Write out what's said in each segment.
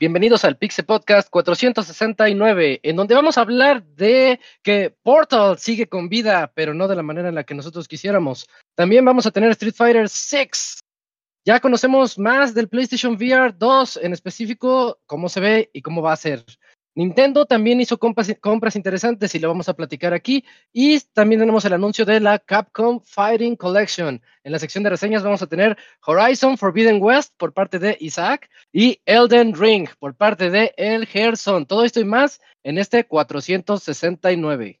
Bienvenidos al Pixel Podcast 469, en donde vamos a hablar de que Portal sigue con vida, pero no de la manera en la que nosotros quisiéramos. También vamos a tener Street Fighter 6. Ya conocemos más del PlayStation VR 2, en específico, cómo se ve y cómo va a ser. Nintendo también hizo compras, interesantes y lo vamos a platicar aquí. Y también tenemos el anuncio de la Capcom Fighting Collection. En la sección de reseñas vamos a tener Horizon Forbidden West por parte de Isaac y Elden Ring por parte de El Gerson. Todo esto y más en este 469.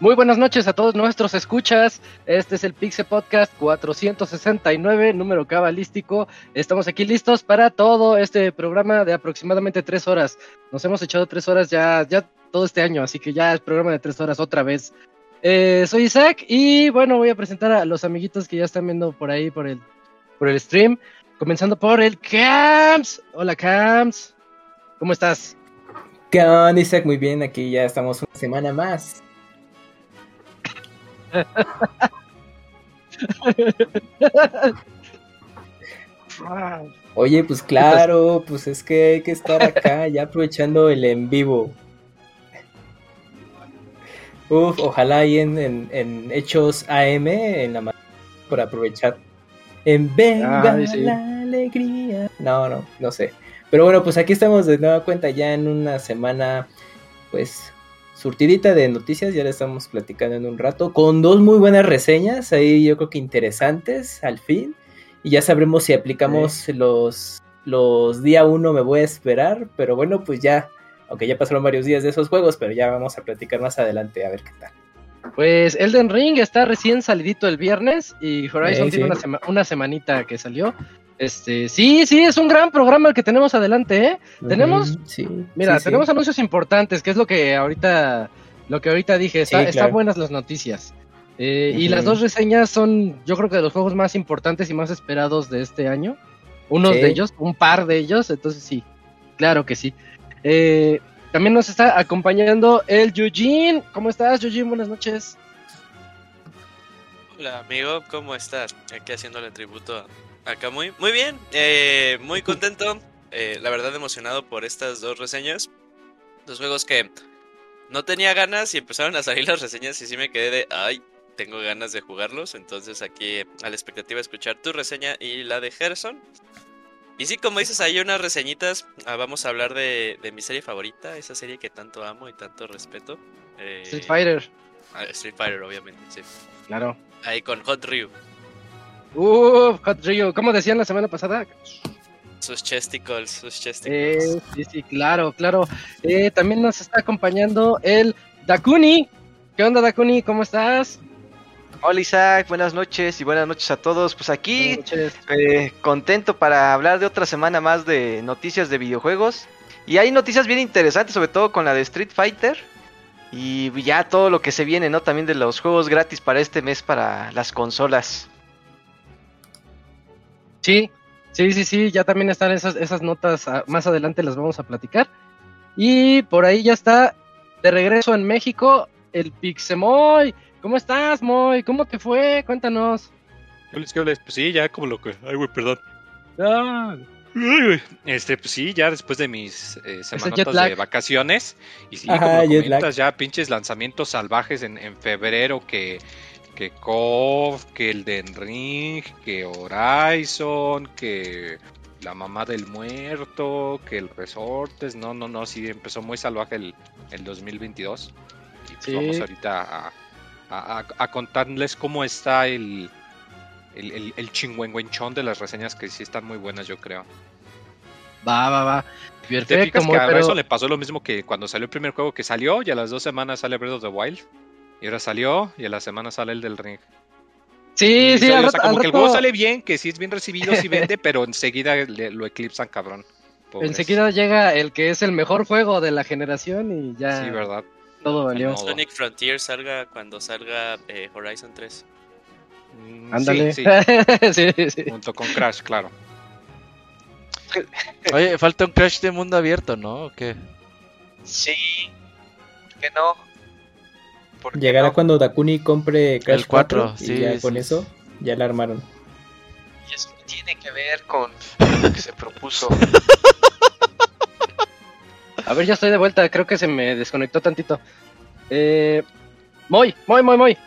Muy buenas noches a todos nuestros escuchas. Este es el Pixel Podcast 469, número cabalístico. Estamos aquí listos para todo este programa de aproximadamente tres horas. Nos hemos echado tres horas ya, ya todo este año, así que ya es programa de tres horas otra vez. Eh, soy Isaac y bueno, voy a presentar a los amiguitos que ya están viendo por ahí por el, por el stream. Comenzando por el Camps. Hola Camps. ¿Cómo estás? ¿Qué onda, Isaac? Muy bien, aquí ya estamos una semana más Oye, pues claro, pues es que hay que estar acá ya aprovechando el en vivo. Uf, ojalá ahí en, Hechos AM, en la por aprovechar. En Venga la alegría. No, no, no sé. Pero bueno, pues aquí estamos de nueva cuenta ya en una semana, pues surtidita de noticias, ya le estamos platicando en un rato, con dos muy buenas reseñas, ahí yo creo que interesantes al fin, y ya sabremos si aplicamos los, los día uno me voy a esperar, pero bueno, pues ya, aunque ya pasaron varios días de esos juegos, pero ya vamos a platicar más adelante a ver qué tal. Pues Elden Ring está recién salidito el viernes y Horizon tiene una, una semanita que salió. Este, sí, sí, es un gran programa el que tenemos adelante, ¿eh? tenemos, sí, mira, tenemos anuncios importantes, que es lo que ahorita, lo que ahorita dije, está, están buenas las noticias. Eh, y las dos reseñas son, yo creo que de los juegos más importantes y más esperados de este año. Unos de ellos, un par de ellos, entonces sí, claro que sí. Eh, también nos está acompañando el Eugene. ¿Cómo estás, Eugene? Buenas noches. Hola, amigo, ¿cómo estás? Aquí haciéndole tributo Acá muy, muy bien, eh, muy contento, eh, la verdad emocionado por estas dos reseñas. Dos juegos que no tenía ganas y empezaron a salir las reseñas y sí me quedé de, ay, tengo ganas de jugarlos. Entonces aquí a la expectativa de escuchar tu reseña y la de Gerson. Y sí, como dices, hay unas reseñitas. Ah, vamos a hablar de, mi serie favorita, esa serie que tanto amo y tanto respeto. Eh, Street Fighter. Ah, Street Fighter, obviamente, sí. Claro. Ahí con Hot Ryu. Uh, Hot Rio, ¿cómo decían la semana pasada? Sus chesticles, sus chesticles. Eh, sí, sí, claro, claro. Eh, también nos está acompañando el Dakuni. ¿Qué onda, Dakuni? ¿Cómo estás? Hola Isaac, buenas noches y buenas noches a todos. Pues aquí eh, contento para hablar de otra semana más de noticias de videojuegos. Y hay noticias bien interesantes, sobre todo con la de Street Fighter. Y ya todo lo que se viene, ¿no? También de los juegos gratis para este mes para las consolas. Sí, sí, sí, sí, ya también están esas, esas notas, ah, más adelante las vamos a platicar. Y por ahí ya está de regreso en México el Pixemoy. ¿Cómo estás, Moy? ¿Cómo te fue? Cuéntanos. Pues sí, ya como lo que. Ay, güey, perdón. Ah. Este, pues sí, ya después de mis eh, semanas de vacaciones. Y sí, como comentas, ya pinches lanzamientos salvajes en, en febrero que que KOF, que el Den Ring, que Horizon, que la mamá del muerto, que el Resortes. No, no, no, sí empezó muy salvaje el, el 2022. Y pues vamos ahorita a, contarles cómo está el, el, el, el chingüengüenchón de las reseñas que sí están muy buenas, yo creo. Va, va, va. Perfecto. que a eso le pasó lo mismo que cuando salió el primer juego que salió y a las dos semanas sale Breath of the Wild. Y ahora salió y a la semana sale el del ring. Sí, sí, o sea, como que el juego sale bien, que sí es bien recibido, sí vende, pero enseguida lo eclipsan, cabrón. Enseguida llega el que es el mejor juego de la generación y ya. Sí, verdad. Todo valió. Sonic Frontier salga cuando salga eh, Horizon 3. Mm, Ándale. Sí, sí. sí, Junto con Crash, claro. Oye, falta un Crash de mundo abierto, ¿no? ¿O qué? Sí. ¿Por qué no? Llegará cuando Dakuni compre Crash 4, y ya con eso ya la armaron. Y eso tiene que ver con lo que se propuso. A ver, ya estoy de vuelta, creo que se me desconectó tantito. Eh, Moy, Moy, Moy, Moy.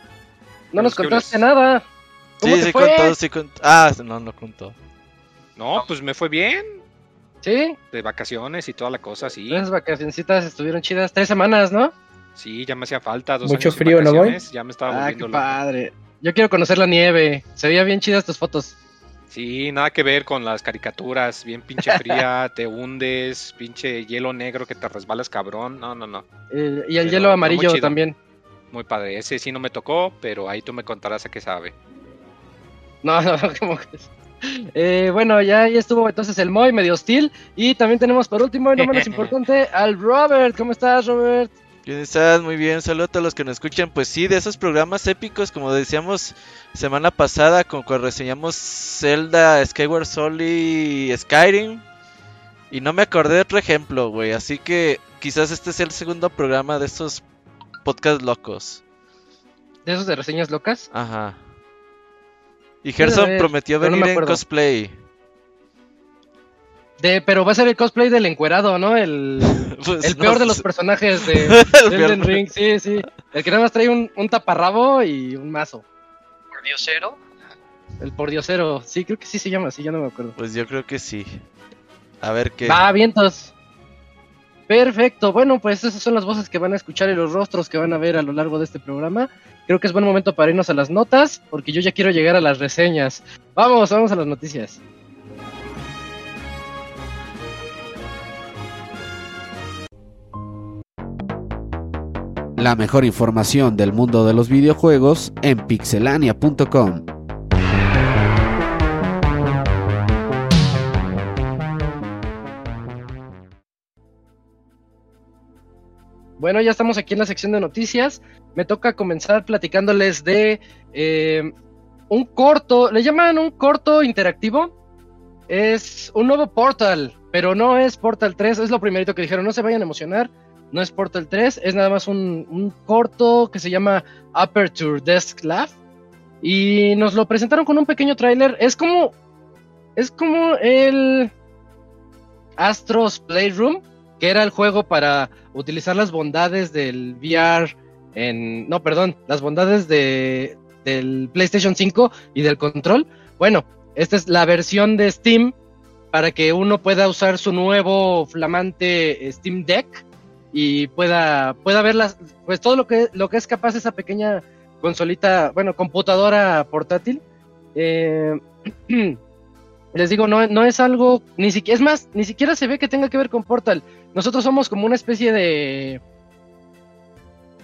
No nos contaste nada. ¿Cómo sí, sí contó, sí contó. Ah, no, no contó. No, pues me fue bien. ¿Sí? De vacaciones y toda la cosa, sí. Las vacacioncitas estuvieron chidas. Tres semanas, ¿no? Sí, ya me hacía falta. Dos Mucho frío, ¿no voy? Ya me estaba ah, qué padre. Yo quiero conocer la nieve. Se veía bien chidas tus fotos. Sí, nada que ver con las caricaturas. Bien pinche fría, te hundes, pinche hielo negro que te resbalas cabrón. No, no, no. y el hielo amarillo también. Muy padre. Ese sí no me tocó, pero ahí tú me contarás a qué sabe. No, no, como que... Eh, bueno, ya, ya estuvo entonces el Moy medio hostil. Y también tenemos por último y no menos importante al Robert. ¿Cómo estás, Robert? Bien, estás muy bien. Saludos a todos los que nos escuchan. Pues sí, de esos programas épicos, como decíamos semana pasada, con cuando reseñamos Zelda, Skyward Sword y Skyrim. Y no me acordé de otro ejemplo, güey. Así que quizás este sea el segundo programa de estos podcasts locos. ¿De esos de reseñas locas? Ajá. Y Gerson prometió venir en cosplay. De, pero va a ser el cosplay del encuerado, ¿no? El, pues el peor de los personajes de Elden Ring, sí, sí. El que nada más trae un, un taparrabo y un mazo. ¿Pordiosero? El pordiosero, sí, creo que sí se llama así, ya no me acuerdo. Pues yo creo que sí. A ver qué. Va, vientos. Perfecto, bueno, pues esas son las voces que van a escuchar y los rostros que van a ver a lo largo de este programa. Creo que es buen momento para irnos a las notas, porque yo ya quiero llegar a las reseñas. Vamos, vamos a las noticias. La mejor información del mundo de los videojuegos en pixelania.com. Bueno, ya estamos aquí en la sección de noticias. Me toca comenzar platicándoles de eh, un corto, le llaman un corto interactivo. Es un nuevo Portal, pero no es Portal 3, es lo primerito que dijeron, no se vayan a emocionar no es Portal 3, es nada más un, corto que se llama Aperture Desk Lab. Y nos lo presentaron con un pequeño tráiler. Es como. Es como el. Astros Playroom. Que era el juego para utilizar las bondades del VR. En. No, perdón. Las bondades de, del PlayStation 5 y del control. Bueno, esta es la versión de Steam. Para que uno pueda usar su nuevo flamante Steam Deck y pueda, pueda ver las, pues todo lo que, lo que es capaz esa pequeña consolita, bueno, computadora portátil. Eh, les digo, no, no es algo, ni siquiera, es más, ni siquiera se ve que tenga que ver con Portal. Nosotros somos como una especie de,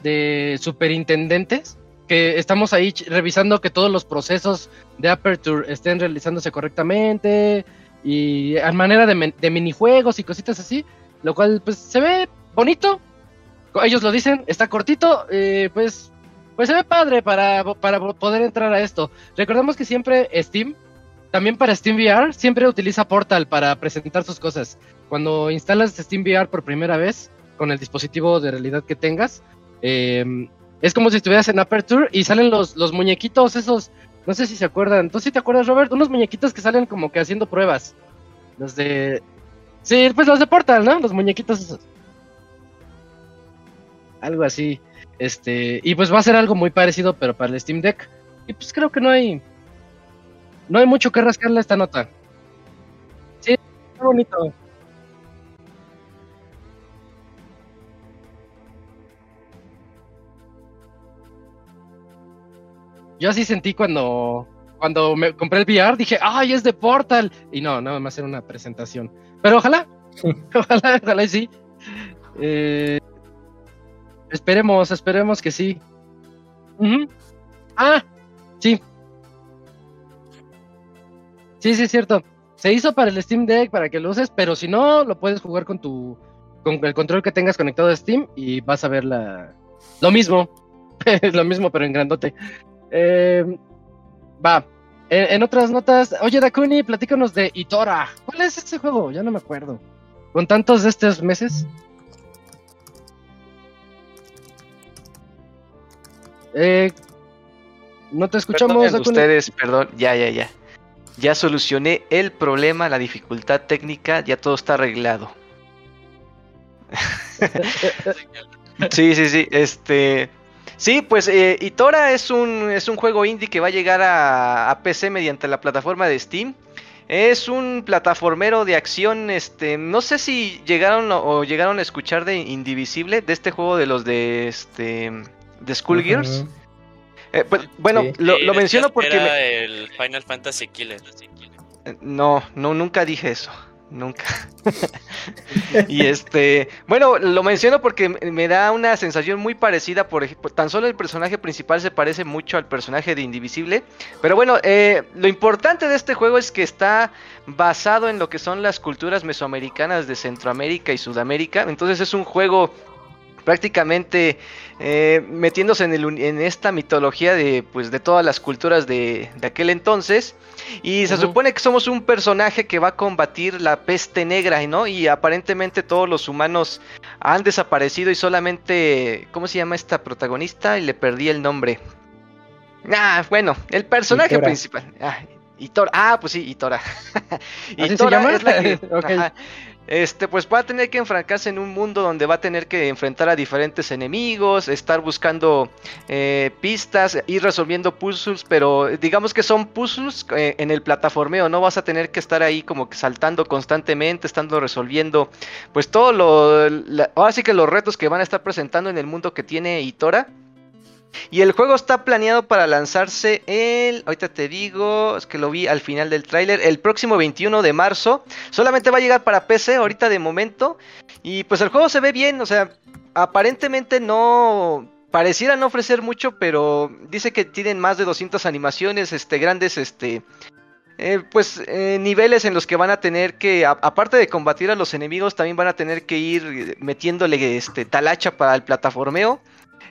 de superintendentes que estamos ahí revisando que todos los procesos de Aperture estén realizándose correctamente y a manera de, de minijuegos y cositas así, lo cual pues se ve bonito. Ellos lo dicen, está cortito, eh, pues, pues se ve padre para, para poder entrar a esto. Recordemos que siempre Steam, también para Steam VR, siempre utiliza Portal para presentar sus cosas. Cuando instalas Steam VR por primera vez, con el dispositivo de realidad que tengas, em, es como si estuvieras en Aperture y salen los, los muñequitos esos, no sé si se acuerdan, ¿tú sí te acuerdas, Robert? Unos muñequitos que salen como que haciendo pruebas. Los de... Sí, pues los de Portal, ¿no? Los muñequitos esos algo así. Este, y pues va a ser algo muy parecido, pero para el Steam Deck. Y pues creo que no hay. No hay mucho que rascarle a esta nota. Sí, está bonito. Yo así sentí cuando, cuando me compré el VR, dije, ¡ay, es de Portal! Y no, nada más era una presentación. Pero ojalá, ojalá, ojalá y sí. Eh, esperemos, esperemos que sí. Ah, sí. Sí, sí, es cierto. Se hizo para el Steam Deck para que lo uses, pero si no, lo puedes jugar con tu con el control que tengas conectado a Steam y vas a ver la lo mismo. lo mismo, pero en grandote. Eh, va. En, otras notas, oye Dakuni, platícanos de Itora. ¿Cuál es ese juego? Ya no me acuerdo. Con tantos de estos meses. Eh, no te escuchamos. ustedes, perdón, ya, ya, ya. Ya solucioné el problema, la dificultad técnica, ya todo está arreglado. sí, sí, sí. Este, Sí, pues eh, Itora es un, es un juego indie que va a llegar a, PC mediante la plataforma de Steam. Es un plataformero de acción, este, no sé si llegaron o, llegaron a escuchar de Indivisible, de este juego de los de este de Skullgears. Eh, pues, bueno, lo, menciono porque era el Final Fantasy Killer. No, no, nunca dije eso nunca. y este, bueno, lo menciono porque me da una sensación muy parecida, por ejemplo, tan solo el personaje principal se parece mucho al personaje de Indivisible, pero bueno, eh, lo importante de este juego es que está basado en lo que son las culturas mesoamericanas de Centroamérica y Sudamérica, entonces es un juego prácticamente eh, metiéndose en, el, en, esta mitología de, pues, de todas las culturas de, de aquel entonces. Y se supone que somos un personaje que va a combatir la peste negra, ¿no? Y aparentemente todos los humanos han desaparecido y solamente, ¿cómo se llama esta protagonista? Y le perdí el nombre. Ah, bueno, el personaje principal. Ah, Itora. Ah, pues sí, Itora. Itora es la que. este, pues va a tener que enfrentarse en un mundo donde va a tener que enfrentar a diferentes enemigos, estar buscando eh, pistas, ir resolviendo puzzles, pero digamos que son puzzles eh, en el plataformeo, no vas a tener que estar ahí como que saltando constantemente, estando resolviendo, pues todo lo, ahora sí que los retos que van a estar presentando en el mundo que tiene Itora. Y el juego está planeado para lanzarse el, ahorita te digo, es que lo vi al final del tráiler, el próximo 21 de marzo. Solamente va a llegar para PC ahorita de momento. Y pues el juego se ve bien, o sea, aparentemente no pareciera no ofrecer mucho, pero dice que tienen más de 200 animaciones, este grandes este eh, pues eh, niveles en los que van a tener que, aparte de combatir a los enemigos, también van a tener que ir metiéndole este talacha para el plataformeo.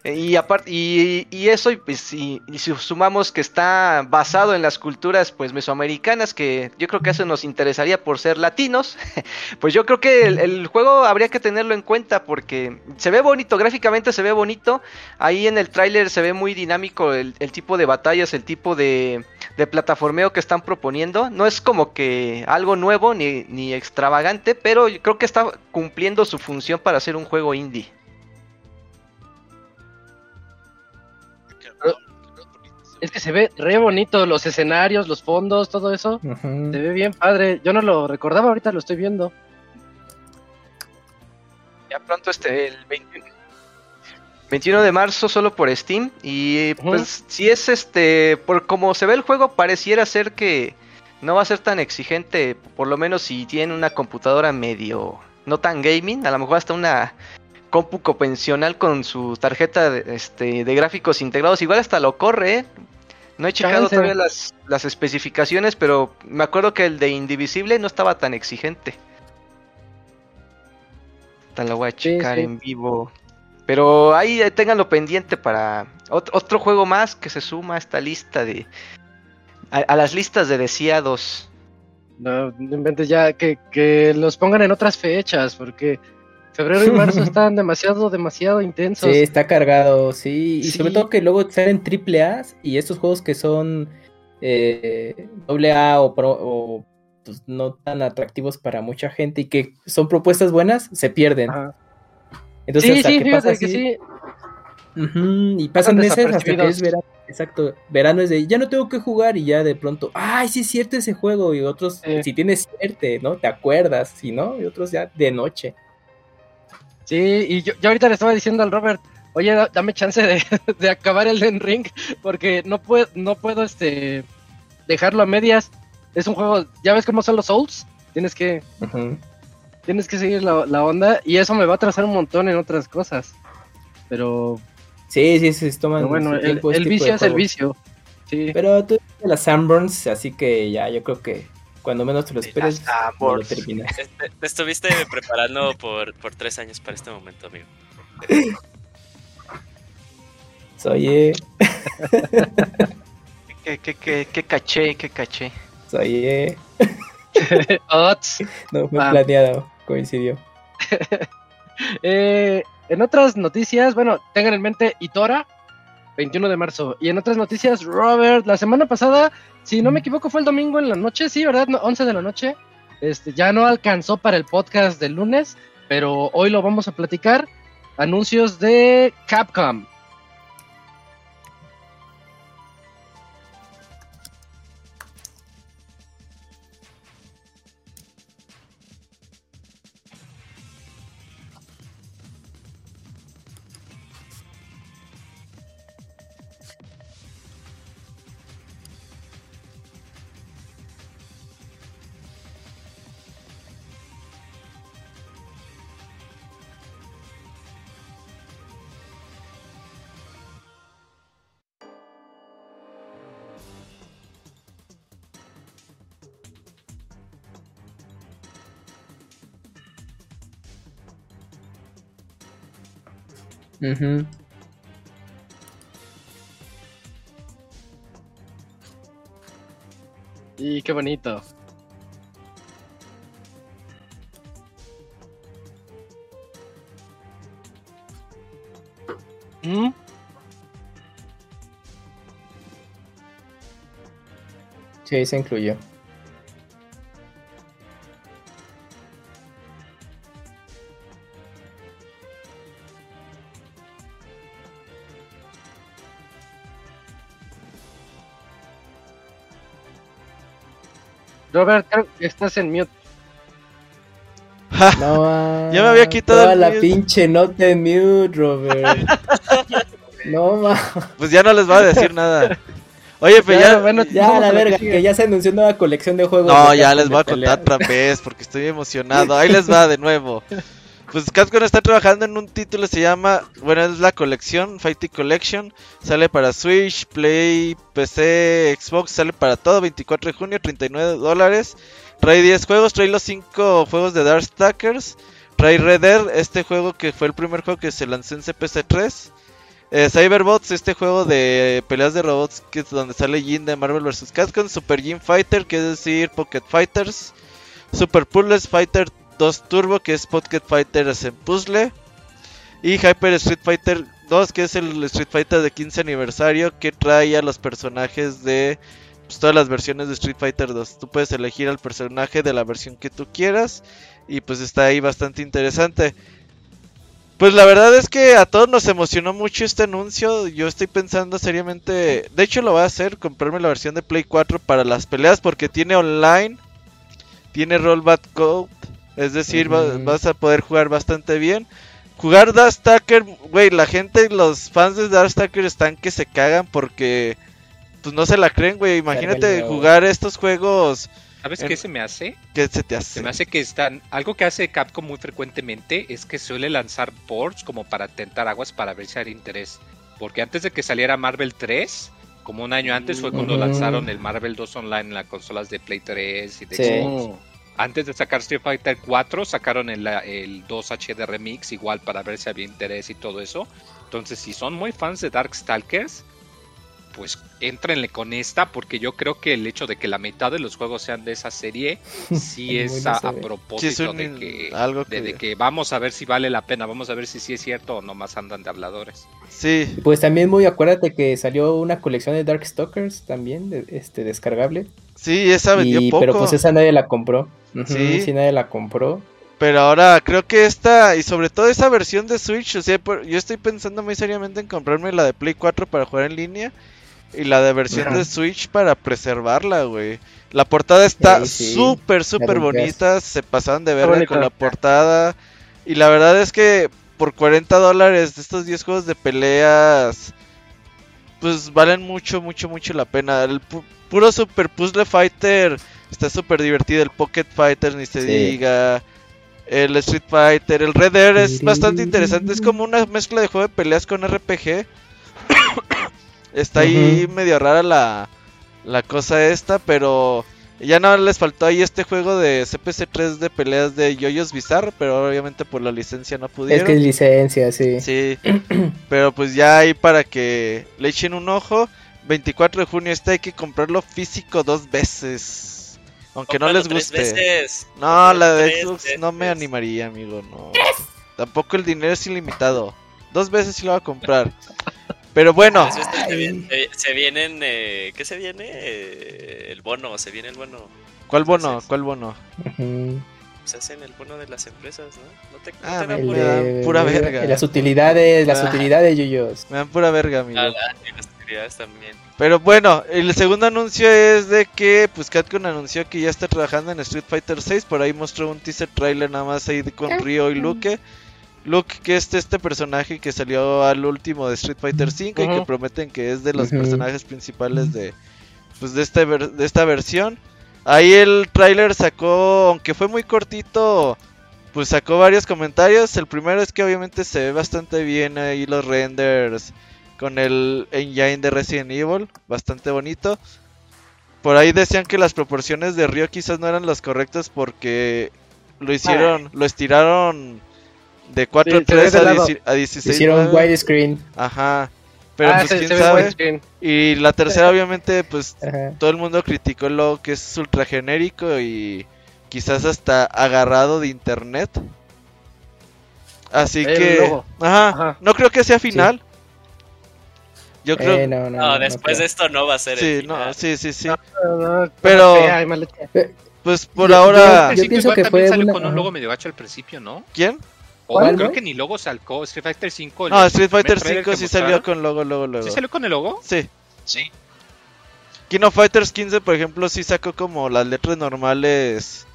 Y, aparte, y, eso, pues, si sumamos que está basado en las culturas pues mesoamericanas, que yo creo que eso nos interesaría por ser latinos, pues yo creo que el, juego habría que tenerlo en cuenta porque se ve bonito, gráficamente se ve bonito, ahí en el tráiler se ve muy dinámico el, tipo de batallas, el tipo de, plataformeo que están proponiendo, no es como que algo nuevo ni extravagante, pero creo que está cumpliendo su función para ser un juego indie. Es que se ve re bonito los escenarios, los fondos, todo eso. Se ve bien padre. Yo no lo recordaba, ahorita lo estoy viendo. Ya pronto este, el 21, de marzo solo por Steam. Y pues si es este, por como se ve el juego, pareciera ser que no va a ser tan exigente. Por lo menos si tiene una computadora medio, no tan gaming, a lo mejor hasta una compu convencional con su tarjeta de, este, de gráficos integrados. Igual hasta lo corre, ¿eh? No he checado todavía las, las, especificaciones, pero me acuerdo que el de Indivisible no estaba tan exigente. Tan lo voy a checar en vivo. Pero ahí ténganlo pendiente para otro, juego más que se suma a esta lista de... A, las listas de deseados. No, inventes ya que, que los pongan en otras fechas, porque Febrero y marzo están demasiado, demasiado intensos. Sí, está cargado, sí. Y sobre todo que luego salen triple A y estos juegos que son eh, doble A o, o pues, no tan atractivos para mucha gente y que son propuestas buenas, se pierden. Entonces, sí, sí, fíjate que sí. y pasan meses hasta que es verano. Exacto, verano es de ya no tengo que jugar y ya de pronto, ay, sí es cierto ese juego. Y otros, si tienes suerte, ¿no? Te acuerdas, si no, y otros ya de noche. Sí, y yo, yo ahorita le estaba diciendo al Robert, oye, dame chance de, de acabar el Den Ring, porque no puedo, no puedo este dejarlo a medias. Es un juego, ya ves cómo son los Souls, tienes que tienes que seguir la, la, onda y eso me va a atrasar un montón en otras cosas. Pero Sí, sí, sí, toman. bueno, el, vicio es el vicio. Sí. Pero tú de las Sanborns, así que ya, yo creo que cuando menos te lo esperes, lo terminas. Te, te, estuviste preparando por, por tres años para este momento, amigo. Soy. Eh... ¿Qué, qué, qué, qué caché, qué caché. Soy. Eh... no fue ah. planeado, coincidió. eh, en otras noticias, bueno, tengan en mente Itora, 21 de marzo. Y en otras noticias, Robert, la semana pasada, si no me equivoco, fue el domingo en la noche, sí, ¿verdad? 11 de la noche. Este, ya no alcanzó para el podcast del lunes, pero hoy lo vamos a platicar. Anuncios de Capcom. Y qué bonito. ¿Mm? Sí, se incluyó. Robert, creo que estás en mute. no, ya me había quitado toda la pinche nota en mute, Robert. no, ma. Pues ya no les va a decir nada. Oye, pues ya, bueno, ya la verga, que ya se anunció una colección de juegos. No, ya les voy a contar otra vez porque estoy emocionado. Ahí les va de nuevo. Pues Capcom está trabajando en un título, se llama, bueno, es la colección, Fighting Collection. Sale para Switch, Play, PC, Xbox, sale para todo, 24 de junio, 39 dólares. Trae 10 juegos, trae los 5 juegos de Darkstalkers. Trae Red Dead, este juego que fue el primer juego que se lanzó en CPC3. Eh, Cyberbots, este juego de peleas de robots que es donde sale Jin de Marvel vs. Capcom. Super Jin Fighter, que es decir Pocket Fighters. Super Puzzles Fighter 2 Turbo, que es Pocket Fighters en puzzle. Y Hyper Street Fighter 2, que es el Street Fighter de 15 aniversario, que trae a los personajes de pues, todas las versiones de Street Fighter 2. Tú puedes elegir al personaje de la versión que tú quieras. Y pues está ahí bastante interesante. Pues la verdad es que a todos nos emocionó mucho este anuncio. Yo estoy pensando seriamente, de hecho lo voy a hacer, comprarme la versión de Play 4 para las peleas porque tiene online, tiene rollback code es decir, vas a poder jugar bastante bien. Jugar Darkstalker, güey, la gente, los fans de Darkstalker están que se cagan porque pues no se la creen, güey. Imagínate jugar estos juegos. ¿Sabes qué se me hace? ¿Qué se te hace? Se me hace que están. Algo que hace Capcom muy frecuentemente es que suele lanzar ports como para tentar aguas para ver si hay interés. Porque antes de que saliera Marvel 3, como un año antes, fue cuando lanzaron el Marvel 2 Online en las consolas de Play 3 y de Xbox. Antes de sacar Street Fighter 4, sacaron el, el 2 HD Remix, igual para ver si había interés y todo eso. Entonces, si son muy fans de Darkstalkers, pues éntrenle con esta, porque yo creo que el hecho de que la mitad de los juegos sean de esa serie, sí es a, propósito de, que, algo de, que vamos a ver si vale la pena, vamos a ver si sí es cierto o nomás andan de habladores. Sí. Pues también muy acuérdate que salió una colección de Darkstalkers también, este descargable. Sí, esa vendió poco. Pero pues esa nadie la compró. sí. sí, nadie la compró. Pero ahora creo que esta, y sobre todo esa versión de Switch, o sea, yo estoy pensando muy seriamente en comprarme la de Play 4 para jugar en línea y la de versión de Switch para preservarla, güey. La portada está súper, súper bonita, se pasaron de verla con la portada. Y la verdad es que por 40 dólares de estos 10 juegos de peleas, pues valen mucho, mucho, mucho la pena. El puro Super Puzzle Fighter está súper divertido. El Pocket Fighter, ni se diga. El Street Fighter, el Red Dead es bastante interesante. Es como una mezcla de juego de peleas con RPG. está ahí medio rara la, la cosa esta, pero ya no les faltó ahí este juego de CPC3 de peleas de Yoyos Bizarre, pero obviamente por la licencia no pudieron. Es que es licencia, sí. Sí, pero pues ya ahí para que le echen un ojo. 24 de junio está, hay que comprarlo físico dos veces. Aunque no les guste. No, la de Xbox no me animaría, amigo, no. Tampoco el dinero es ilimitado. Dos veces sí lo va a comprar. Pero bueno. Se, vienen. Eh, ¿Qué se viene? Eh, el bono, se viene el bono. ¿Cuál bono? ¿Cuál bono? Se hacen el bono de las empresas, ¿no? No te, ah, me, dan pura verga. Las utilidades, las ah. utilidades, yuyos. Me dan pura verga, amigo. Ah, las utilidades también. Pero bueno, el segundo anuncio es de que pues Capcom anunció que ya está trabajando en Street Fighter 6, por ahí mostró un teaser trailer nada más ahí con Ryo y Luke. Luke, que es este personaje que salió al último de Street Fighter V y que prometen que es de los personajes principales de, pues, de, este de esta versión. Ahí el trailer sacó, aunque fue muy cortito, pues sacó varios comentarios. El primero es que obviamente se ve bastante bien ahí los renders con el engine de Resident Evil, bastante bonito. Por ahí decían que las proporciones de Ryo quizás no eran las correctas porque lo hicieron, lo estiraron de 4.3 a, 16. Hicieron widescreen. Ajá. Pero ah, pues quién sabe. Y la tercera, obviamente, pues todo el mundo criticó lo que es ultra genérico y quizás hasta agarrado de internet. Así que. Ajá, No creo que sea final. Yo creo. Eh, no, no, no, después de esto no va a ser. Sí, no, sí, sí, sí. Pero. Pues por ahora. Yo, pienso que fue. Salió con un logo medio gacho al principio, ¿no? ¿Quién? Creo que ni logo sacó Street Fighter 5. No, Street Fighter 5 sí salió con logo, logo, logo. ¿Sí salió con el logo? Sí. Sí. King Fighters 15, por ejemplo, sí sacó como las letras normales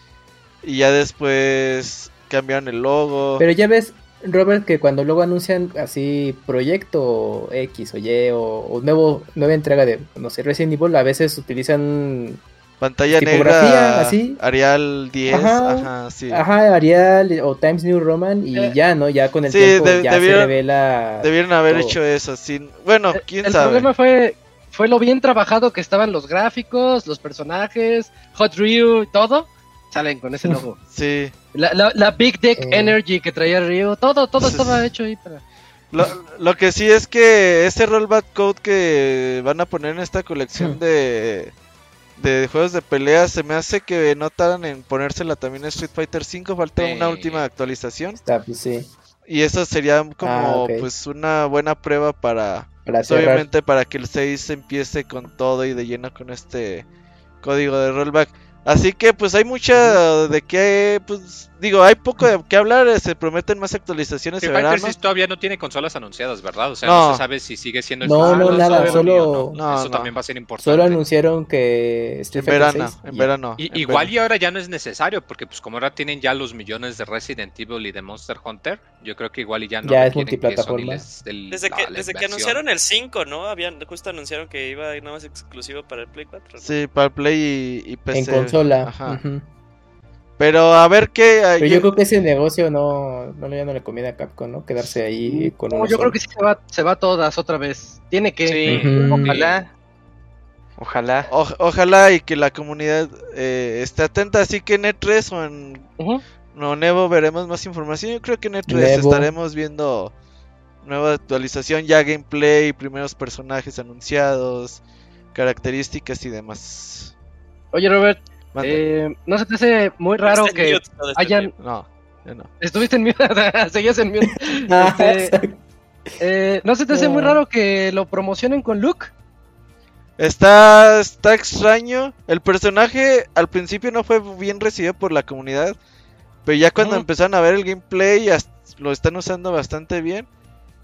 y ya después cambiaron el logo. Pero ya ves, Robert, que cuando luego anuncian así proyecto X o Y o, nuevo, nueva entrega de, no sé, Resident Evil, a veces utilizan Pantalla negra, así. Arial 10, ajá, sí. Ajá, Arial o Times New Roman y eh, ya, ¿no? Ya con el tiempo ya se revela. Debieron haber hecho eso, sin... Bueno, quién el, sabe. El problema fue, fue lo bien trabajado que estaban los gráficos, los personajes, Hot Ryu y todo. Salen con ese logo. sí. La, la, Big Dick eh. Energy que traía Ryu, todo, todo estaba hecho ahí para... Lo, lo, que sí es que ese rollback code que van a poner en esta colección de de juegos de pelea se me hace que no tardan en ponérsela también a Street Fighter 5, falta una última actualización. Pues sí. Y eso sería como ah, pues una buena prueba para, pues, obviamente para que el 6 empiece con todo y de lleno con este código de rollback. Así que pues hay mucha de que, pues digo, hay poco de qué hablar, eh, se prometen más actualizaciones en verano. todavía no tiene consolas anunciadas, ¿verdad? O sea, no, se sabe si sigue siendo el No, no, nada, solo Eso también va a ser importante. Solo anunciaron que en verano, en verano. igual y ahora ya no es necesario porque pues como ahora tienen ya los millones de Resident Evil y de Monster Hunter, yo creo que igual y ya no ya es multiplataforma. desde que, desde que anunciaron el 5, ¿no? Habían justo anunciaron que iba nada más exclusivo para el Play 4. Sí, para el Play y, PC. En consola. Ajá. Pero a ver qué. Pero yo creo que ese negocio no, no, ya no le conviene a Capcom, ¿no? Quedarse ahí con no, Yo creo que sí se va, se va todas otra vez. Tiene que. Ojalá. Ojalá. ojalá y que la comunidad eh, esté atenta. Así que en E3 o en no, Nevo veremos más información. Yo creo que en E3 estaremos viendo nueva actualización, ya gameplay, primeros personajes anunciados, características y demás. Oye, Robert, eh, ¿No se te hace muy raro que este hayan... No, no. Estuviste en mute, seguías en mute. Ah, este, eh, ¿No se te hace muy raro que lo promocionen con Luke? Está, está extraño. El personaje al principio no fue bien recibido por la comunidad. Pero ya cuando empezaron a ver el gameplay, lo están usando bastante bien.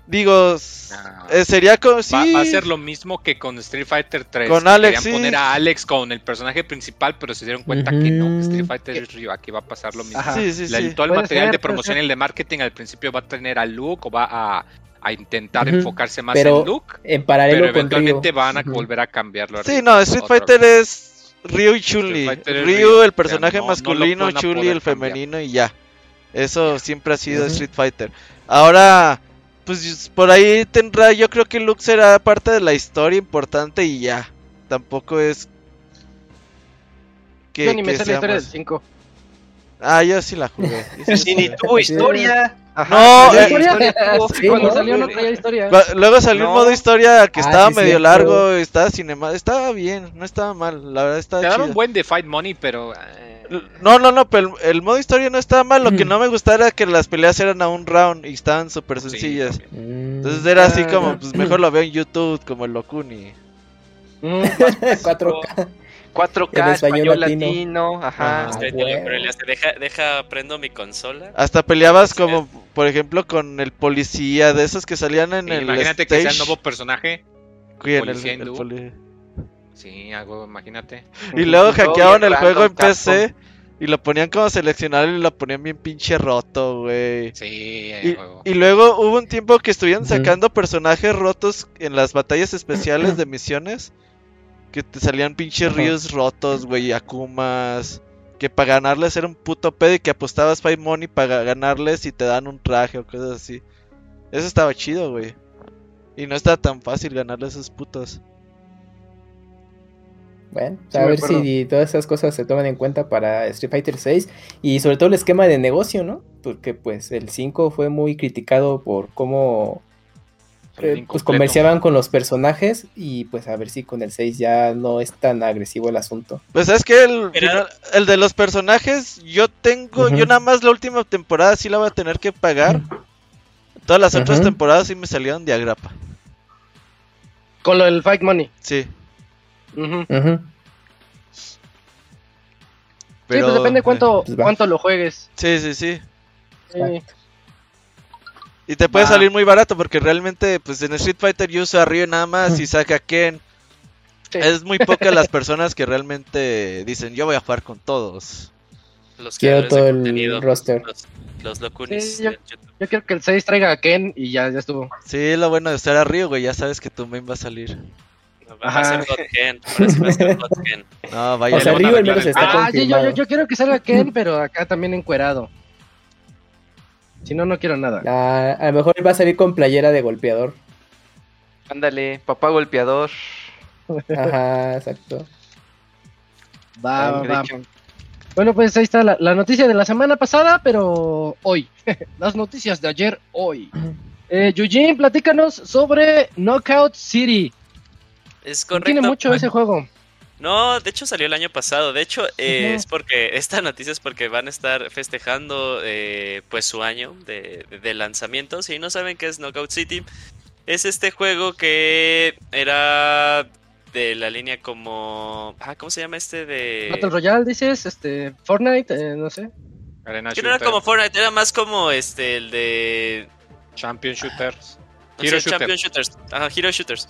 Digo, Ah. eh, sería como sí. Va, va a ser lo mismo que con Street Fighter 3. Con que Alex, querían sí. poner a Alex con el personaje principal, pero se dieron cuenta que no, que. Street Fighter es Ryu. Aquí va a pasar lo mismo. Sí, sí, La- sí. todo el material ser, de promoción y el de marketing al principio va a tener a Luke o va a, a intentar enfocarse más Pero en Luke. En paralelo Pero eventualmente van a volver a cambiarlo. a Sí, no, Street Fighter vez. es Ryu y Chun-Li. Ryu, el O personaje sea, no- masculino, Chun-Li, el cambiar. femenino y ya. Eso siempre ha sido. Street Fighter. Ahora, pues por ahí tendrá, yo creo que Luke será parte de la historia importante y ya. Tampoco es que, Yo ni me sé la historia del seamos- 5. Ah, yo sí la jugué. Sí Si ni tuvo historia. Ajá. No, eh, historia. Sí, Cuando ¿no? salió no traía historia. Luego salió un No. modo historia que Ah, estaba sí, medio largo, estaba cinema, estaba bien, no estaba mal, la verdad estaba Te daban chido. buen de Fight Money, pero. eh, No, no, no, pero el, el modo historia no estaba mal, lo que no me gustaba era que las peleas eran a un round y estaban súper sencillas. Entonces era así Ah, como, ya. pues mejor lo veo en YouTube, como el Locuni. Mm, 4K. 4K, En español español latino. latino. Ajá. Ah, Este, bueno. pero le hace, deja, deja, prendo mi consola. Hasta peleabas como, por ejemplo, con el policía, de esos que salían en Sí, el imagínate que sea el stage. nuevo personaje. Sí, el- policía el poli- Sí, algo, imagínate. Y luego hackeaban el juego en PC y lo ponían como seleccionable y lo ponían bien pinche roto, güey. Sí, Y, juego. y luego hubo un tiempo que estuvieron sacando personajes rotos en las batallas especiales de misiones. Que te salían pinches ríos rotos, güey, y akumas. Que para ganarles era un puto pedo y que apostabas Five Money para ganarles y te dan un traje o cosas así. Eso estaba chido, güey. Y no estaba tan fácil ganarle a esos putos. Bueno, Sí, a ver acuerdo. si todas esas cosas se toman en cuenta para Street Fighter 6 y sobre todo el esquema de negocio, ¿no? Porque pues el 5 fue muy criticado por cómo eh, pues comerciaban con los personajes y pues a ver si con el 6 ya no es tan agresivo el asunto. Pues es que el, el de los personajes, yo tengo, yo nada más la última temporada sí la voy a tener que pagar. Todas las otras temporadas sí me salieron de agrapa. Con lo del Fight Money. Sí. Ujú. Pero, sí, pues depende cuánto, pues cuánto lo juegues. Sí, sí, sí. Sí. Y te puede Va. salir muy barato porque realmente, pues en Street Fighter yo uso a Ryu nada más y saca a Ken. Sí. Es muy pocas las personas que realmente dicen, yo voy a jugar con todos. Los Quiero de todo el roster. Los, los locunis Sí, yo- quiero que el 6 traiga a Ken y ya, ya estuvo. Sí, lo bueno de estar a Ryu, güey, ya sabes que tu main va a salir. Va a ser Ajá. God Ken. Ahora sí va a ser God Ken. No, vaya. O sea, Ryu al menos está Ah, yo, quiero que salga Ken, pero acá también encuerado. Si no, no quiero nada. Ah, a lo mejor va a salir con playera de golpeador. Ándale, papá golpeador. Ajá, exacto. Va, va, Bueno, pues ahí está la, la noticia de la semana pasada, pero hoy. Las noticias de ayer, hoy. Eh, Eugene, platícanos sobre Knockout City. Es No correcto. Tiene mucho ese juego. No, de hecho salió el año pasado. De hecho, eh, es porque esta noticia es porque van a estar festejando eh, pues su año de, lanzamiento. Si no saben qué es Knockout City, es este juego que era de la línea como ah, ¿cómo se llama este de Battle Royale, dices, este, Fortnite, eh, no sé. Arena que no era como Fortnite, era más como este el de Champion Shooters. no Hero sé, Shooter. Champion Shooters, ajá, Hero Shooters,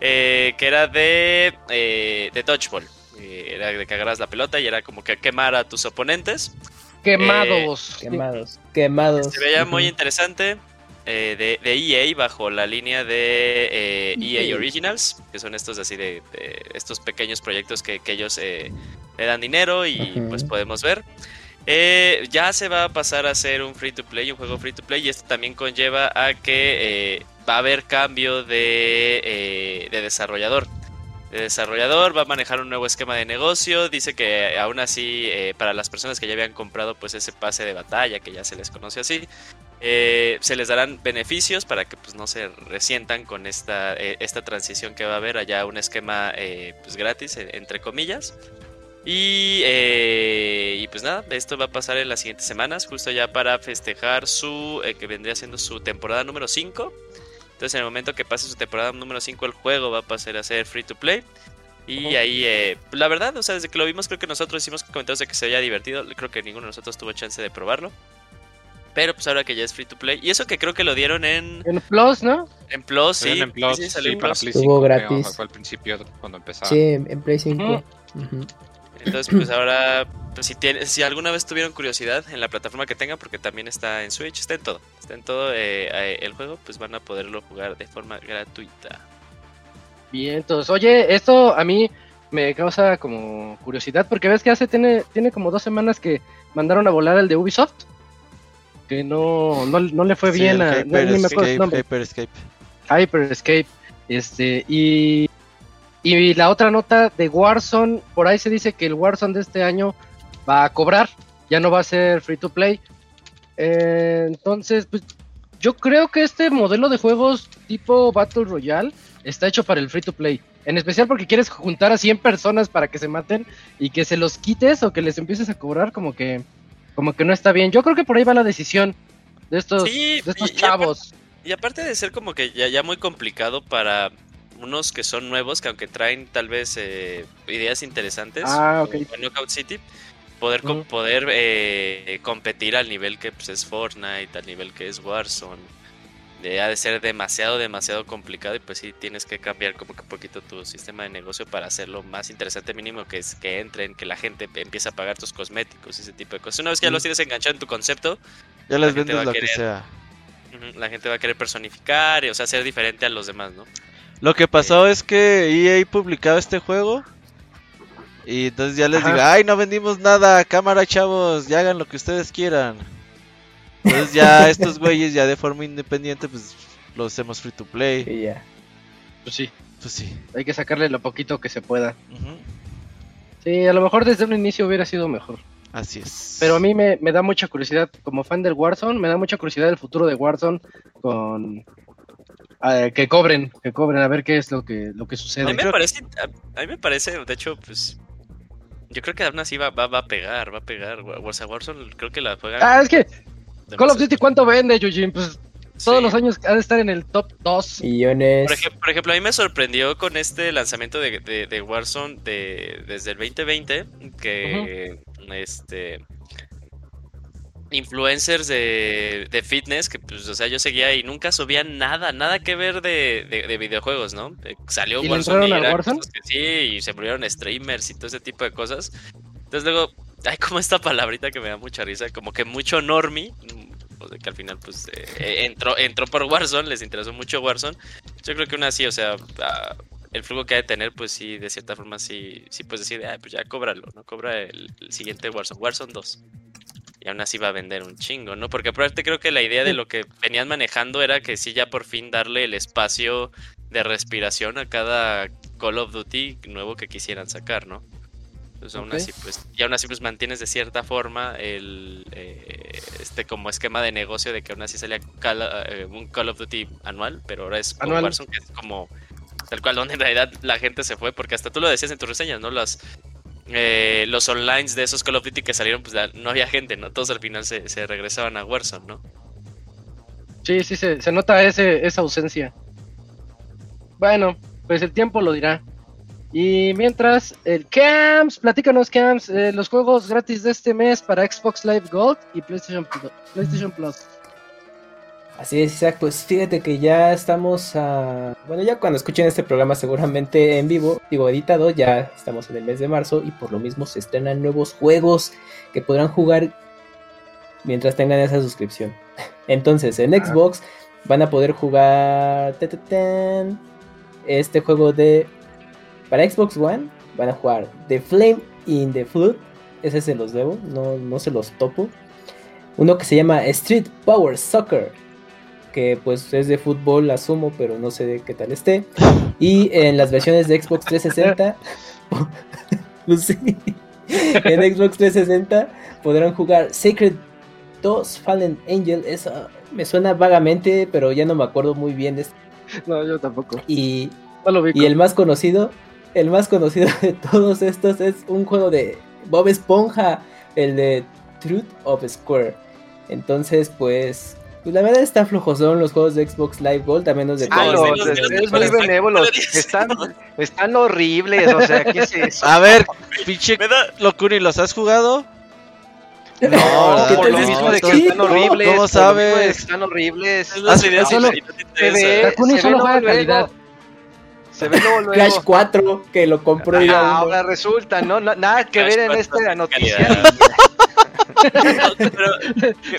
eh, que era de eh, de dodgeball. Eh, era de que agarras la pelota y era como que quemar a tus oponentes. Quemados. Quemados. Quemados. Se veía muy interesante. eh, de, de EA bajo la línea de eh, EA EA. Originals, que son estos así de, de estos pequeños proyectos que, que ellos eh, le dan dinero y pues podemos ver. Eh, ya se va a pasar a ser un free to play, un juego free to play, y esto también conlleva a que eh, va a haber cambio de, eh, de desarrollador. De desarrollador va a manejar un nuevo esquema de negocio. Dice que aún así, eh, para las personas que ya habían comprado pues ese pase de batalla, que ya se les conoce así, eh, se les darán beneficios para que pues no se resientan con esta, esta transición que va a haber allá un esquema pues gratis eh, entre comillas y, y pues nada esto va a pasar en las siguientes semanas justo ya para festejar su que vendría siendo su temporada número 5 entonces en el momento que pase su temporada número 5 el juego va a pasar a ser free to play Y ahí, eh, la verdad, o sea, desde que lo vimos, creo que nosotros hicimos comentarios de que se había divertido. Creo que ninguno de nosotros tuvo chance de probarlo. Pero pues ahora que ya es free to play. Y eso que creo que lo dieron en. En Plus, ¿no? En Plus, sí. En Plus, sí, salió en para Plus. Play Estuvo 5, creo, gratis. fue al principio cuando empezaba. Sí, en Play 5. Ujú. Entonces, pues ahora, si, tiene, si alguna vez tuvieron curiosidad en la plataforma que tengan, porque también está en Switch, está en todo. Está en todo eh, eh, el juego, pues van a poderlo jugar de forma gratuita. Bien, entonces, oye, esto a mí me causa como curiosidad, porque ves que hace, tiene, tiene como dos semanas que mandaron a volar el de Ubisoft, que no, no, no le fue Sí, bien el a... no, ni me acuerdo su Hyper, nombre. Hyper Escape. Hyper Escape. Este, y, y la otra nota de Warzone, por ahí se dice que el Warzone de este año va a cobrar, ya no va a ser free to play. Eh, entonces, pues yo creo que este modelo de juegos tipo Battle Royale está hecho para el free to play. En especial porque quieres juntar a 100 personas para que se maten y que se los quites o que les empieces a cobrar como que como que no está bien. Yo creo que por ahí va la decisión de estos, Sí, de estos y chavos. Y aparte de ser como que ya, ya muy complicado para unos que son nuevos, que aunque traen tal vez eh, ideas interesantes, Ah, ok. como Knockout City, poder, poder eh, competir al nivel que pues, es Fortnite, al nivel que es Warzone, de, ha de ser demasiado, demasiado complicado y pues sí tienes que cambiar como que un poquito tu sistema de negocio para hacerlo más interesante mínimo, que es que entren, que la gente empiece a pagar tus cosméticos y ese tipo de cosas. Una vez que ya los tienes enganchado en tu concepto, Ya les vendes lo que sea. la gente va a querer personificar, y, o sea, ser diferente a los demás, ¿no? Lo que pasó es que EA publicaba este juego. Y entonces ya les Ajá. digo, ay, no vendimos nada, cámara chavos, ya hagan lo que ustedes quieran. Entonces ya estos güeyes ya de forma independiente pues lo hacemos free to play. Y ya. Pues sí. Pues sí. Hay que sacarle lo poquito que se pueda. Sí, a lo mejor desde un inicio hubiera sido mejor. Así es. Pero a mí me, me da mucha curiosidad, como fan del Warzone, me da mucha curiosidad el futuro de Warzone con... eh, que cobren, que cobren, a ver qué es lo que, lo que A sucede. mí me parece, a, a mí me parece, de hecho, pues yo creo que aún así va, va, va a pegar, va a pegar. O sea, Warzone creo que la juega. Ah, es que Call of. Duty, ¿cuánto vende, Yujin? Pues todos Sí. los años ha de estar en el top 2. Millones. Por, ej- por ejemplo, a mí me sorprendió con este lanzamiento de, de, de Warzone de, desde el 2020 que este influencers de, de fitness que pues o sea yo seguía y nunca subían nada nada que ver de, de- de videojuegos no Eh, salió ¿Y Warzone y eran Warzone? que sí y se volvieron streamers y todo ese tipo de cosas entonces luego hay como esta palabrita que me da mucha risa como que mucho normie sea, que al final pues eh, entró entró por Warzone les interesó mucho Warzone yo creo que aún así o sea ah, el flujo que ha de tener, pues sí, de cierta forma sí, sí puedes decir, ah, pues ya cóbralo, ¿no? Cobra el, el siguiente Warzone, Warzone 2. Y aún así va a vender un chingo, ¿no? Porque aparte creo que la idea de lo que venían manejando era que sí ya por fin darle el espacio de respiración a cada Call of Duty nuevo que quisieran sacar, ¿no? Entonces aún así, pues, y aún así pues mantienes de cierta forma el eh, este como esquema de negocio de que aún así salía Call- eh, un Call of Duty anual, pero ahora es Anual. Warzone, que es como tal cual donde en realidad la gente se fue, porque hasta tú lo decías en tus reseñas, ¿no? Las, eh, los online de esos Call of Duty que salieron, pues no había gente, ¿no? Todos al final se, regresaban a Warzone, ¿no? Sí, sí, se, se nota ese, esa ausencia. Bueno, pues el tiempo lo dirá. Y mientras, el Camps, platícanos Camps, eh, los juegos gratis de este mes para Xbox Live Gold y PlayStation, Pl- PlayStation Plus. Así es, Isaac. Pues fíjate que ya estamos a. Bueno, ya cuando escuchen este programa, seguramente en vivo, digo editado, ya estamos en el mes de marzo y por lo mismo se estrenan nuevos juegos que podrán jugar mientras tengan esa suscripción. Entonces, en Xbox van a poder jugar. Este juego de. Para Xbox One van a jugar The Flame in the Flood. Ese se los debo, no, no se los topo. Uno que se llama Street Power Soccer que pues es de fútbol, asumo, pero no sé de qué tal esté. Y en las versiones de Xbox 360, pues sí, en Xbox 360 podrán jugar Sacred 2 Fallen Angel. Eso me suena vagamente, pero ya no me acuerdo muy bien de esto. No, yo tampoco. Y, No lo vi. y el más conocido, el más conocido de todos estos es un juego de Bob Esponja, el de Truth of Square. Entonces, pues Pues la verdad está flojo, son los juegos de Xbox Live Gold, a menos de Ah, que- los, sí, los de los es muy benévolos. Están, están horribles, o sea, ¿qué es eso? A ver, pinche Locuni, ¿los has jugado? No, ¿verdad? por lo No, mismo de que están horribles. ¿Cómo por lo mismo de sabes? que Están horribles. Es los videos solo- no Se ve, se solo ve juega calidad. Se ve luego, luego. Crash 4, que lo compró y Ah, ahora resulta, ¿no? Na- Nada que Crash ver en 4 esta es noticia. Pero,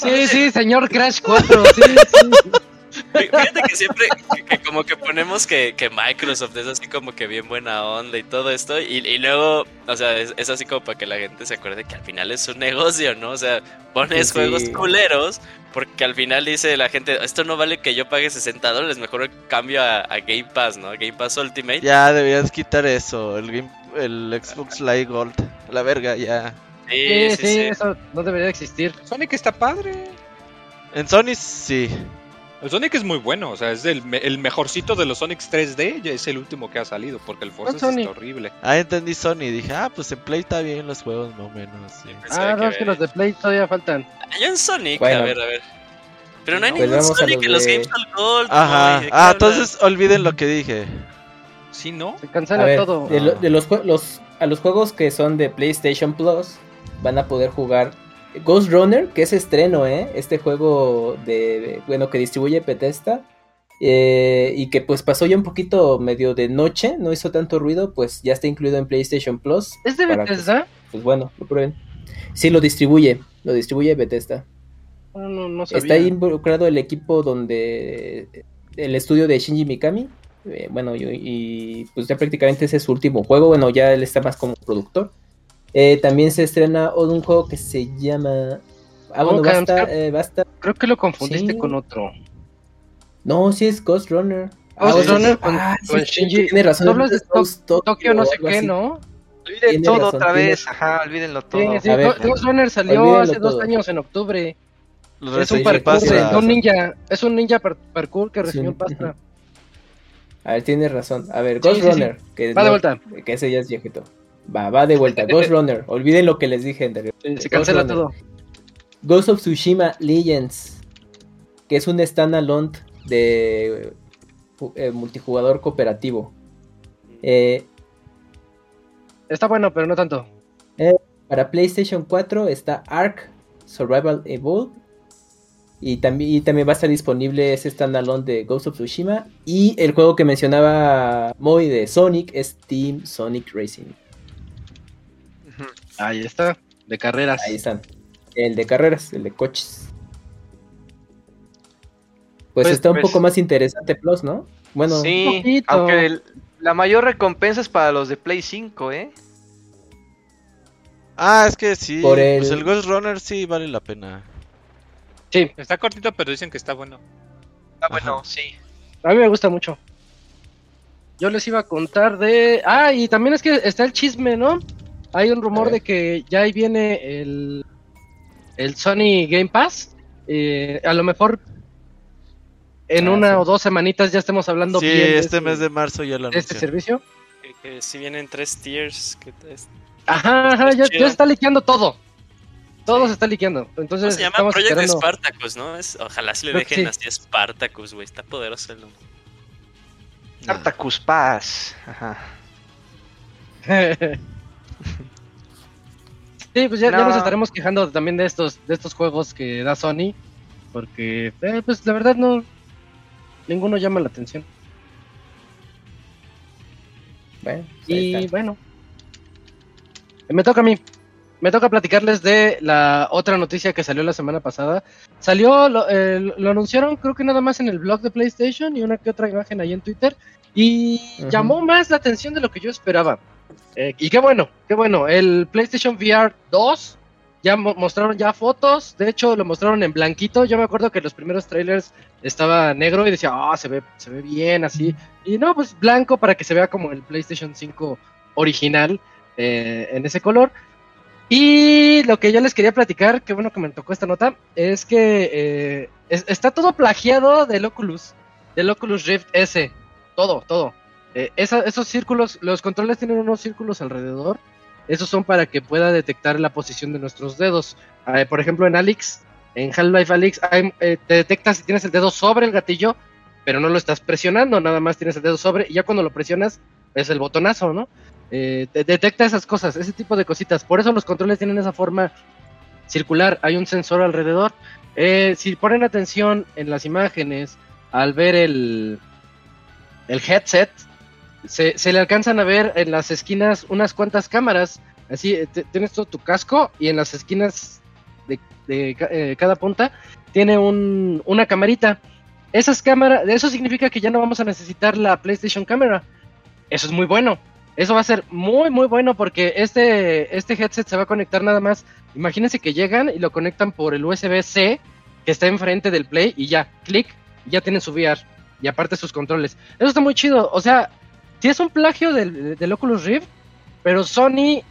Sí, sí, señor Crash 4. Sí, sí. Fíjate que siempre, que, que como que ponemos que, que Microsoft es así como que bien buena onda y todo esto, y, y luego, o sea, es, es así como para que la gente se acuerde que al final es un negocio, ¿no? O sea, pones Sí. juegos culeros, porque al final dice la gente, esto no vale que yo pague 60 dólares, mejor cambio a, a Game Pass, ¿no? Game Pass Ultimate. Ya deberías quitar eso, el, game- el Xbox Live Gold. La verga, ya. Sí, sí, eso no debería existir. Sonic está padre. En Sony sí. El Sonic es muy bueno, o sea, es el, me- el mejorcito de los Sonics 3D, ya es el último que ha salido, porque el Forza ¿Cuál sí Sonic? está horrible. Ah, entendí Sony. Dije, ah, pues en Play está bien los juegos, más o menos. Sí. Ah, no, es que los de Play todavía faltan. Hay un Sonic, Bueno. a ver, a ver. Pero no hay Pues ningún a Sonic los en los de- Games All Gold. Ajá. ¿no? ¿De qué Ah, entonces olviden lo que dije. ¿Sí, no? Se A cancela ver, todo. de, lo- de los, los- a los juegos que son de PlayStation Plus van a poder jugar Ghost Runner, que es estreno, ¿eh? Este juego de, bueno, que distribuye Bethesda eh, y que pues pasó ya un poquito medio de noche, no hizo tanto ruido, pues ya está incluido en PlayStation Plus. ¿Es de que, Bethesda? pues bueno, lo prueben. Sí, lo distribuye, lo distribuye Bethesda. No, no, no sabía. Está involucrado el equipo donde el estudio de Shinji Mikami. eh, bueno, y, y, pues ya prácticamente ese es su último juego. Bueno, ya él está más como productor. Eh, también se estrena un juego que se llama. Ah, bueno, basta, eh, basta. Creo que lo confundiste Sí. con otro. No, sí es Ghost Runner. Ghost sí, Runner con- Ah, con sí, Shinji. Tiene razón. Hablas de es Tokio no sé qué, así. ¿no? Olviden Tiene todo razón, otra tiene vez, ajá, olvídenlo todo. Sí, ver. Ghost Runner salió Olvídenlo hace dos todo. años en octubre. Los Es un parkour, de- un ninja, es un ninja par- parkour que recibió un- pasta. A ver, tienes razón. A ver, Ghost sí, sí. Runner. Que Va de no- vuelta. Que ese ya es viejito. Va, va de vuelta. Ghost Runner. Olviden lo que les dije anterior. Se Ghost cancela todo. Ghost of Tsushima Legends, que es un standalone de eh, multijugador cooperativo. Eh, Está bueno, pero no tanto. para PlayStation 4 está Ark Survival Evolved. Y también, y también va a estar disponible ese standalone de Ghost of Tsushima. Y el juego que mencionaba Moy de Sonic es Team Sonic Racing. Ahí está, de carreras. Ahí están. El de carreras, el de coches. Pues, Pues- está un pues- poco más interesante Plus, ¿no? Bueno, sí, poquito. aunque el- la mayor recompensa es para los de Play 5, ¿eh? Ah, es que sí. Por Pues el- el Ghost Runner sí vale la pena. Sí, Está cortito, pero dicen que está bueno. Ah, bueno, sí. a mí me gusta mucho. Yo les iba a contar de... Ah, y también es que está el chisme, ¿no? Hay un rumor ver. de que ya ahí viene el, el Sony Game Pass. Eh, a lo mejor en Ah, una sí. o dos semanitas ya estemos hablando Sí, bien de este este- mes de marzo ya lo de este servicio. Que, que si vienen tres tiers. Que es- Ajá, ajá, ya, ya está liqueando todo. Todo Sí. se está liqueando. ¿Cómo Entonces se llama? Project esperando. Spartacus, ¿no? Es, ojalá se le Creo dejen sí. así Spartacus, güey. Está poderoso el nombre. Spartacus Paz. Ajá. sí, pues ya, ya No. nos estaremos quejando también de estos, de estos juegos que da Sony. Porque, eh, pues la verdad no. Ninguno llama la atención. bueno, pues Y bueno. Me toca a mí. Me toca platicarles de la otra noticia que salió la semana pasada. Salió, lo, eh, lo anunciaron creo que nada más en el blog de PlayStation y una que otra imagen ahí en Twitter. Y llamó más la atención de lo que yo esperaba. Eh, y qué bueno, qué bueno. El PlayStation VR 2 ya mo- mostraron ya fotos. De hecho, lo mostraron en blanquito. Yo me acuerdo que los primeros trailers estaba negro y decía, ah, se ve, se ve bien así. Y no, pues blanco para que se vea como el PlayStation 5 original eh, en ese color. Y lo que yo les quería platicar, qué bueno que me tocó esta nota, es que eh, es- está todo plagiado del Oculus, del Oculus Rift S. Todo, todo. Eh, esos círculos, los controles tienen unos círculos alrededor. Esos son para que pueda detectar la posición de nuestros dedos. Eh, por ejemplo, en Alex, En Half-Life Alyx eh, te detecta si tienes el dedo sobre el gatillo, pero no lo estás presionando, nada más tienes el dedo sobre y ya cuando lo presionas es el botonazo, ¿no? Detecta esas cosas, ese tipo de cositas. Por eso los controles tienen esa forma circular, hay un sensor alrededor. Si ponen atención en las imágenes, al ver el, el headset, se, le alcanzan a ver en las esquinas unas cuantas cámaras. Así, eh, tienes todo tu casco y en las esquinas de, de cada punta tiene un, una camarita. Esas cámaras, eso significa que ya no vamos a necesitar la PlayStation Camera. Eso es muy bueno. Eso va a ser muy, muy bueno porque este, este headset se va a conectar nada más. Imagínense que llegan y lo conectan por el USB-C que está enfrente del Play y ya, clic, ya tienen su VR y aparte sus controles. Eso está muy chido. O sea, sí es un plagio del, del Oculus Rift, pero Sony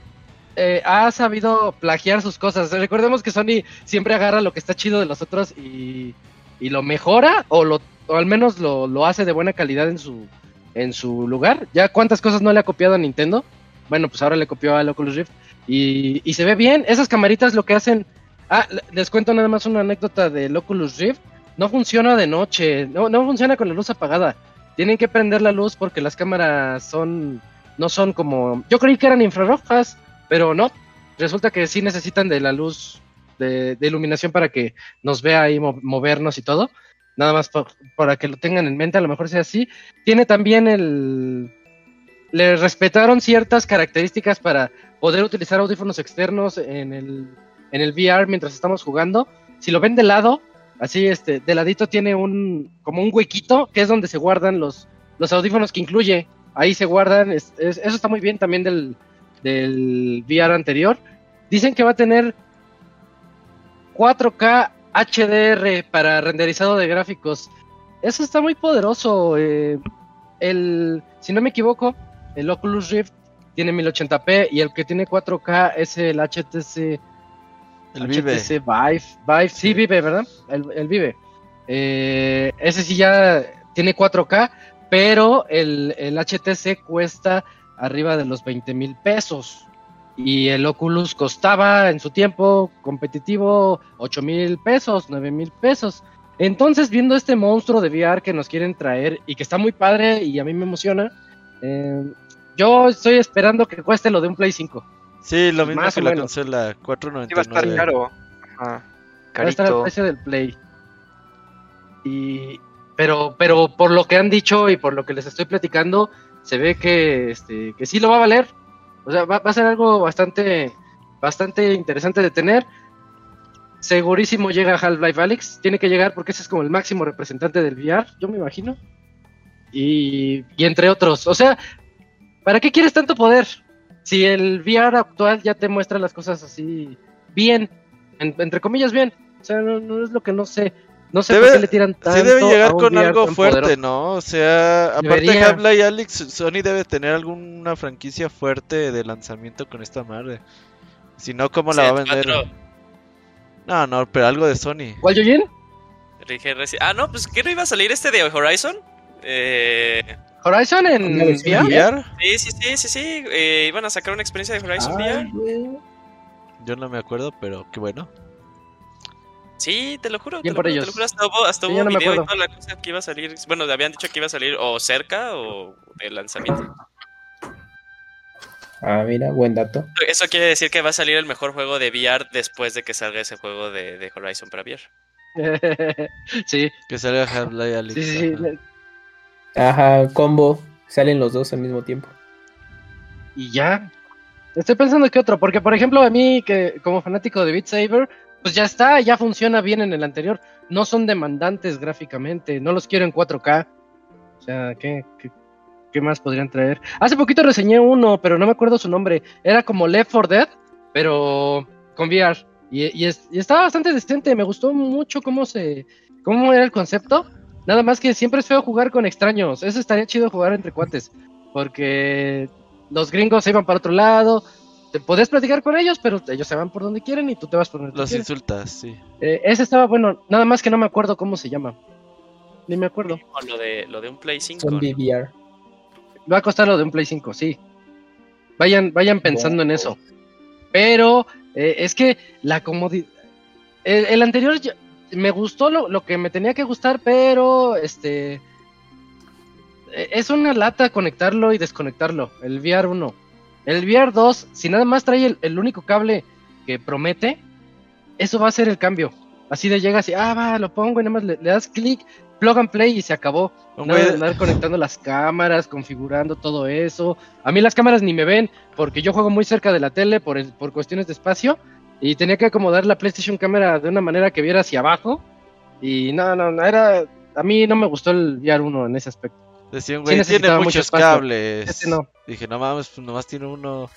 eh, ha sabido plagiar sus cosas. Recordemos que Sony siempre agarra lo que está chido de los otros y, y lo mejora o, lo, o al menos lo, lo hace de buena calidad en su, en su lugar. Ya cuántas cosas no le ha copiado a Nintendo. Bueno, pues ahora le copió al Oculus Rift. Y, y se ve bien. Esas camaritas lo que hacen. Ah, les cuento nada más una anécdota del Oculus Rift. No funciona de noche. No, no funciona con la luz apagada. Tienen que prender la luz porque las cámaras son. No son como. Yo creí que eran infrarrojas, pero no. Resulta que sí necesitan de la luz de, iluminación para que nos vea ahí movernos y todo nada más para que lo tengan en mente, a lo mejor sea así. Tiene también el... Le respetaron ciertas características para poder utilizar audífonos externos en el, en el VR mientras estamos jugando. Si lo ven de lado, así este, de ladito tiene un como un huequito que es donde se guardan los, los audífonos que incluye. Ahí se guardan, eso está muy bien también del, del VR anterior. Dicen que va a tener 4K HDR para renderizado de gráficos. Eso está muy poderoso. Eh, el, si no me equivoco, el Oculus Rift tiene 1080p y el que tiene 4K es el HTC. El HTC Vive. Vive, sí, Vive, ¿verdad? El, Vive. Eh, ese sí ya tiene 4K, pero el, el HTC cuesta arriba de los 20 mil pesos y el Oculus costaba en su tiempo competitivo 8 mil pesos, 9 mil pesos. Entonces, viendo este monstruo de VR que nos quieren traer y que está muy padre y a mí me emociona, eh, yo estoy esperando que cueste lo de un Play 5. Sí, lo mismo que la consola 499. va a estar caro. Va a estar el precio del Play. Y, pero, pero por lo que han dicho y por lo que les estoy platicando, se ve que, este, que sí lo va a valer o sea, va, a ser algo bastante, bastante interesante de tener. Segurísimo llega Half-Life Alyx. Tiene que llegar porque ese es como el máximo representante del VR, yo me imagino. Y, entre otros. O sea, ¿para qué quieres tanto poder? Si el VR actual ya te muestra las cosas así bien, entre comillas bien. O sea, no es lo que no sé. No sé por qué le tiran tanto. Sí debe llegar con algo fuerte, ¿no? O sea, aparte de Habla y Alex, Sony debe tener alguna franquicia fuerte de lanzamiento con esta madre. Si no, ¿cómo la va a vender? No, no, pero algo de Sony. ¿Cuál, Yoyin? Ah, no, pues ¿qué no iba a salir este de Horizon? Eh... ¿Horizon en VR? Sí, sí, sí, sí, sí. Eh, iban a sacar una experiencia de Horizon VR. Yo no me acuerdo, pero qué bueno. Sí, te lo juro. te lo juro, Te lo juro, hasta hubo, hasta hubo video y toda la cosa que iba a salir. Bueno, habían dicho que iba a salir o cerca o de lanzamiento. Ah, mira, buen dato. Eso quiere decir que va a salir el mejor juego de VR después de que salga ese juego de, de Horizon para VR. sí. Que salga Half-Life Sí, sí, sí. Ajá, combo. Salen los dos al mismo tiempo. Y ya. Estoy pensando que otro, porque por ejemplo a mí, que como fanático de Beat Saber, pues ya está, ya funciona bien en el anterior. No son demandantes gráficamente, no los quiero en 4K. O sea, ¿qué, qué, más podrían traer? Hace poquito reseñé uno, pero no me acuerdo su nombre. Era como Left 4 Dead, pero con VR. Y, estaba bastante decente, me gustó mucho cómo se cómo era el concepto. Nada más que siempre es feo jugar con extraños. Eso estaría chido jugar entre cuates. Porque los gringos se iban para otro lado, te podés platicar con ellos, pero ellos se van por donde quieren y tú te vas por donde Los insultas, sí. Eh, ese estaba bueno, nada más que no me acuerdo cómo se llama. Ni me acuerdo. lo de, lo de un Play 5. Va a costar lo de un Play 5, sí. Vayan, vayan pensando en eso. Pero eh, es que la comodidad. el, anterior me gustó lo, lo, que me tenía que gustar, pero este e, es una lata conectarlo y desconectarlo, el VR 1. El VR 2, si nada más trae el, único cable que promete, eso va a ser el cambio. Así de llegas y, ah, va, lo pongo y nada más le, das clic, plug and play y se acabó. No andar conectando las cámaras, configurando todo eso. A mí las cámaras ni me ven porque yo juego muy cerca de la tele por, por cuestiones de espacio y tenía que acomodar la PlayStation cámara de una manera que viera hacia abajo. Y no, no, no, era. A mí no me gustó el VR 1 en ese aspecto. Decían, güey, tiene muchos cables. Este no. Dije, no mames, pues nomás tiene uno.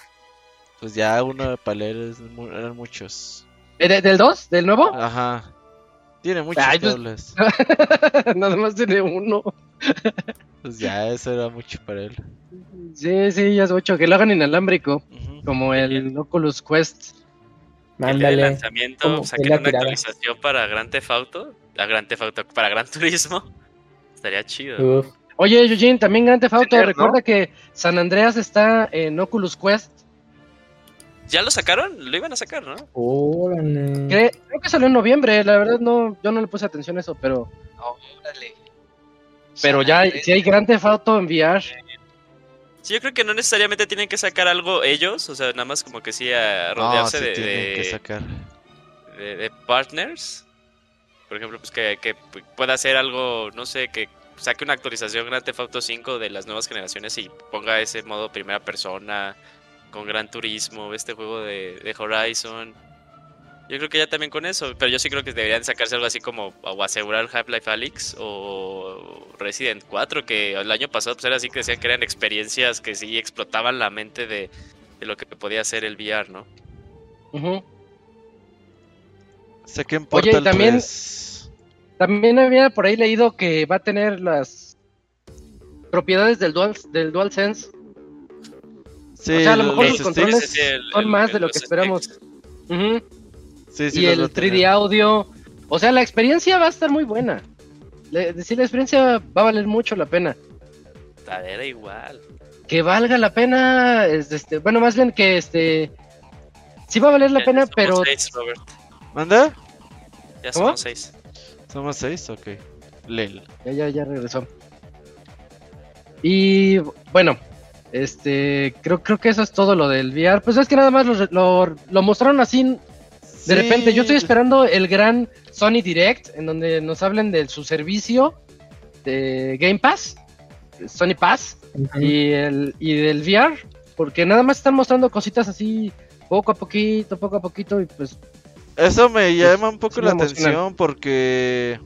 Pues ya uno para leer eran muchos. ¿Eh, ¿Del 2? ¿Del nuevo? Ajá. Tiene muchos pues, cables. Nada más tiene uno. pues ya, eso era mucho para él. Sí, sí, ya es mucho. Que lo hagan inalámbrico. Como el Oculus Quest. Mándale. El lanzamiento, saquen una actualización para Gran Theft Auto, a Gran Theft Auto, para Gran Turismo. Estaría chido. Oye, Eugene, también Gran Theft Auto, recuerda que San Andreas está en Oculus Quest. ¿Ya lo sacaron? Lo iban a sacar, ¿no? Creo, que salió en noviembre, la verdad no, yo no le puse atención a eso, pero... Órale. Pero ya, si hay Gran Theft Auto en VR, Sí, yo creo que no necesariamente tienen que sacar algo ellos, o sea, nada más como que sí a rodearse de, que sacar. De, partners. Por ejemplo, pues que, que, pueda hacer algo, no sé, que saque una actualización Grand Theft Auto 5 de las nuevas generaciones y ponga ese modo primera persona con Gran Turismo, este juego de, de Horizon. Yo creo que ya también con eso, pero yo sí creo que deberían sacarse algo así como o asegurar Half-Life Alyx o Resident 4, que el año pasado pues era así que decían que eran experiencias que sí explotaban la mente de, lo que podía hacer el VR, ¿no? Uh Oye, también, también había por ahí leído que va a tener las propiedades del Dual, del DualSense. Sí, o sea, a lo mejor los, controles son más de lo que esperamos y el 3D audio. O sea, la experiencia va a estar muy buena. decir, la experiencia va a valer mucho la pena. Era igual. Que valga la pena, este, bueno, más bien que este, sí va a valer la pena, pero. Seis, Robert. ¿Manda? Ya somos seis. Somos seis, ok. Lel. Ya, ya, ya regresó. Y bueno, este, creo, creo que eso es todo lo del VR. Pues es que nada más lo, lo mostraron así de repente, yo estoy esperando el gran Sony Direct, en donde nos hablen de su servicio de Game Pass, Sony Pass, y, el, y del VR, porque nada más están mostrando cositas así, poco a poquito, poco a poquito, y pues... Eso me pues, llama un poco la atención, porque...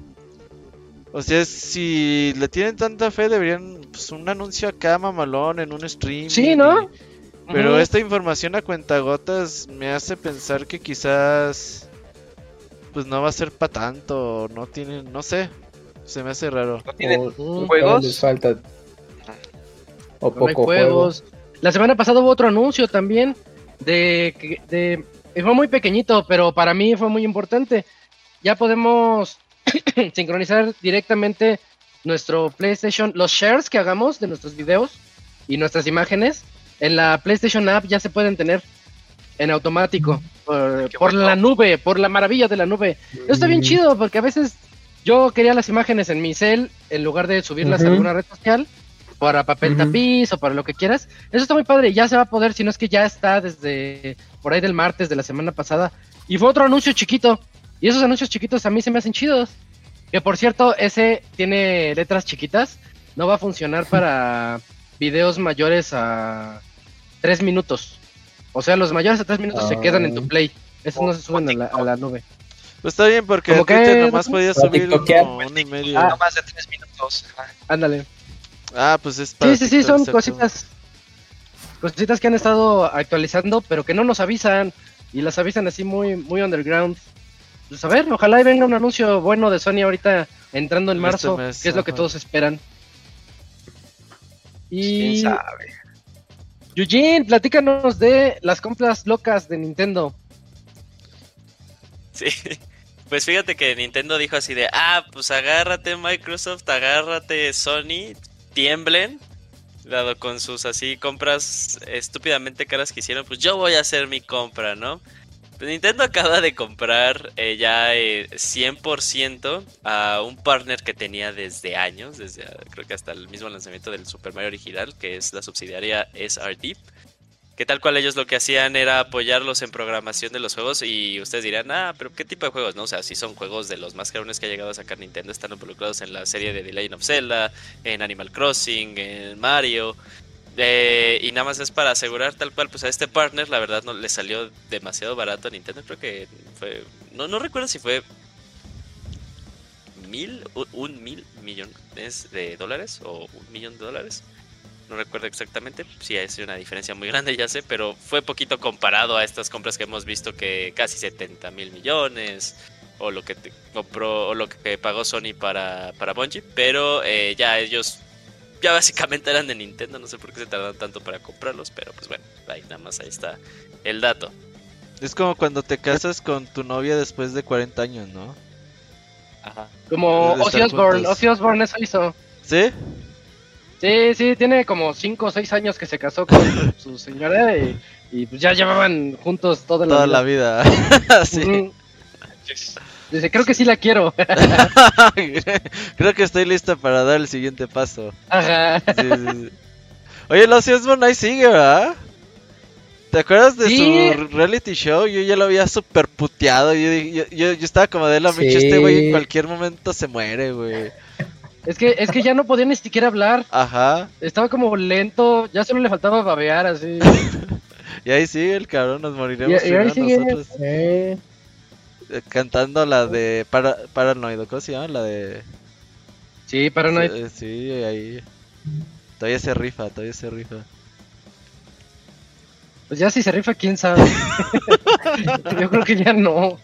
O sea, si le tienen tanta fe, deberían, pues, un anuncio acá mamalón en un stream. Sí, ¿no? Pero esta información a cuentagotas me hace pensar que quizás pues no va a ser para tanto, no tienen, no sé, se me hace raro. ¿No tienen juegos? falta o poco juegos. La semana pasada hubo otro anuncio también de, de fue muy pequeñito, pero para mí fue muy importante. Ya podemos sincronizar directamente nuestro PlayStation, los shares que hagamos de nuestros videos y nuestras imágenes en la PlayStation App ya se pueden tener en automático por, la nube, por la maravilla de la nube. Eso está bien chido porque a veces yo quería las imágenes en mi cel en lugar de subirlas a alguna red social para papel tapiz o para lo que quieras. Eso está muy padre. Ya se va a poder, si no es que ya está desde por ahí del martes de la semana pasada. Y fue otro anuncio chiquito. Y esos anuncios chiquitos a mí se me hacen chidos. Que por cierto, ese tiene letras chiquitas. No va a funcionar para videos mayores a 3 minutos. O sea, los mayores a 3 minutos se quedan en tu play. Esos no se suben a la, nube. Pues está bien, porque Como que nomás podías subir uno, uno, y medio. Ah, no más de 3 minutos. Ándale. Ah, pues es para Sí, sí, sí, son cositas. Cositas que han estado actualizando, pero que no nos avisan. Y las avisan así muy, muy underground. Pues a ver, ojalá y venga un anuncio bueno de Sony ahorita entrando en este marzo, que es lo que todos esperan. Y... ¿Quién sabe? Eugene, platícanos de las compras locas de Nintendo. Sí, pues fíjate que Nintendo dijo así de, ah, pues agárrate Microsoft, agárrate Sony, tiemblen, dado con sus así compras estúpidamente caras que hicieron, pues yo voy a hacer mi compra, ¿no? Pues Nintendo acaba de comprar eh, ya eh, 100% a un partner que tenía desde años, desde ah, creo que hasta el mismo lanzamiento del Super Mario original, que es la subsidiaria SRD. Que tal cual ellos lo que hacían era apoyarlos en programación de los juegos y ustedes dirán, ah, pero ¿qué tipo de juegos? No, o sea, si son juegos de los más cabrones que ha llegado a sacar Nintendo, están involucrados en la serie de The Legend of Zelda, en Animal Crossing, en Mario. Eh, y nada más es para asegurar tal cual, pues a este partner la verdad no le salió demasiado barato a Nintendo, creo que fue, no, no recuerdo si fue mil, un, mil millones de dólares o un millón de dólares. No recuerdo exactamente, sí es una diferencia muy grande, ya sé, pero fue poquito comparado a estas compras que hemos visto que casi 70 mil millones o lo que te compró o lo que pagó Sony para, para Bungie, pero eh, ya ellos ya básicamente eran de Nintendo, no sé por qué se tardaron tanto para comprarlos, pero pues bueno, ahí nada más ahí está el dato. Es como cuando te casas con tu novia después de 40 años, ¿no? Ajá. Como Ozzy Osbourne. Ozzy Osbourne eso hizo. ¿Sí? Sí, sí, tiene como 5 o 6 años que se casó con su señora y, y pues ya llevaban juntos toda la Toda vida. la vida. sí. Dice, creo que sí la quiero. Creo que estoy lista para dar el siguiente paso. Ajá. Sí, sí, sí. Oye, Ozzy Osbourne ahí sigue, ¿verdad? ¿Te acuerdas de su reality show? Yo ya lo había super puteado. Yo, yo, yo, yo estaba como de la. Micho, este güey en cualquier momento se muere, güey. Es que, es que ya no podía ni siquiera hablar. Ajá. Estaba como lento, ya solo le faltaba babear así. Y ahí sigue el cabrón, nos moriremos Y- y ahí sigue. nosotros. Eh, Cantando la de para, Paranoid, ¿cómo se llama? La de... Sí, Paranoid. Sí, sí, ahí. Todavía se rifa, todavía se rifa. Pues ya si se rifa, quién sabe. Yo creo que ya no.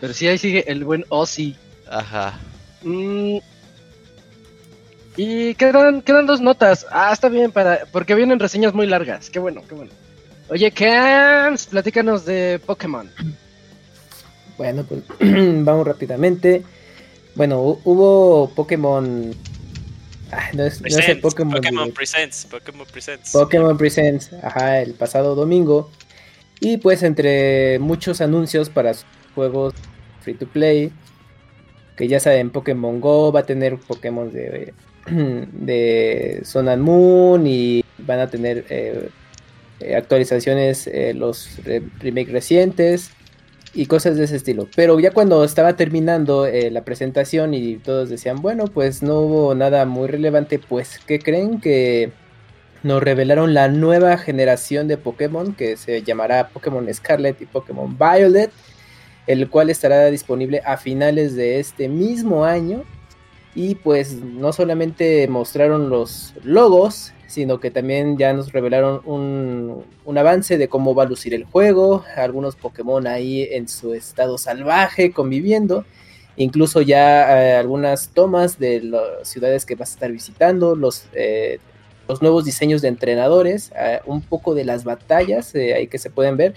Pero sí, ahí sigue el buen Ozzy. Ajá. Mm. Y quedan, quedan dos notas. Ah, está bien, para, porque vienen reseñas muy largas. Qué bueno, qué bueno. Oye, Cams, platícanos de Pokémon. Bueno, pues vamos rápidamente. Bueno, hu- hubo Pokémon. Ah, no es, no es el Pokémon. Pokémon Direct. Presents, Pokémon Presents. Pokémon Presents, ajá, el pasado domingo. Y pues entre muchos anuncios para juegos free to play, que ya saben, Pokémon Go va a tener Pokémon de, de Sun and Moon y van a tener eh, eh, actualizaciones, eh, los re- remake recientes y cosas de ese estilo. Pero ya cuando estaba terminando eh, la presentación y todos decían, bueno, pues no hubo nada muy relevante, pues ¿qué creen que nos revelaron la nueva generación de Pokémon que se llamará Pokémon Scarlet y Pokémon Violet, el cual estará disponible a finales de este mismo año. Y pues no solamente mostraron los logos, sino que también ya nos revelaron un, un avance de cómo va a lucir el juego, algunos Pokémon ahí en su estado salvaje conviviendo, incluso ya eh, algunas tomas de las ciudades que vas a estar visitando, los eh, los nuevos diseños de entrenadores, eh, un poco de las batallas ahí que se pueden ver.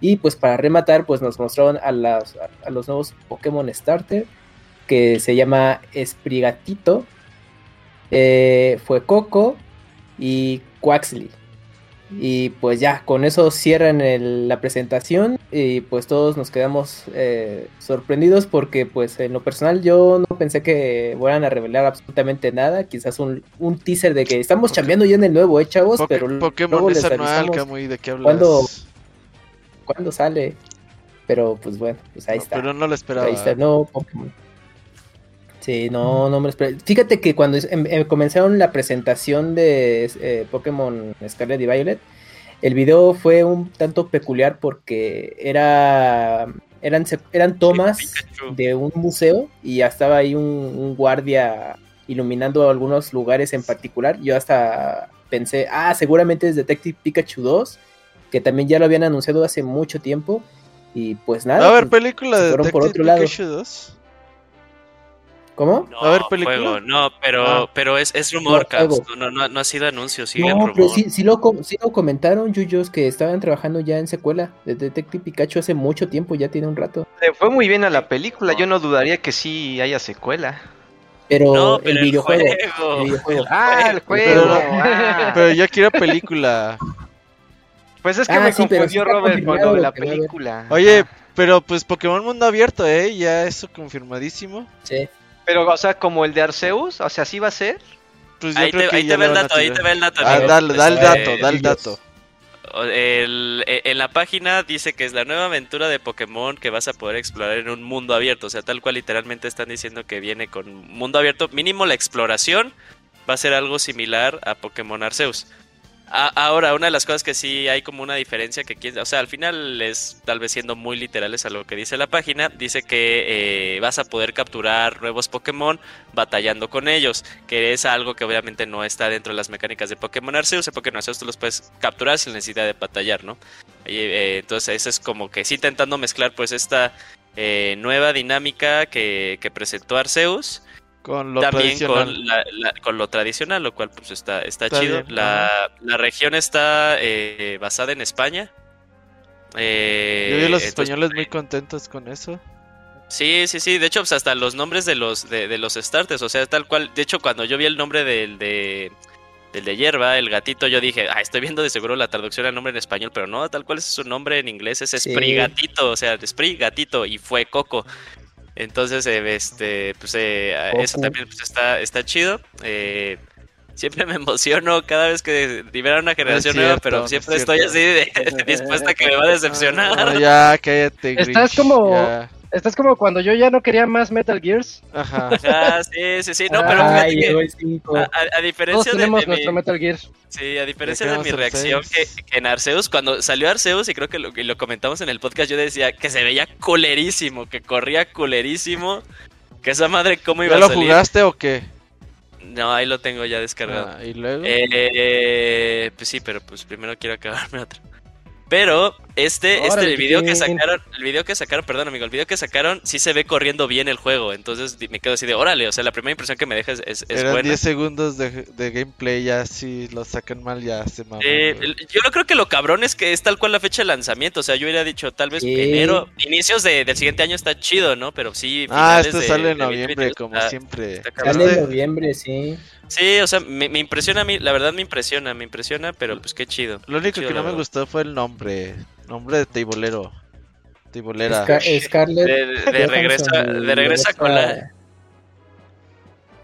Y pues para rematar, pues nos mostraron a, las- a los nuevos Pokémon Starter, que se llama Esprigatito, fue Coco y Quaxley. Y pues ya, con eso cierran el- la presentación y pues todos nos quedamos eh, sorprendidos porque pues en lo personal yo no pensé que fueran a revelar absolutamente nada, quizás un, un teaser de que estamos Poké- chambeando ya en el nuevo, ¿eh, chavos? Pero luego Pokémon les es anual, avisamos ¿de qué hablas? ¿Cuándo? cuándo sale. Pero pues bueno, pues ahí No, está. Pero no lo esperaba. Ahí está, no, Pokémon. Sí, no, no me lo esperé. Fíjate que cuando em- em- comenzaron la presentación de eh, Pokémon Scarlet y Violet, el video fue un tanto peculiar porque era eran, eran tomas Pikachu. de un museo y ya estaba ahí un, un guardia iluminando algunos lugares en particular. Yo hasta pensé, ah, seguramente es Detective Pikachu 2, que también ya lo habían anunciado hace mucho tiempo. Y pues nada. ¿Va a haber pues, película se de fueron por Detective otro lado. Pikachu 2? ¿Cómo? No, ¿Va a haber película? juego, no, pero, Ah. pero es, es rumor, No. No, no, no ha sido anuncio, sigue en No, rumor. pero sí, sí lo, sí lo comentaron, Yuyos, que estaban trabajando ya en secuela de Detective Pikachu hace mucho tiempo, ya tiene un rato. Le fue muy bien a la película, yo no dudaría que sí haya secuela. Pero, No, pero el videojuego. juego. el videojuego. Ah, el Pero- juego. ah. Pero yo quiero película. Pues es que Ah, me sí, pero confundió Robert con lo de la película. Oye, pero pues Pokémon Mundo Abierto, ¿eh? Ya eso confirmadísimo. Sí. Pero, o sea, como el de Arceus, o sea, ¿sí va a ser? Pues Ahí te, ahí ve el dato, ahí te ve el dato. Da el dato, da el dato. O- el- e- en la página dice que es la nueva aventura de Pokémon que vas a poder explorar en un mundo abierto. O sea, tal cual literalmente están diciendo que viene con mundo abierto. Mínimo la exploración va a ser algo similar a Pokémon Arceus. A- ahora, una de las cosas que sí hay como una diferencia que o sea, al final es tal vez siendo muy literales a lo que dice la página, dice que eh, vas a poder capturar nuevos Pokémon batallando con ellos, que es algo que obviamente no está dentro de las mecánicas de Pokémon Arceus, porque en Arceus tú los puedes capturar sin necesidad de batallar, ¿no? Eh, entonces eso es como que sí intentando mezclar pues esta eh, nueva dinámica que presentó Arceus Con lo también tradicional. con, la- la- con lo tradicional, lo cual pues está, está, Está chido. bien, La, la región está eh, basada en España. Eh, Yo vi a los entonces, españoles muy contentos con eso. Sí, sí, sí. De hecho, pues hasta los nombres de los de, de los starters, o sea, tal cual. De hecho, cuando yo vi el nombre del de del de hierba, el gatito, yo dije, ah, estoy viendo de seguro la traducción al nombre en español, pero no, tal cual es su nombre en inglés, es Sí. Spree Gatito, o sea, Spree Gatito y fue Coco. Entonces, eh, este, pues eh, eso también pues, está, está chido. Eh, siempre me emociono cada vez que liberan una generación nueva, cierto, pero no es siempre estoy así de, dispuesta a que me va a decepcionar. No, ya, cállate, Estás Grinch, como- ya. Estás como cuando yo ya no quería más Metal Gears. Ajá. Ah, sí, sí, sí, no, pero fíjate Ay, que- llegó el 5. a, a- a Todos diferencia de, tenemos de nuestro Metal Gear. sí, a diferencia de mi reacción que, en Arceus, cuando salió Arceus, y creo que lo, que lo comentamos en el podcast, yo decía que se veía culerísimo, que corría culerísimo, que esa madre cómo iba ¿Ya a lo salir. jugaste o qué? No, ahí lo tengo ya descargado. Ah, ¿Y luego? Eh, pues sí, pero pues primero quiero acabarme otro. Pero este, este el video que sacaron, el video que sacaron, perdón amigo, el video que sacaron sí se ve corriendo bien el juego, entonces me quedo así de, órale, o sea, la primera impresión que me deja es, es, es Eran buena. 10 segundos de, de gameplay, ya si lo sacan mal ya se maman. Eh, yo no creo que lo cabrón es que es tal cual la fecha de lanzamiento. O sea, yo hubiera dicho tal vez Sí. enero, inicios de- del siguiente año está chido, ¿no? Pero sí. ah, finales este de- sale en noviembre, 2022 como está- siempre. está. Sale en noviembre, sí. Sí, o sea, me, me impresiona a mí, la verdad me impresiona, me impresiona, pero pues qué chido. Lo único Chido, que no me gustó fue el nombre. Nombre de Teibolero. Teibolera. Scar- Scarlett. De, de a- y de regreso a Vanessa- cola.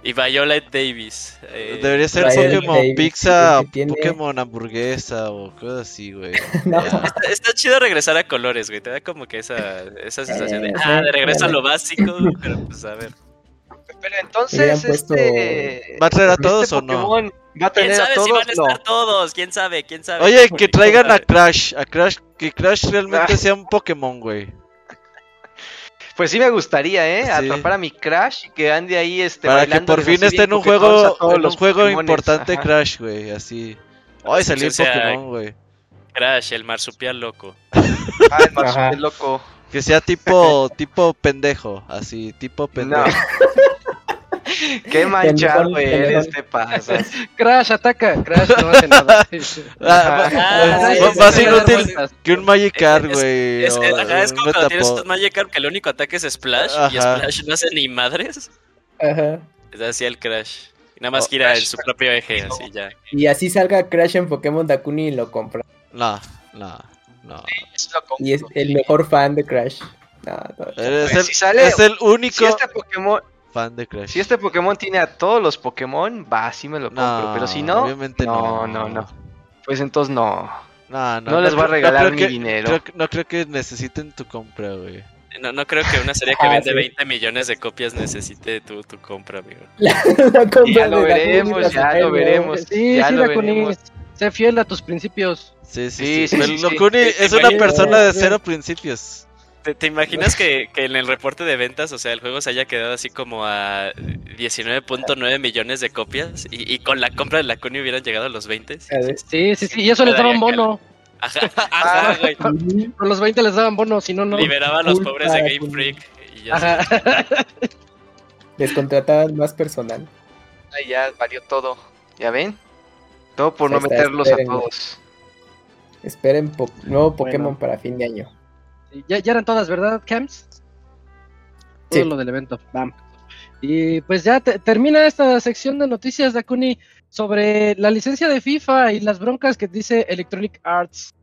Y Violet Davis. eh, Debería ser Violet Pokémon Davis, Pizza, tiene- Pokémon Hamburguesa o cosas así, güey. No. Está, está chido regresar a colores, güey. Te da como que esa, esa sensación de, Eh, ah, de regreso a lo básico, pero pues a ver. Pero entonces, puesto- este... ¿Va a traer a este todos o no? Pokémon ¿Va a ¿Quién tener a sabe todos? si van a No. estar todos? ¿Quién sabe? ¿Quién sabe? Oye, que traigan a? Crash, a Crash, que Crash realmente Ah. sea un Pokémon, güey. Pues sí me gustaría, ¿eh? Sí. Atrapar a mi Crash y que ande ahí, este, Para que por fin esté en un juego, en un los juego Pokémones. importante Ajá. Crash, güey, así. Ay, salió el O sea, Pokémon, güey. Crash, el marsupial loco. Ah, el marsupial Ajá. loco. Que sea tipo, tipo pendejo, así, tipo pendejo. No. Qué manchado eres, te pasas. Crash, ataca. Crash no hace nada. Ah, Ah, sí, sí, más inútil sí, que un Magikarp, güey. Es, es- ajá, es un como cuando tienes estos Magikarp que el único ataque es Splash y. Splash no hace ni madres. Ajá. Es así el Crash. Y nada más Oh, gira en su propio eje, así ya. Y así salga Crash en Pokémon Dakuni y lo compra. No, no, no. Y es el mejor fan de Crash. No, no. Eres Pues el, si sale- es el único Si este Pokémon, fan de Crash. si este Pokémon tiene a todos los Pokémon, va, sí me lo compro. No, pero si no, obviamente no. no, no, no. Pues entonces no. No, no, No les voy a regalar mi que- dinero. creo no creo que necesiten tu compra, güey. No, no creo que una serie que Ah, vende sí. 20 millones de copias necesite tu, tu compra, amigo. La, la compra Ya lo veremos, ya lo veremos. Sí, Ya sí, lo Dakuni. veremos. Sé fiel a tus principios. Sí, sí, Sí, sí. Locuni es una persona de cero principios. ¿Te, te imaginas que, que en el reporte de ventas, o sea, el juego se haya quedado así como a 19.9 millones de copias y, y con la compra de la Cuni hubieran llegado a los 20? A ver. Sí, sí, sí. Y eso les daba un bono. Ajá, ajá, güey. Por los 20 les daban bono, si no, no. Liberaba a los pobres de Game. Freak. Y ya Ajá. Les contrataban más personal. Ay, ya valió todo. ¿Ya ven? Todo por no meterlos a todos. Esperen po- nuevo Pokémon Bueno. para fin de año. Ya, ya eran todas, ¿verdad, Camps? Todo Sí. lo del evento. Bam. Y pues ya te- termina esta sección de noticias, Dakuni, sobre la licencia de FIFA y las broncas que dice Electronic Arts.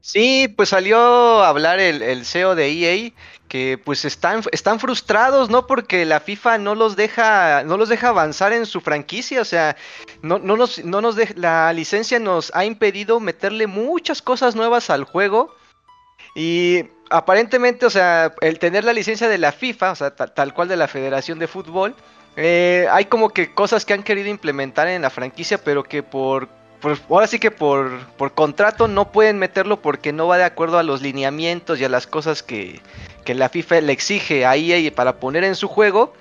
Sí, pues salió a hablar el, el CEO de EA que pues están, están frustrados, ¿no? Porque la FIFA no los deja, no los deja avanzar en su franquicia, o sea, no, no nos, no nos la licencia nos ha impedido meterle muchas cosas nuevas al juego. Y aparentemente, o sea, el tener la licencia de la FIFA, o sea, tal cual de la Federación de Fútbol, eh, hay como que cosas que han querido implementar en la franquicia, pero que por ahora sí que por, por contrato no pueden meterlo porque no va de acuerdo a los lineamientos y a las cosas que, que la FIFA le exige a EA para poner en su juego.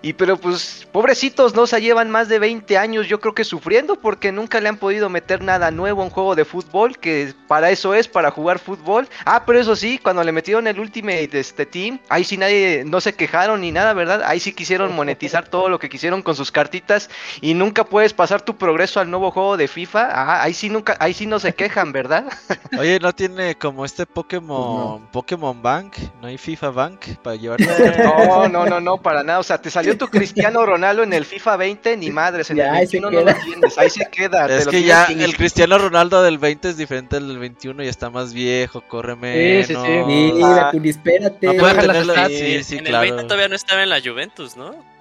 Y pero pues pobrecitos, ¿no? O sea, llevan más de 20 años yo creo que sufriendo porque nunca le han podido meter nada nuevo a un juego de fútbol, que para eso es, para jugar fútbol. Ah, pero eso sí, cuando le metieron el Ultimate este Team, ahí sí nadie, no se quejaron ni nada, ¿verdad? Ahí sí quisieron monetizar todo lo que quisieron con sus cartitas y nunca puedes pasar tu progreso al nuevo juego de FIFA. Ah, ahí sí nunca, ahí sí no se quejan, ¿verdad? Oye, ¿no tiene como este Pokémon, pues Pokémon Bank? ¿No hay FIFA Bank para llevar? No, no, no, no, para nada. O sea, te salió tu Cristiano Ronaldo en el FIFA 20, ni madres, en el 21 no lo tienes, ahí se queda. Es que ya el Cristiano Ronaldo del 20 es diferente del 21, y está más viejo, corre menos. Sí, sí, sí. Mira, ah, espérate. No sí, sí, en el 20 todavía no estaba en la Juventus, ¿no?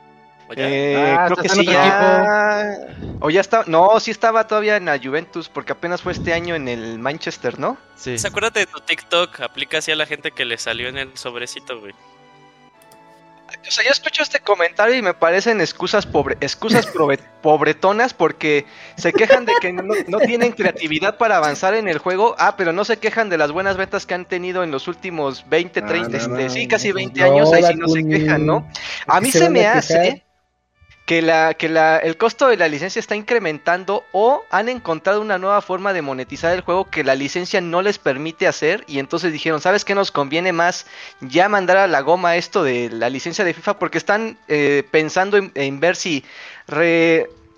Eh, ah, creo que sí ya. O ya está. No, sí estaba todavía en la Juventus, porque apenas fue este año en el Manchester, ¿no? Sí. ¿Se acuérdate de tu TikTok? Aplica así a la gente que le salió en el sobrecito, güey. O sea, yo escucho este comentario y me parecen excusas pobre, excusas pobretonas porque se quejan de que no, tienen creatividad para avanzar en el juego. Ah, pero no se quejan de las buenas ventas que han tenido en los últimos 20, 30, este, sí, casi 20 años. Ahí sí no se quejan, ¿no? A mí se me hace que, la, el costo de la licencia está incrementando o han encontrado una nueva forma de monetizar el juego que la licencia no les permite hacer y entonces dijeron, ¿sabes qué nos conviene más ya mandar a la goma esto de la licencia de FIFA? Porque están eh, pensando en, ver si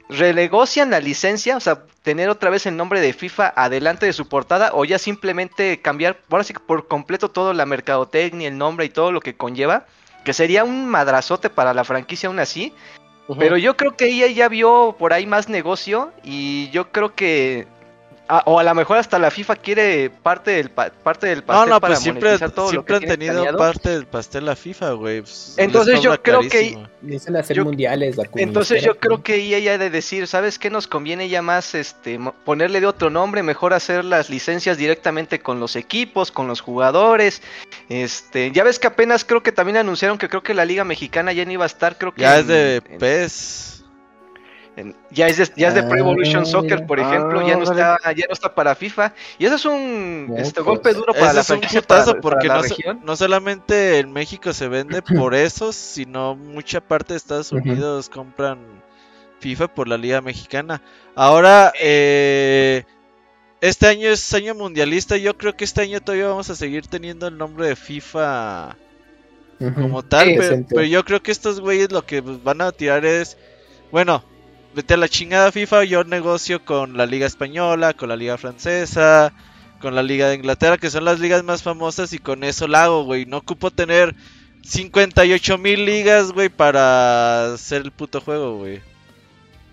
renegocian la licencia, o sea, tener otra vez el nombre de FIFA adelante de su portada o ya simplemente cambiar, ahora sí por completo todo la mercadotecnia, el nombre y todo lo que conlleva, que sería un madrazote para la franquicia aún así. Pero yo creo que ella ya vio por ahí más negocio y yo creo que Ah, o a lo mejor hasta la FIFA quiere parte del, parte del pastel no, no, pues siempre, siempre han tenido parte del pastel la FIFA, güey. Pues, entonces yo creo que... hacer mundiales, entonces yo creo que ella ha de decir, ¿sabes qué nos conviene ya más este ponerle de otro nombre? Mejor hacer las licencias directamente con los equipos, con los jugadores. Este, ya ves que apenas creo que también anunciaron que creo que la Liga Mexicana ya no iba a estar, creo que... Ya es de PES ya es de, ya es de Pro Evolution Soccer, por ejemplo, ya no está ya no está para FIFA. Y eso es un este, pues, golpe duro para la franquicia porque no, no, solamente en México se vende por eso, sino mucha parte de Estados Unidos compran FIFA por la Liga Mexicana. Ahora eh, este año es año mundialista, yo creo que este año todavía vamos a seguir teniendo el nombre de FIFA como tal, pero, yo creo que estos güeyes lo que van a tirar es bueno, vete a la chingada FIFA, yo negocio con la Liga Española, con la Liga Francesa, con la Liga de Inglaterra, que son las ligas más famosas y con eso la hago, güey. No ocupo tener 58 mil ligas, güey, para hacer el puto juego, güey.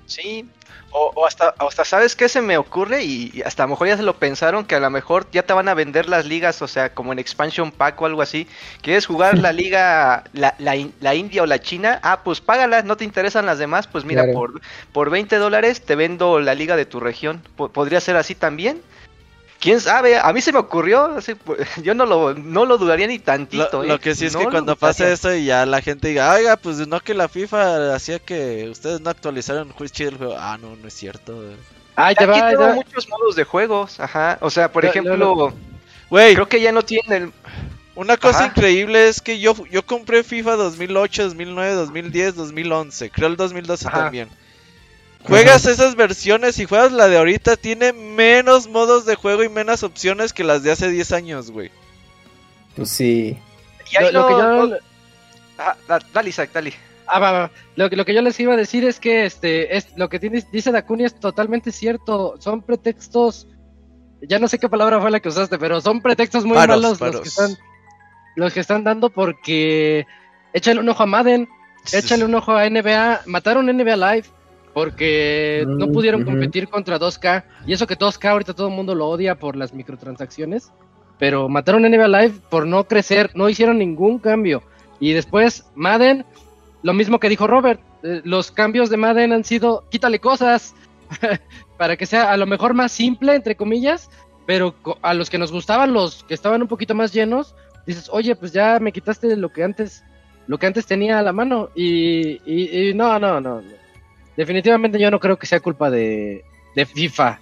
Sí, o, hasta, hasta, ¿sabes qué se me ocurre? Y, hasta a lo mejor ya se lo pensaron que a lo mejor ya te van a vender las ligas, o sea, como en Expansion Pack o algo así. ¿Quieres jugar la liga, la, la, India o la China? Ah, pues págalas, no te interesan las demás, pues mira, por, por 20 dólares te vendo la liga de tu región. ¿Podría ser así también? Quién sabe, a mí se me ocurrió, yo no lo, no lo dudaría ni tantito. Lo, ¿eh? que sí es que cuando pase eso y ya la gente diga, oiga, pues no que la FIFA hacía que ustedes no actualizaron el chido el juego. Ah, no, no es cierto. Ay, te Aquí tengo muchos modos de juegos, ajá. O sea, por ejemplo, güey, creo que ya no tienen Una cosa increíble es que yo, yo compré FIFA 2008, 2009, 2010, 2011, creo el 2012 también. Juegas esas versiones y juegas la de ahorita, tiene menos modos de juego y menos opciones que las de hace 10 años, güey. Pues sí. Y lo, que yo... Ah, dale, Isaac, dale. Ah, va, va. Lo, que yo les iba a decir es que este es lo que dice Dakuni es totalmente cierto. Son pretextos. Ya no sé qué palabra fue la que usaste, pero son pretextos muy malos los que están los que están dando porque échale un ojo a Madden, échale un ojo a NBA, mataron NBA Live porque no Mm, pudieron ujú. competir contra 2K. Y eso que 2K ahorita todo el mundo lo odia por las microtransacciones. Pero mataron a NBA Live por no crecer, no hicieron ningún cambio. Y después Madden, lo mismo que dijo Robert, eh, los cambios de Madden han sido quítale cosas para que sea a lo mejor más simple, entre comillas, pero co- a los que nos gustaban, los que estaban un poquito más llenos, dices, oye, pues ya me quitaste lo que antes, lo que antes tenía a la mano. Y, y- y no, no, no. no. Definitivamente yo no creo que sea culpa de, de FIFA,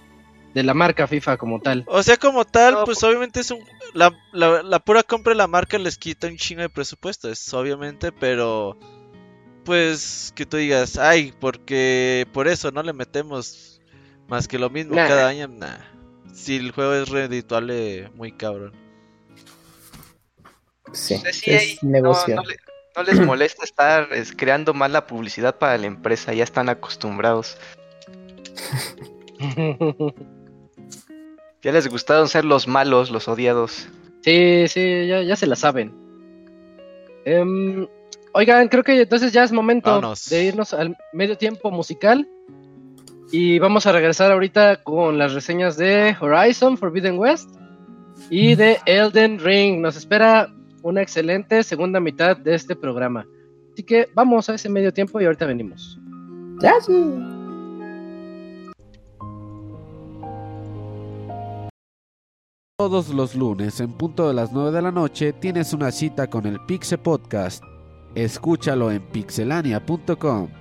de la marca FIFA como tal. O sea, como tal, No, pues obviamente es un. La, la, la pura compra de la marca les quita un chingo de presupuesto, es obviamente, pero. Pues que tú digas, ay, porque por eso no le metemos más que lo mismo Nah. cada año, nah. Si el juego es redituable, muy cabrón. Sí, sí, es ahí no, negocio. no le- no les molesta estar es, creando mala publicidad para la empresa, ya están acostumbrados. Ya les gustaron ser los malos, los odiados. Sí, sí, ya, ya se la saben. Em, oigan, creo que entonces ya es momento Vámonos. de irnos al medio tiempo musical. Y vamos a regresar ahorita con las reseñas de Horizon Forbidden West y de Elden Ring. Nos espera una excelente segunda mitad de este programa. Así que vamos a ese medio tiempo y ahorita venimos. Ya, sí. Todos los lunes en punto de las 9 de la noche tienes una cita con el Pixe Podcast. Escúchalo en pixelania.com.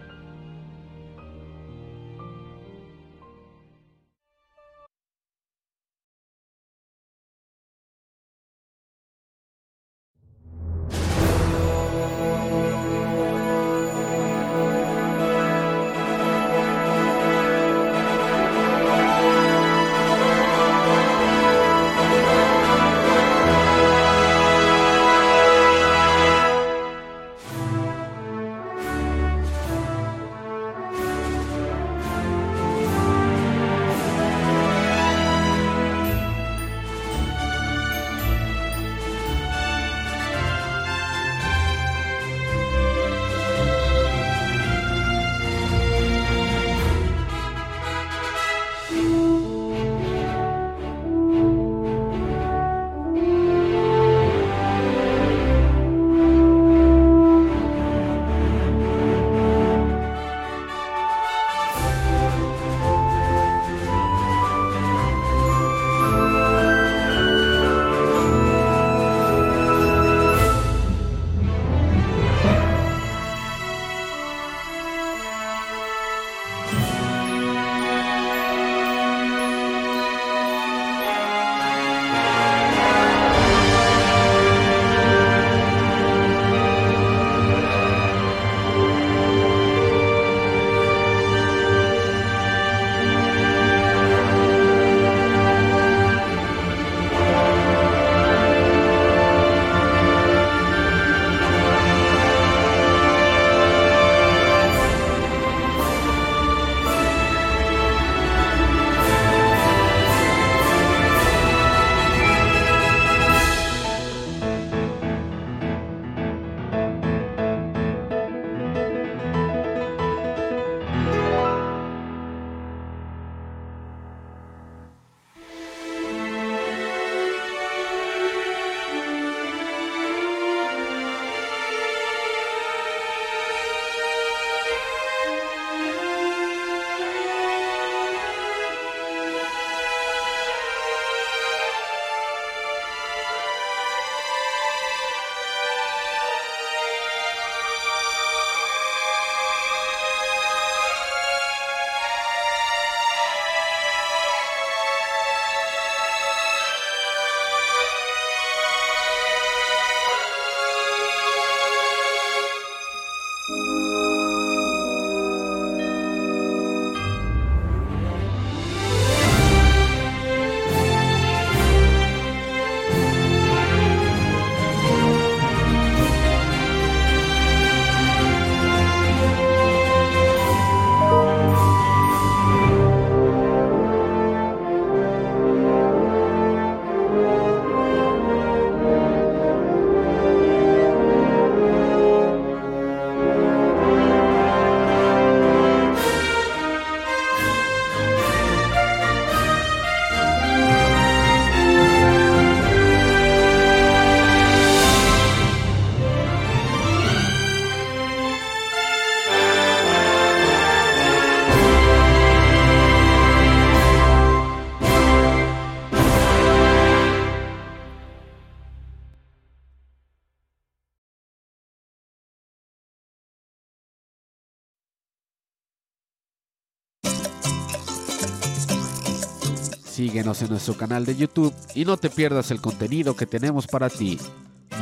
Síguenos en nuestro canal de YouTube y no te pierdas el contenido que tenemos para ti.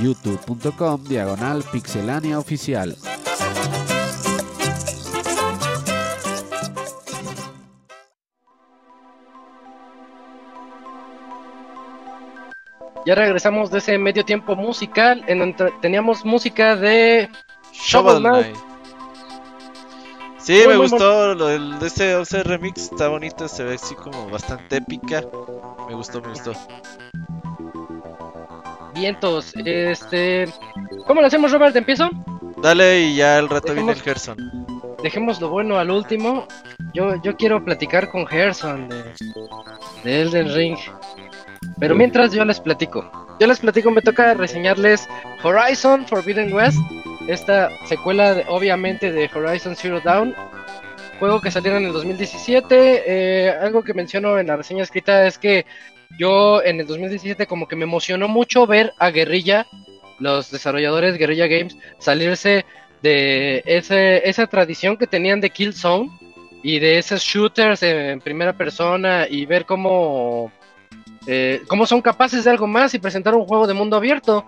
youtube.com diagonal pixelania oficial. Ya regresamos de ese medio tiempo musical en donde teníamos música de Shovel Knight. Sí, me gustó lo del, de ese, ese remix, está bonito, se ve así como bastante épica. Me gustó, me gustó. Vientos, este. ¿Cómo lo hacemos, Robert? ¿Empiezo? Dale y ya el rato viene el Gerson. Dejemos lo bueno al último. Yo, yo quiero platicar con Gerson de, de Elden Ring. Pero mientras yo les platico. Yo les platico, me toca reseñarles Horizon Forbidden West. Esta secuela obviamente de Horizon Zero Dawn. Juego que salió en el 2017. Eh, algo que menciono en la reseña escrita es que yo en el 2017 como que me emocionó mucho ver a Guerrilla, los desarrolladores Guerrilla Games, salirse de ese, esa tradición que tenían de Killzone y de esos shooters en primera persona y ver cómo eh, cómo son capaces de algo más y presentar un juego de mundo abierto.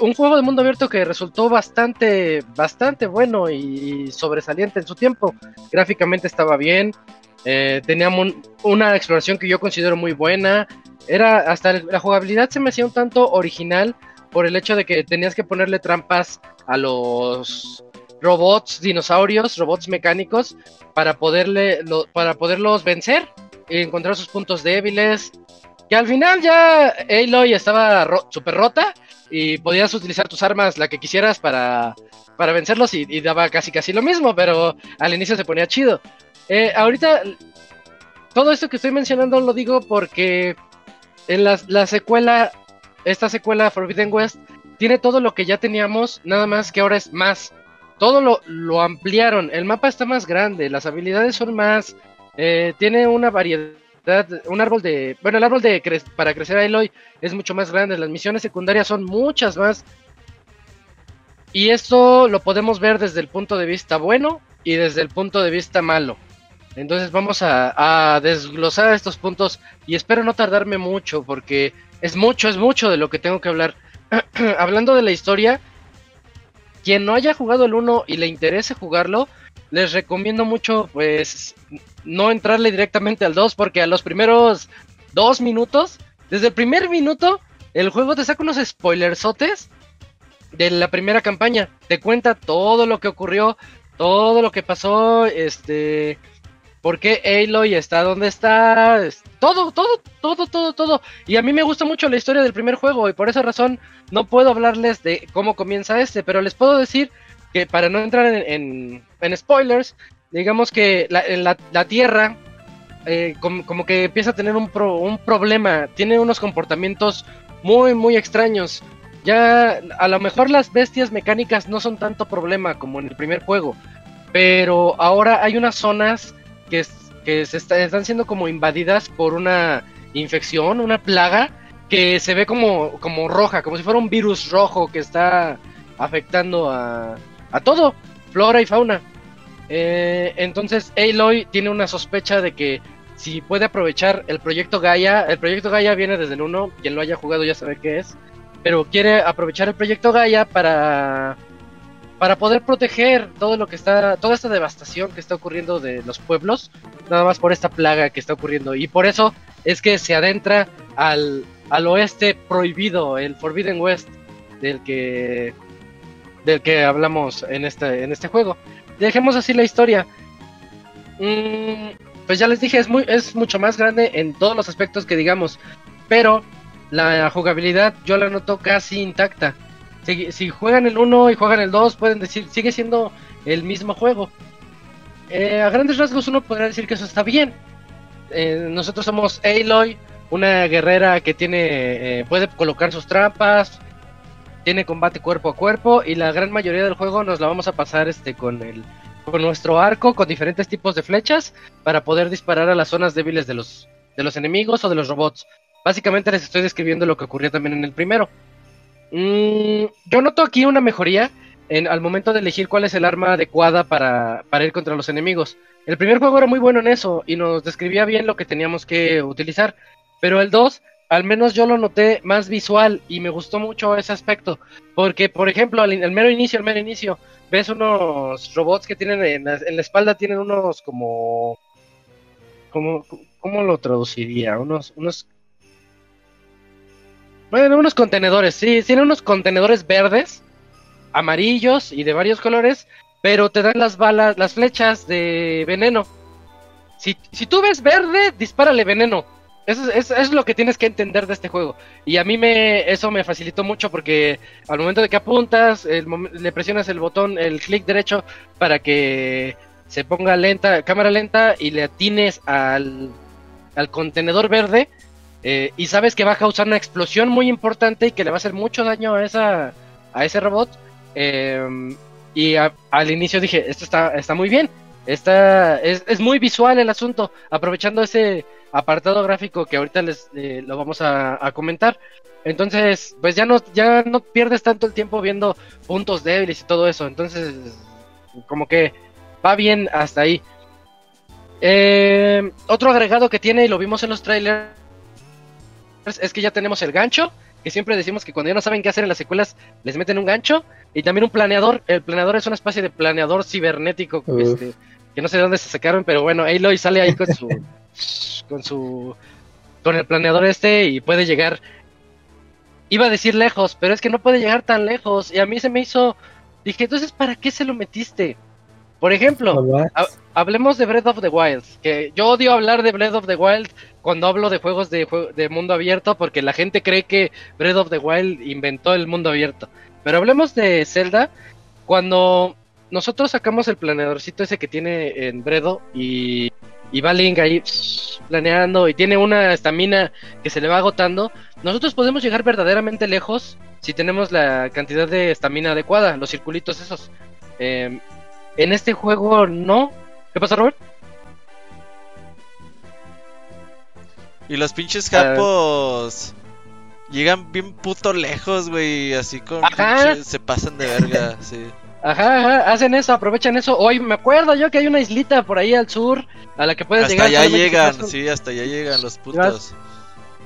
Un juego de mundo abierto que resultó bastante, bastante bueno y sobresaliente en su tiempo. Gráficamente estaba bien, eh, una exploración que yo considero muy buena. Era hasta la jugabilidad se me hacía un tanto original por el hecho de que tenías que ponerle trampas a los robots dinosaurios, robots mecánicos, para poderle para poderlos vencer y encontrar sus puntos débiles. Que al final ya Aloy estaba súper rota y podías utilizar tus armas, la que quisieras, para, para vencerlos y, daba casi casi lo mismo, pero al inicio se ponía chido. Eh, ahorita, todo esto que estoy mencionando lo digo porque en la, la secuela, esta secuela Forbidden West, tiene todo lo que ya teníamos, nada más que ahora es más. Todo lo, lo ampliaron, el mapa está más grande, las habilidades son más, eh, tiene una variedad un árbol de. Bueno, el árbol de para crecer a Eloy es mucho más grande. Las misiones secundarias son muchas más. Y esto lo podemos ver desde el punto de vista bueno y desde el punto de vista malo. Entonces vamos a, desglosar estos puntos y espero no tardarme mucho porque es mucho, es mucho de lo que tengo que hablar. Hablando de la historia, quien no haya jugado el 1 y le interese jugarlo, les recomiendo mucho pues no entrarle directamente al 2 porque a los primeros dos minutos, desde el primer minuto, el juego te saca unos spoilersotes de la primera campaña. Te cuenta todo lo que ocurrió, todo lo que pasó, este, por qué Aloy está donde está, todo, todo, todo, todo, todo. Y a mí me gusta mucho la historia del primer juego y por esa razón no puedo hablarles de cómo comienza este, pero les puedo decir que para no entrar en, en spoilers, digamos que la, la, Tierra eh, como, que empieza a tener un, un problema, tiene unos comportamientos muy, muy extraños. Ya a lo mejor las bestias mecánicas no son tanto problema como en el primer juego, pero ahora hay unas zonas que, que se están siendo como invadidas por una infección, una plaga que se ve como, como roja, como si fuera un virus rojo que está afectando a, a todo, flora y fauna. Eh, entonces Aloy tiene una sospecha de que si puede aprovechar el proyecto Gaia, el proyecto Gaia viene desde el 1, quien lo haya jugado ya sabe qué es, pero quiere aprovechar el proyecto Gaia para para poder proteger todo lo que está, toda esta devastación que está ocurriendo de los pueblos, nada más por esta plaga que está ocurriendo. Y por eso es que se adentra al, al oeste prohibido, el Forbidden West, del que, del que hablamos en este, en este juego dejemos así la historia. Mm, pues ya les dije, es, muy, es mucho más grande en todos los aspectos que digamos, pero la jugabilidad yo la noto casi intacta. Si, juegan el 1 y juegan el 2, pueden decir, sigue siendo el mismo juego. Eh, a grandes rasgos uno podría decir que eso está bien. Eh, nosotros somos Aloy, una guerrera que tiene eh, puede colocar sus trampas, tiene combate cuerpo a cuerpo y la gran mayoría del juego nos la vamos a pasar este con el con nuestro arco con diferentes tipos de flechas para poder disparar a las zonas débiles de los de los enemigos o de los robots. Básicamente les estoy describiendo lo que ocurrió también en el primero. Mm, yo noto aquí una mejoría en, al momento de elegir cuál es el arma adecuada para, para ir contra los enemigos. El primer juego era muy bueno en eso y nos describía bien lo que teníamos que utilizar, pero el 2 al menos yo lo noté más visual y me gustó mucho ese aspecto. Porque, por ejemplo, al, mero inicio, al mero inicio, ves unos robots que tienen en la, espalda, tienen unos como... como ¿Cómo lo traduciría? Unos, unos... Bueno, unos contenedores, sí, tienen unos contenedores verdes, amarillos y de varios colores, pero te dan las balas, las flechas de veneno. Si, si tú ves verde, dispárale veneno eso, es lo que tienes que entender de este juego. Y a mí me eso me facilitó mucho porque al momento de que apuntas, le presionas el botón, el clic derecho para que se ponga lenta, cámara lenta y le atines al, al contenedor verde eh, y sabes que va a causar una explosión muy importante y que le va a hacer mucho daño a esa a ese robot. Em, y al inicio dije, esto está, está muy bien. Está, es, es muy visual el asunto, aprovechando ese apartado gráfico que ahorita les eh, lo vamos a, comentar. Entonces, pues ya no, ya no pierdes tanto el tiempo viendo puntos débiles y todo eso. Entonces, como que va bien hasta ahí. Eh, otro agregado que tiene, y lo vimos en los trailers, es que ya tenemos el gancho, que siempre decimos que cuando ya no saben qué hacer en las secuelas, les meten un gancho, y también un planeador. El planeador es una especie de planeador cibernético, este, que no sé de dónde se sacaron, pero bueno, Aloy sale ahí con su con su con el planeador este y puede llegar iba a decir lejos, pero es que no puede llegar tan lejos y a mí se me hizo dije, entonces ¿para qué se lo metiste? Por ejemplo, hablemos de Breath of the Wild, que yo odio hablar de Breath of the Wild cuando hablo de juegos de, de mundo abierto porque la gente cree que Breath of the Wild inventó el mundo abierto. Pero hablemos de Zelda cuando nosotros sacamos el planeadorcito ese que tiene en Bredo y y va Link ahí planeando y tiene una estamina que se le va agotando, nosotros podemos llegar verdaderamente lejos si tenemos la cantidad de estamina adecuada, los circulitos esos. Em, en este juego no. ¿Qué pasa, Robert? Y los pinches capos llegan bien puto lejos, güey, así con se pasan de verga, sí. Ajá, ajá, hacen eso, aprovechan eso. Hoy me acuerdo yo que hay una islita por ahí al sur a la que puedes llegar. Hasta allá llegan, sí, hasta allá llegan los putos.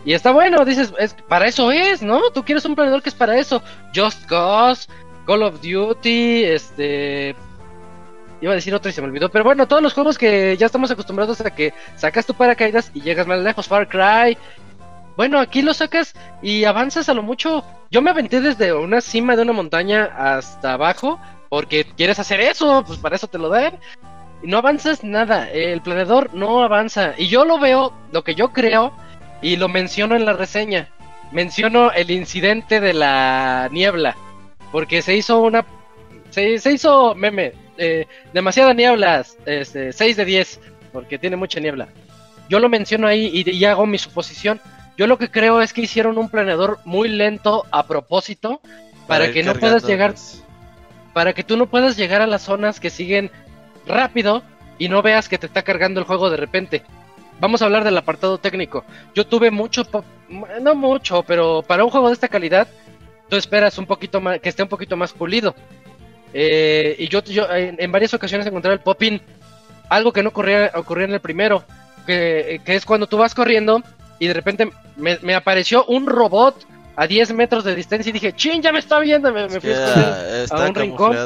Y está bueno, dices, es, para eso es, ¿no? Tú quieres un planeador que es para eso. Just Cause, Call of Duty, este... Iba a decir otro y se me olvidó, pero bueno, todos los juegos que ya estamos acostumbrados a que sacas tu paracaídas y llegas más lejos, Far Cry. Bueno, aquí lo sacas y avanzas a lo mucho. Yo me aventé desde una cima de una montaña hasta abajo porque quieres hacer eso, pues para eso te lo dan. Y no avanzas nada, el planeador no avanza. Y yo lo veo, lo que yo creo, y lo menciono en la reseña. Menciono el incidente de la niebla. Porque se hizo una. Se, hizo meme. Eh, demasiada niebla. Este, 6 de 10. Porque tiene mucha niebla. Yo lo menciono ahí y, y hago mi suposición. Yo lo que creo es que hicieron un planeador muy lento a propósito. Para, que no puedas llegar para que tú no puedas llegar a las zonas que siguen rápido y no veas que te está cargando el juego de repente. Vamos a hablar del apartado técnico. Yo tuve mucho, no mucho, pero para un juego de esta calidad, tú esperas un poquito más, que esté un poquito más pulido. Eh, y yo, en, varias ocasiones encontré el pop-in, algo que no ocurría, ocurría en el primero, que, es cuando tú vas corriendo y de repente me apareció un robot a 10 metros de distancia y dije, chin, ya me está viendo, me, fui a, a un rincón.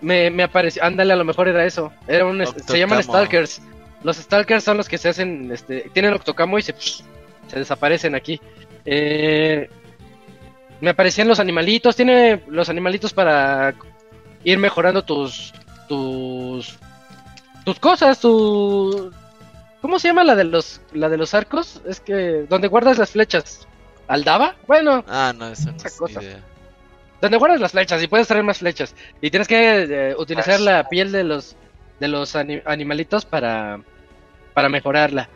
Me, me apareció, ándale, a lo mejor era eso. Era un, se llaman Stalkers. Los Stalkers son los que se hacen, este, tienen octocamo y se, se desaparecen aquí. Eh, me aparecían los animalitos, tiene los animalitos para ir mejorando tus, tus, tus cosas, tu, ¿cómo se llama la de los, la de los arcos? Es que donde guardas las flechas. ¿Aldaba? Bueno. Ah, no, eso no es cosa. Donde guardas las flechas y puedes traer más flechas. Y tienes que eh, utilizar la piel de los de los animalitos para, para mejorarla.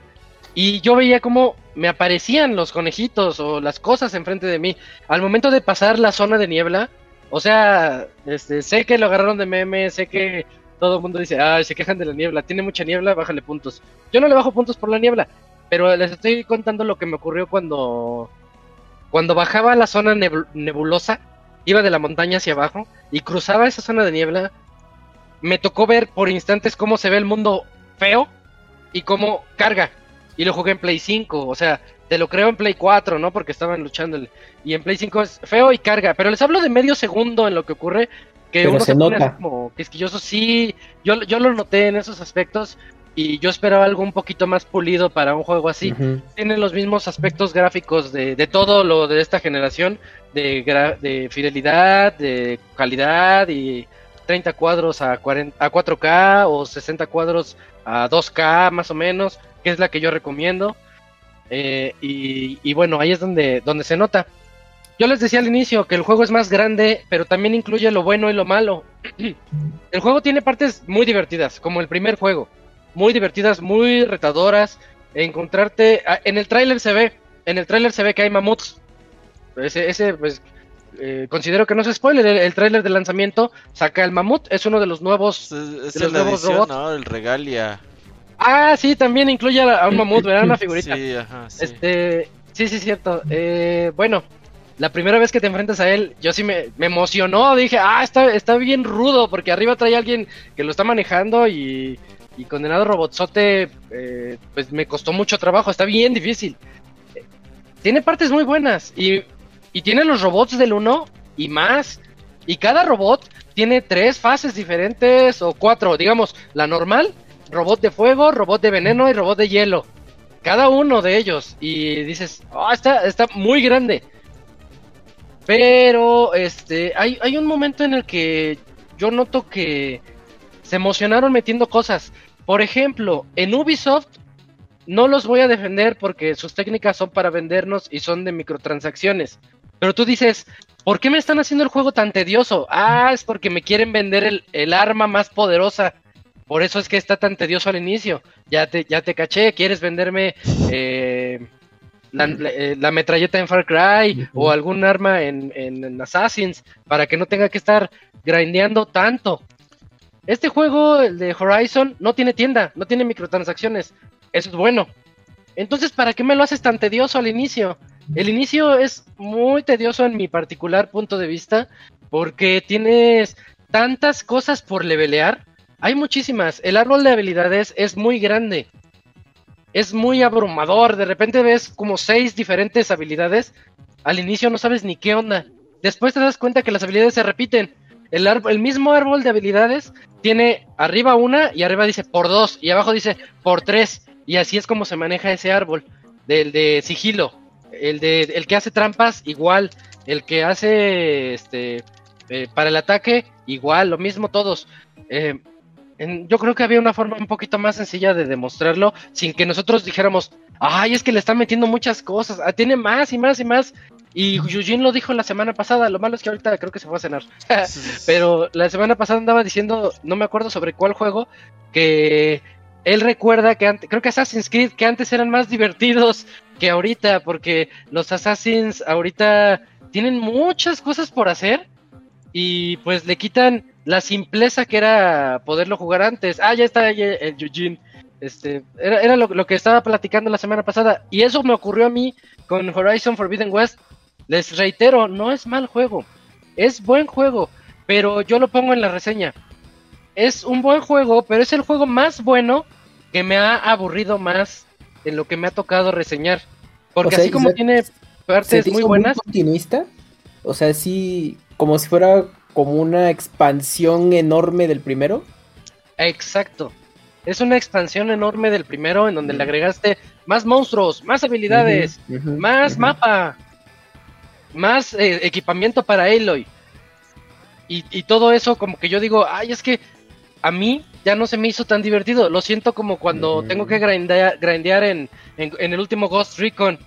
Y yo veía como me aparecían los conejitos o las cosas enfrente de mí. Al momento de pasar la zona de niebla, o sea, este, sé que lo agarraron de meme, sé que todo el mundo dice, ay, se quejan de la niebla, tiene mucha niebla, bájale puntos. Yo no le bajo puntos por la niebla, pero les estoy contando lo que me ocurrió cuando cuando bajaba a la zona nebulosa, iba de la montaña hacia abajo y cruzaba esa zona de niebla, me tocó ver por instantes cómo se ve el mundo feo y cómo carga. Y lo jugué en Play 5, o sea, te lo creo en Play 4, ¿no? Porque estaban luchando. Y en Play 5 es feo y carga. Pero les hablo de medio segundo en lo que ocurre. Que uno se, nota. como quisquilloso. Sí, yo, yo lo noté en esos aspectos. Y yo esperaba algo un poquito más pulido para un juego así. Tiene los mismos aspectos gráficos de, de todo lo de esta generación. De, de fidelidad, de calidad y 30 cuadros a, 40, a 4K o 60 cuadros a 2K más o menos, que es la que yo recomiendo. Eh, y, bueno, ahí es donde, donde se nota. Yo les decía al inicio que el juego es más grande, pero también incluye lo bueno y lo malo. el juego tiene partes muy divertidas, como el primer juego. Muy divertidas, muy retadoras. Encontrarte... Ah, en el tráiler se ve, en el tráiler se ve que hay mamuts. Ese, ese pues, eh, considero que no es spoiler, el, el tráiler de lanzamiento saca el mamut, es uno de los nuevos, es, de los nuevos robots. ¿no? El regalia. Ah, sí, también incluye a, un mamut, ¿verdad? Una figurita. sí, ajá, sí. Este, sí, sí, cierto. Eh, bueno, la primera vez que te enfrentas a él, yo sí me, me, emocionó. Dije, ah, está, está bien rudo, porque arriba trae alguien que lo está manejando y, y condenado robotzote, eh, pues me costó mucho trabajo, está bien difícil. Tiene partes muy buenas y, y tiene los robots del 1 y más. Y cada robot tiene tres fases diferentes o cuatro, digamos, la normal, robot de fuego, robot de veneno y robot de hielo. Cada uno de ellos. Y dices, ah, está, está muy grande. Pero este, hay, hay un momento en el que yo noto que se emocionaron metiendo cosas. Por ejemplo, en Ubisoft no los voy a defender porque sus técnicas son para vendernos y son de microtransacciones. Pero tú dices, ¿por qué me están haciendo el juego tan tedioso? Ah, es porque me quieren vender el, el arma más poderosa. Por eso es que está tan tedioso al inicio. Ya te, ya te caché, quieres venderme eh, eh, la, metralleta en Far Cry o algún arma en, en, Assassins para que no tenga que estar grindeando tanto. Este juego, el de Horizon, no tiene tienda, no tiene microtransacciones. Eso es bueno. Entonces, ¿para qué me lo haces tan tedioso al inicio? El inicio es muy tedioso en mi particular punto de vista porque tienes tantas cosas por levelear hay muchísimas. El árbol de habilidades es muy grande. Es muy abrumador. De repente ves como seis diferentes habilidades. Al inicio no sabes ni qué onda. Después te das cuenta que las habilidades se repiten. El, el mismo árbol de habilidades tiene arriba una y arriba dice por dos y abajo dice por tres. Y así es como se maneja ese árbol. Del de sigilo. El, de, el que hace trampas, igual. El que hace este eh, para el ataque, igual. Lo mismo todos. Eh, yo creo que había una forma un poquito más sencilla de demostrarlo sin que nosotros dijéramos, ay, es que le están metiendo muchas cosas, ah, tiene más y más y más. Y Eugene lo dijo la semana pasada, lo malo es que ahorita creo que se fue a cenar. Pero la semana pasada andaba diciendo, no me acuerdo sobre cuál juego, que él recuerda que antes, creo que Assassin's Creed, que antes eran más divertidos que ahorita, porque los Assassins ahorita tienen muchas cosas por hacer y pues le quitan la simpleza que era poderlo jugar antes. Ah, ya está el Eugene. Este, era, era lo, que estaba platicando la semana pasada. Y eso me ocurrió a mí con Horizon Forbidden West. Les reitero, no es mal juego. Es buen juego. Pero yo lo pongo en la reseña. Es un buen juego, pero es el juego más bueno que me ha aburrido más en lo que me ha tocado reseñar. Porque así como tiene partes muy buenas. continuista? O sea, sí, como si fuera como una expansión enorme del primero. Exacto. Es una expansión enorme del primero en donde le agregaste más monstruos, más habilidades, más mapa, más eh, equipamiento para Aloy. Y, todo eso como que yo digo, ay, es que a mí ya no se me hizo tan divertido. Lo siento como cuando tengo que grindear, en, el último Ghost Recon.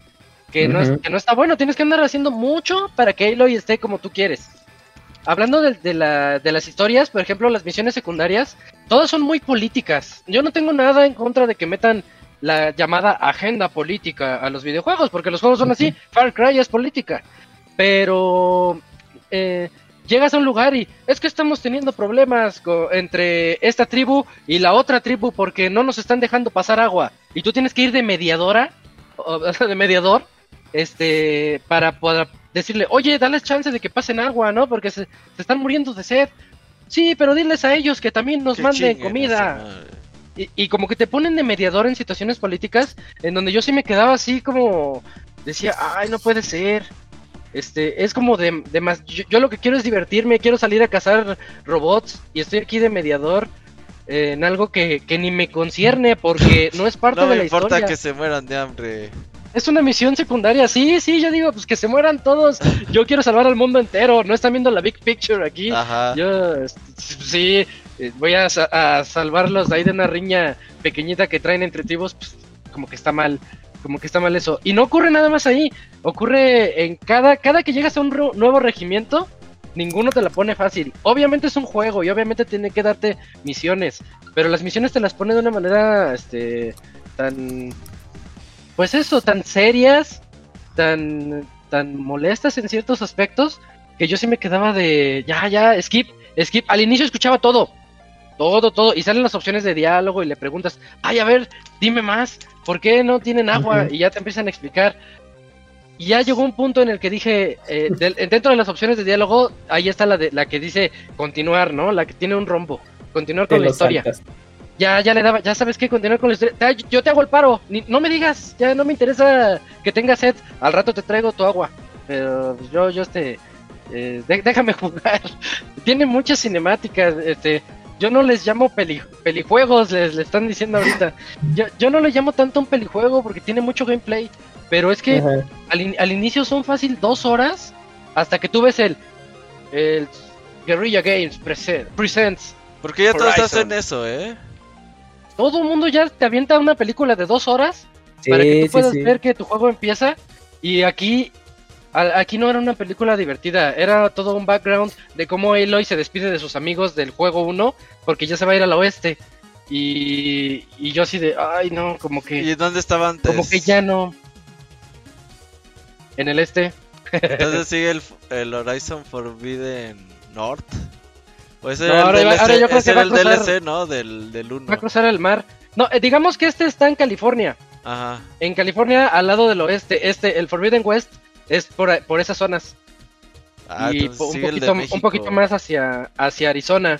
Que, no que no está bueno, tienes que andar haciendo mucho para que Aloy esté como tú quieres hablando de, las historias, por ejemplo, las misiones secundarias, todas son muy políticas. Yo no tengo nada en contra de que metan la llamada agenda política a los videojuegos, porque los juegos son así. Far Cry es política. Pero eh, llegas a un lugar y es que estamos teniendo problemas entre esta tribu y la otra tribu porque no nos están dejando pasar agua. Y tú tienes que ir de mediadora, o, de mediador, este, para poder decirle, oye, dale chance de que pasen agua, ¿no? Porque se, se están muriendo de sed. Sí, pero diles a ellos que también nos manden comida. Y, y como que te ponen de mediador en situaciones políticas en donde yo sí me quedaba así como decía, ay, no puede ser. Este, es como de, de más. Yo, yo lo que quiero es divertirme, quiero salir a cazar robots y estoy aquí de mediador eh, en algo que, que ni me concierne porque no es parte No de me la importa historia. que se mueran de hambre. Es una misión secundaria, sí, sí, yo digo, pues que se mueran todos. Yo quiero salvar al mundo entero, no están viendo la big picture aquí. Ajá. Yo sí, eh, voy a salvarlos de ahí de una riña pequeñita que traen entre tribus, pues, como que está mal, como que está mal eso. Y no ocurre nada más ahí, ocurre en cada, cada que llegas a un nuevo regimiento, ninguno te la pone fácil. Obviamente es un juego y obviamente tiene que darte misiones, pero las misiones te las pone de una manera, este, tan, pues eso, tan serias, tan, tan molestas en ciertos aspectos, que yo sí me quedaba de, ya, ya, skip, skip. Al inicio escuchaba todo, todo, todo, y salen las opciones de diálogo y le preguntas, ay, a ver, dime más, ¿por qué no tienen agua? Y ya te empiezan a explicar. Y ya llegó un punto en el que dije, eh, del- dentro de las opciones de diálogo, ahí está la, de, la que dice continuar, ¿no? La que tiene un rombo, continuar con la historia. saltas. Ya, ya le daba, ya sabes qué, continuar con la historia. Te- yo te hago el paro, ni- no me digas, ya no me interesa que tengas sed, al rato te traigo tu agua. Pero pues, yo, yo este, eh, de- déjame jugar. Tiene muchas cinemáticas, este, yo no les llamo peli, pelijuegos, les, le están diciendo ahorita. Yo, yo no le llamo tanto un pelijuego porque tiene mucho gameplay, pero es que al, in- al inicio son fácil dos horas hasta que tú ves el, el Guerrilla Games present, Presents. Porque ya todos hacen eso, ¿eh? Todo el mundo ya te avienta una película de dos horas para que tú sí, puedas sí. ver que tu juego empieza. Y aquí, aquí no era una película divertida, era todo un background de cómo Aloy se despide de sus amigos del juego 1 porque ya se va a ir al oeste. Y, y yo así de, ay no, como que, ¿Y dónde estaba antes? como que ya no. En el este. Entonces sigue el, el Horizon Forbidden North. O ese No, era el ahora iba- DLC, ahora yo creo ese que va era a el cruzar- DLC, ¿no? Del, del 1. Va a cruzar el mar. No, eh, digamos que este está en California. Ajá. En California, al lado del oeste. Este, el Forbidden West, es por, por esas zonas. Ah, y un poquito, un poquito más hacia, hacia Arizona.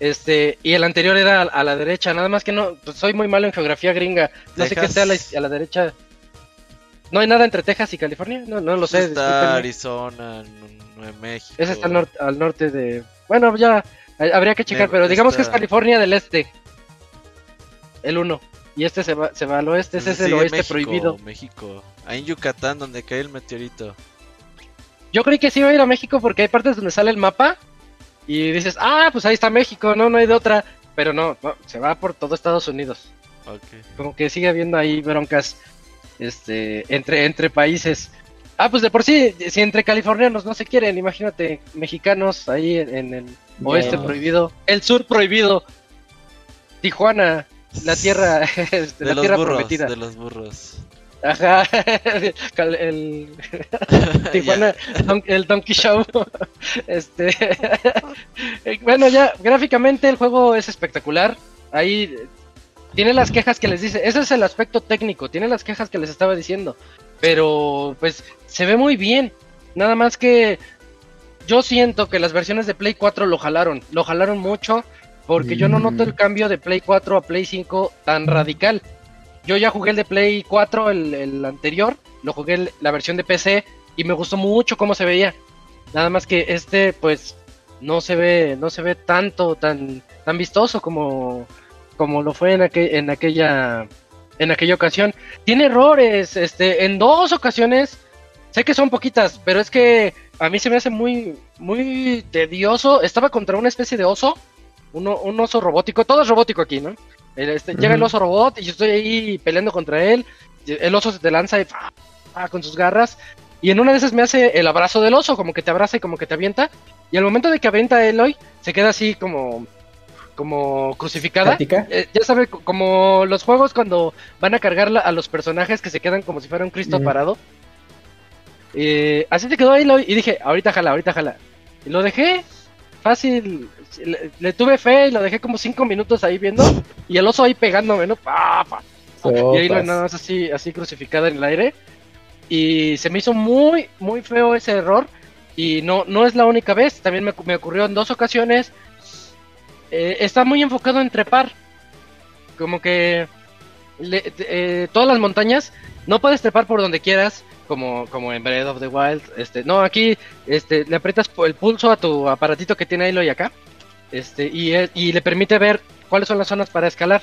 Este, y el anterior era a, a la derecha, nada más que no, pues soy muy malo en geografía gringa. No sé qué sea a la, a la derecha. ¿No hay nada entre Texas y California? No, no lo sé. está. Arizona, México. Ese está al, norte al norte de. Bueno, ya habría que checar, Me- pero digamos que es California del Este. El uno. Y este se va, se va al oeste, ese es el oeste México, prohibido. México. Ahí en Yucatán, donde cae el meteorito. Yo creí que sí iba a ir a México porque hay partes donde sale el mapa y dices, ah, pues ahí está México, no, no hay de otra. Pero no, no, se va por todo Estados Unidos. Ok. Como que sigue habiendo ahí broncas este, entre, entre países. Ah, pues de por sí, si entre californianos no se quieren, imagínate, mexicanos ahí en, en el oeste No. prohibido, el sur prohibido, Tijuana, la tierra, este, De la los tierra burros, prometida. de los burros. Ajá, cal- el Tijuana, Don- el Donkey Show. Este, bueno, ya gráficamente el juego es espectacular. Ahí tiene las quejas que les dice. Ese es el aspecto técnico. Tiene las quejas que les estaba diciendo. Pero pues se ve muy bien. Nada más que yo siento que las versiones de Play 4 lo jalaron. Lo jalaron mucho. Porque yo no noto el cambio de Play 4 a Play 5 tan radical. Yo ya jugué el de Play 4, el, el anterior, lo jugué el- la versión de PC y me gustó mucho cómo se veía. Nada más que este, pues, no se ve, no se ve tanto, tan, tan vistoso como, como lo fue en, aquel- en aquella, en aquella ocasión. Tiene errores, este, en dos ocasiones, sé que son poquitas, pero es que a mí se me hace muy, muy tedioso. Estaba contra una especie de oso, uno, un oso robótico, todo es robótico aquí, ¿no? El, este, Llega el oso robot y yo estoy ahí peleando contra él. El oso se te lanza y. ¡fa! con sus garras. Y en una de esas me hace el abrazo del oso, como que te abraza y como que te avienta. Y al momento de que avienta a Eloy, se queda así como, como crucificada. Eh, ya sabe, co- como los juegos cuando van a cargar a los personajes que se quedan como si fuera un Cristo parado. Eh, así te quedó Eloy y dije, ahorita jala, ahorita jala. Y lo dejé fácil. Le, le tuve fe y lo dejé como cinco minutos ahí viendo. Y el oso ahí pegándome, ¿no? Pa, pa. Y ahí lo- nada más así, así crucificada en el aire. y se me hizo muy, muy feo ese error. Y no, no es la única vez, también me, me ocurrió en dos ocasiones. Eh, está muy enfocado en trepar. Como que eh, todas las montañas no puedes trepar por donde quieras, como, como en Breath of the Wild. Este, no, aquí este, le aprietas el pulso a tu aparatito que tiene Aloy acá. Este, y, y le permite ver cuáles son las zonas para escalar.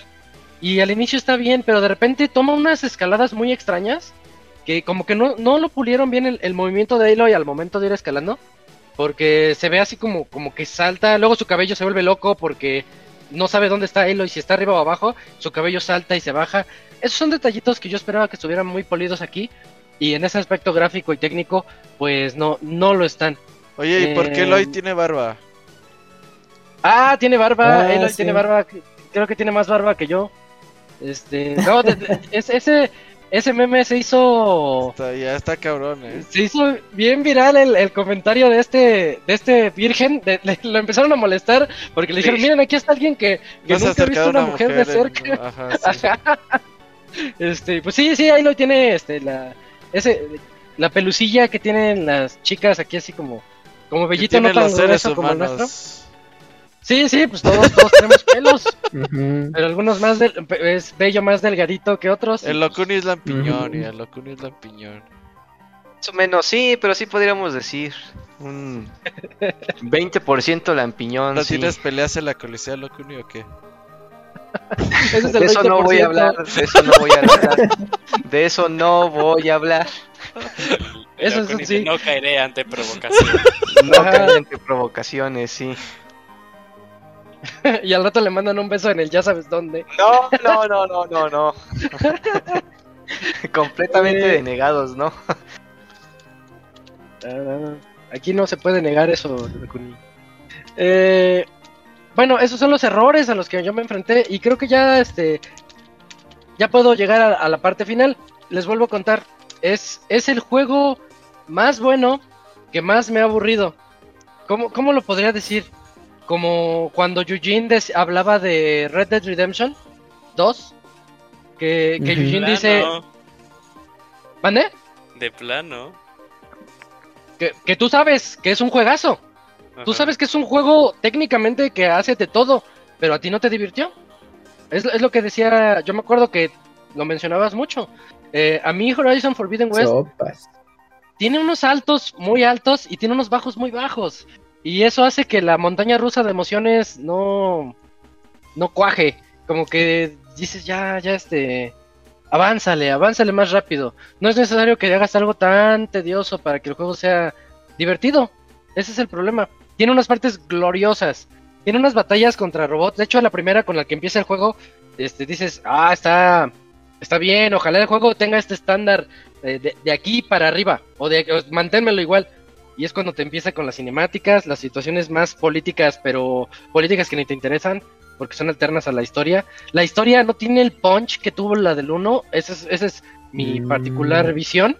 Y al inicio está bien, pero de repente toma unas escaladas muy extrañas que como que no, no lo pulieron bien el, movimiento de Aloy al momento de ir escalando. Porque se ve así como, como que salta, luego su cabello se vuelve loco porque no sabe dónde está Aloy, si está arriba o abajo, su cabello salta y se baja. Esos son detallitos que yo esperaba que estuvieran muy polidos aquí. Y en ese aspecto gráfico y técnico, pues no, no lo están. Oye, ¿y por qué Aloy eh, tiene barba? Ah, tiene barba, ah, tiene barba, creo que tiene más barba que yo. Este, no, ese, ese meme se hizo. ya está cabrón, eh. Se hizo bien viral el, comentario de este de este virgen. lo empezaron a molestar porque le dijeron: Miren, aquí está alguien que, nunca ha visto una, mujer, de cerca. Este, pues sí, sí, ahí lo tiene este, la, ese, la pelucilla que tienen las chicas aquí, así como, como bellito, no tan grueso como nuestro. Sí, sí, pues todos, todos tenemos pelos. Pero algunos más del, es bello más delgadito que otros. El Locuni es lampiñón, y el Locuni es lampiñón. Más o menos, sí, pero sí podríamos decir un 20% lampiñón. ¿No tienes peleas en la Colisea Locuni o qué? de eso no voy a hablar, de eso no voy a hablar. De eso no voy a hablar. Eso es sí. No caeré ante provocaciones. No caeré ante provocaciones, sí. y al rato le mandan un beso en el ya sabes dónde. No, no, no, no, no, no. Completamente eh. denegados, ¿no? Aquí no se puede negar eso, eh, bueno, esos son los errores a los que yo me enfrenté y creo que ya este ya puedo llegar a, la parte final. Les vuelvo a contar, es, es el juego más bueno que más me ha aburrido. ¿Cómo, cómo lo podría decir? Como cuando Eugene hablaba de Red Dead Redemption 2, que, que Eugene dice... ¿Mande? De plano. Que, que, tú sabes que es un juegazo. Tú sabes que es un juego técnicamente que hace de todo, pero a ti no te divirtió. Es, es lo que decía, yo me acuerdo que lo mencionabas mucho. Eh, a mí Horizon Forbidden West tiene unos altos muy altos y tiene unos bajos muy bajos. Y eso hace que la montaña rusa de emociones no, no cuaje. Como que dices, ya, ya este, avánzale, avánzale más rápido. No es necesario que hagas algo tan tedioso para que el juego sea divertido. Ese es el problema. Tiene unas partes gloriosas. Tiene unas batallas contra robots. De hecho, la primera con la que empieza el juego, este, dices, ah, está, está bien. Ojalá el juego tenga este estándar de, de, aquí para arriba. O de manténmelo igual y es cuando te empieza con las cinemáticas, las situaciones más políticas, pero políticas que ni te interesan, porque son alternas a la historia. La historia no tiene el punch que tuvo la del 1, esa es, esa es mi mm. particular visión,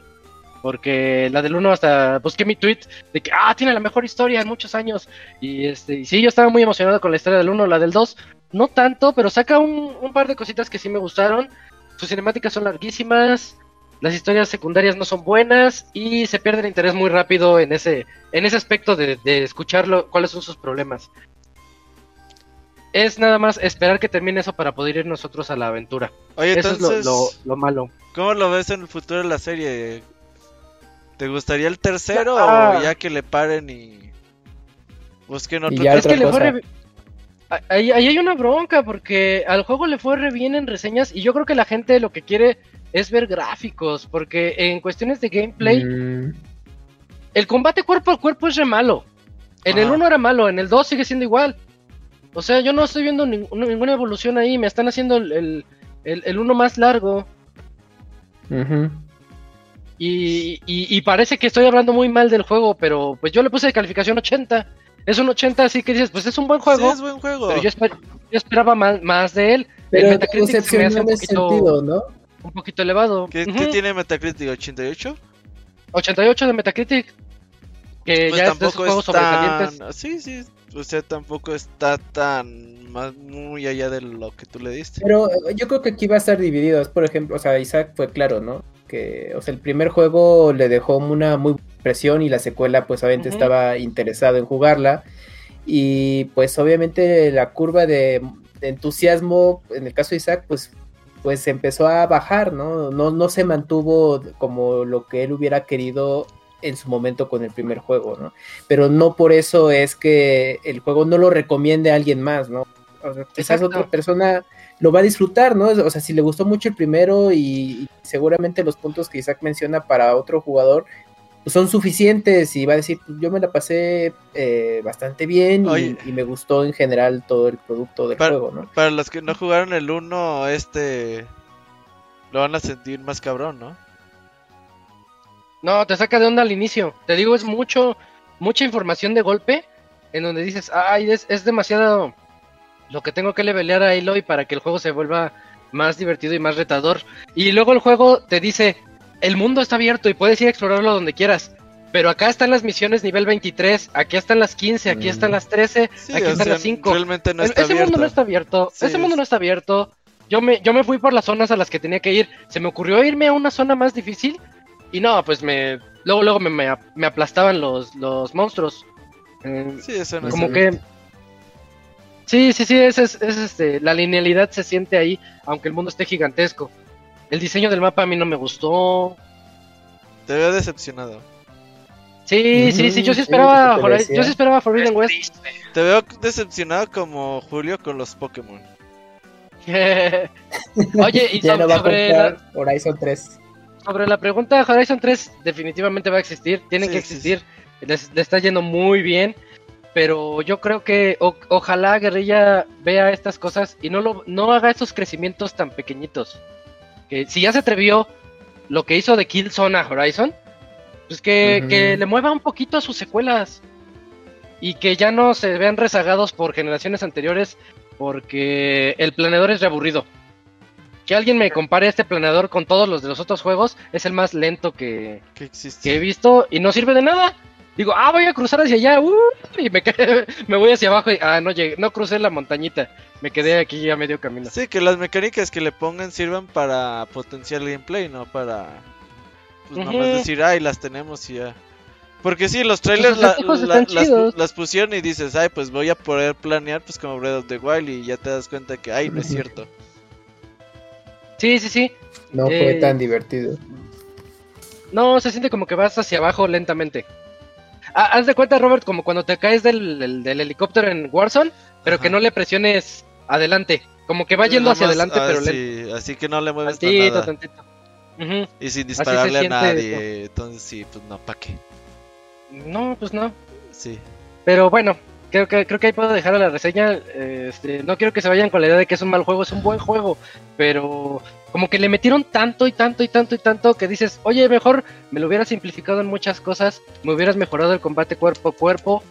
porque la del 1 hasta busqué mi tweet de que, ah, tiene la mejor historia en muchos años, y este, y sí, yo estaba muy emocionado con la historia del 1, la del 2, no tanto, pero saca un, un par de cositas que sí me gustaron, sus cinemáticas son larguísimas, las historias secundarias no son buenas y se pierde el interés muy rápido en ese, en ese aspecto de, de escucharlo, cuáles son sus problemas. Es nada más esperar que termine eso para poder ir nosotros a la aventura. Oye, eso es lo, malo. ¿Cómo lo ves en el futuro de la serie? ¿Te gustaría el tercero o ya que le paren y busquen otro? es que le fue ahí, ahí, hay una bronca porque al juego le fue re bien en reseñas y yo creo que la gente lo que quiere es ver gráficos, porque en cuestiones de gameplay, mm. el combate cuerpo a cuerpo es re malo. En el 1 era malo, en el 2 sigue siendo igual. O sea, yo no estoy viendo ninguna evolución ahí, me están haciendo el, el, 1 más largo. y, y, parece que estoy hablando muy mal del juego, pero pues yo le puse de calificación 80. Es un 80, así que dices, pues es un buen juego. es buen juego. Pero yo, esperaba más, más, de él. Pero el Metacritic se me hace un poquito... Sentido, ¿no? Un poquito elevado. ¿Qué, tiene Metacritic? ¿88? 88 de Metacritic. Que pues ya es de juegos sobresalientes. Sí, sí. O sea, tampoco está tan más muy allá de lo que tú le diste. Pero eh, yo creo que aquí va a estar dividido. Por ejemplo, o sea, Isaac fue claro, ¿no? que, o sea, el primer juego le dejó una muy presión y la secuela pues obviamente estaba interesado en jugarla y pues obviamente la curva de, entusiasmo en el caso de Isaac pues pues empezó a bajar, ¿no? ¿no? No se mantuvo como lo que él hubiera querido en su momento con el primer juego, ¿no? Pero no por eso es que el juego no lo recomiende a alguien más, ¿no? O sea, quizás otra persona lo va a disfrutar, ¿no? O sea, si le gustó mucho el primero y, seguramente los puntos que Isaac menciona para otro jugador pues son suficientes y va a decir, pues yo me la pasé eh, bastante bien y, me gustó en general todo el producto del juego, ¿no? Para los que no jugaron el 1, este lo van a sentir más cabrón, ¿no? No, te saca de onda al inicio. Te digo, es mucho, mucha información de golpe en donde dices, ay, es, es demasiado lo que tengo que levelear a Aloy para que el juego se vuelva más divertido y más retador. Y luego el juego te dice, el mundo está abierto y puedes ir a explorarlo donde quieras. Pero acá están las misiones nivel 23, aquí están las 15, aquí están mm. las 13, aquí están las 5. Realmente no está ese mundo no está abierto. ese mundo no está abierto. Yo me, yo me fui por las zonas a las que tenía que ir. Se me ocurrió irme a una zona más difícil. Y no, pues me. Luego, luego me, me, aplastaban los, los monstruos. Eh, sí, eso no Como que. Sí, sí, sí, es, es, este, la linealidad se siente ahí, aunque el mundo esté gigantesco. El diseño del mapa a mí no me gustó. Te veo decepcionado. Sí, sí, sí, yo sí esperaba, yo sí esperaba Forbidden West. Te veo decepcionado como Julio con los Pokémon. Oye, y sobre, la... Horizon 3. Sobre la pregunta, Horizon 3 definitivamente va a existir, tiene que existir, le está yendo muy bien pero yo creo que ojalá Guerrilla vea estas cosas y no lo no haga estos crecimientos tan pequeñitos. Que si ya se atrevió lo que hizo de Killzone a Horizon, pues que, que le mueva un poquito a sus secuelas. Y que ya no se vean rezagados por generaciones anteriores porque el planeador es reaburrido. Que alguien me compare este planeador con todos los de los otros juegos es el más lento que, que he visto y no sirve de nada digo, ah, voy a cruzar hacia allá, uh, y me, me voy hacia abajo y, ah, no llegué, no crucé la montañita, me quedé aquí a medio camino. Sí, que las mecánicas que le pongan sirvan para potenciar el gameplay, no para, pues nomás decir, ay, las tenemos y ya. Porque sí, los trailers las, pusieron y dices, ay, pues voy a poder planear, pues como Breath of the Wild y ya te das cuenta que, ay, no es cierto. Sí, sí, sí. No fue tan eh, divertido. No, se siente como que vas hacia abajo lentamente. Ah, haz de cuenta, Robert, como cuando te caes del, helicóptero en Warzone, pero que no le presiones adelante. Como que va yendo hacia adelante, pero lento. Así que no le mueves tantito, tantito. Y sin dispararle a nadie. Entonces sí, pues no, ¿para qué? No, pues no. Sí. Pero bueno, creo que, creo que ahí puedo dejar la reseña. Este, no quiero que se vayan con la idea de que es un mal juego, es un buen juego. Pero como que le metieron tanto y tanto y tanto y tanto que dices, oye, mejor me lo hubieras simplificado en muchas cosas, me hubieras mejorado el combate cuerpo a cuerpo.